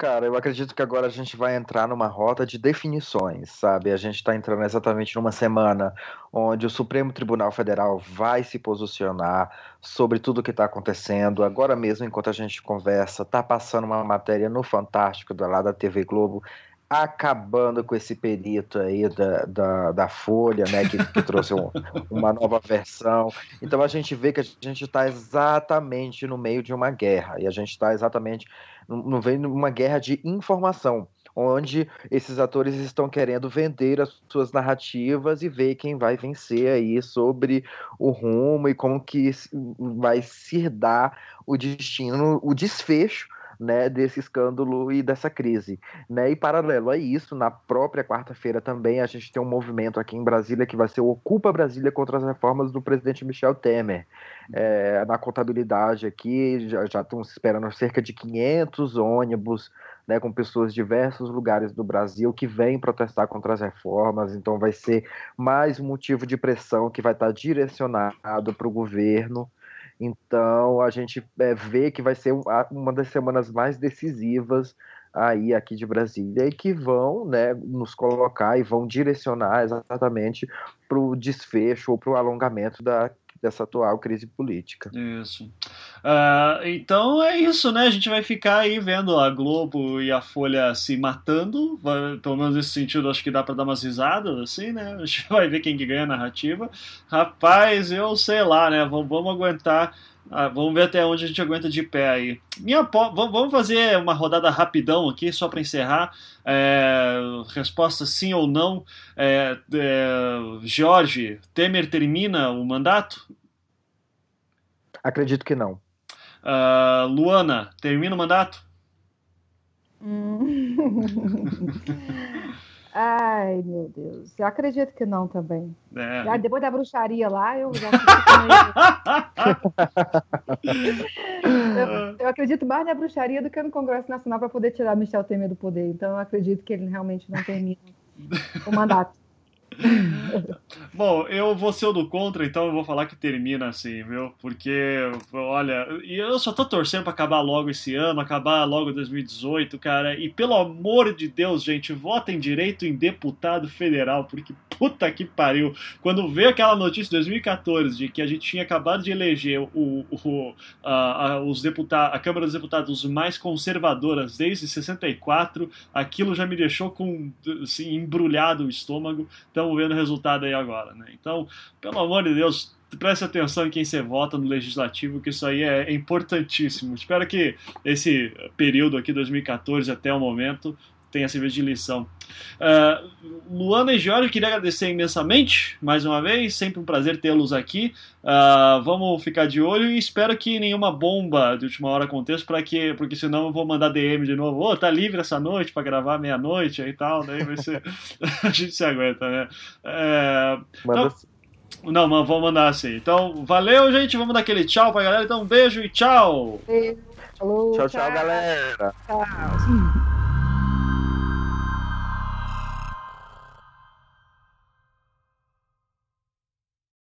Cara, eu acredito que agora a gente vai entrar numa rota de definições, sabe? A gente está entrando exatamente numa semana onde o Supremo Tribunal Federal vai se posicionar sobre tudo o que está acontecendo. Agora mesmo, enquanto a gente conversa, tá passando uma matéria no Fantástico, lado da TV Globo, acabando com esse perito aí da, da, da Folha, né, que, que trouxe um, uma nova versão. Então a gente vê que a gente está exatamente no meio de uma guerra, e a gente está exatamente no meio de uma guerra de informação, onde esses atores estão querendo vender as suas narrativas e ver quem vai vencer aí sobre o rumo e como que vai se dar o destino, o desfecho né, desse escândalo e dessa crise. Né? E paralelo a isso, na própria quarta-feira também a gente tem um movimento aqui em Brasília que vai ser o Ocupa Brasília contra as reformas do presidente Michel Temer. É, na contabilidade aqui já, já estão esperando cerca de 500 ônibus né, com pessoas de diversos lugares do Brasil que vêm protestar contra as reformas, então vai ser mais um motivo de pressão que vai estar direcionado para o governo então a gente é, vê que vai ser uma das semanas mais decisivas aí aqui de Brasília e que vão né, nos colocar e vão direcionar exatamente para o desfecho ou para o alongamento da dessa atual crise política. Isso. Uh, então é isso, né? A gente vai ficar aí vendo a Globo e a Folha se matando. Vai, pelo menos nesse sentido, acho que dá para dar umas risadas, assim, né? A gente vai ver quem que ganha a narrativa. Rapaz, eu sei lá, né? Vamos, vamos aguentar. Ah, vamos ver até onde a gente aguenta de pé aí. Minha vamos fazer uma rodada rapidão aqui, só para encerrar. É, resposta sim ou não. É, é, Jorge, Temer termina o mandato? Acredito que não. Uh, Luana, termina o mandato? Ai, meu Deus. Eu acredito que não também. É. Já, depois da bruxaria lá, eu já eu, eu acredito mais na bruxaria do que no Congresso Nacional para poder tirar Michel Temer do poder. Então, eu acredito que ele realmente não termina o mandato. Bom, eu vou ser o do contra, então eu vou falar que termina assim, viu? Porque, olha, eu só tô torcendo pra acabar logo esse ano, acabar logo 2018, cara. E pelo amor de Deus, gente, votem direito em deputado federal, porque puta que pariu. Quando veio aquela notícia de 2014 de que a gente tinha acabado de eleger o, o a, a, os deputados, a Câmara dos Deputados mais conservadoras desde 64, aquilo já me deixou com assim, embrulhado o estômago. Então, estamos vendo o resultado aí agora. Né? Então, pelo amor de Deus, preste atenção em quem você vota no legislativo, que isso aí é, importantíssimo. Espero que esse período aqui, 2014 até o momento, tenha servido de lição. Uh, Luana e Jorge, queria agradecer imensamente, mais uma vez, sempre um prazer tê-los aqui. Uh, vamos ficar de olho e espero que nenhuma bomba de última hora aconteça, para que, porque senão eu vou mandar DM de novo. Ô, oh, tá livre essa noite para gravar meia-noite e tal, daí vai ser. a gente se aguenta, né? Uh, então... Não, mas vamos mandar assim. Então, valeu, gente. Vamos dar aquele tchau pra galera. Então, um beijo e tchau. Beijo. Falou, tchau, tchau, tchau galera. Tchau.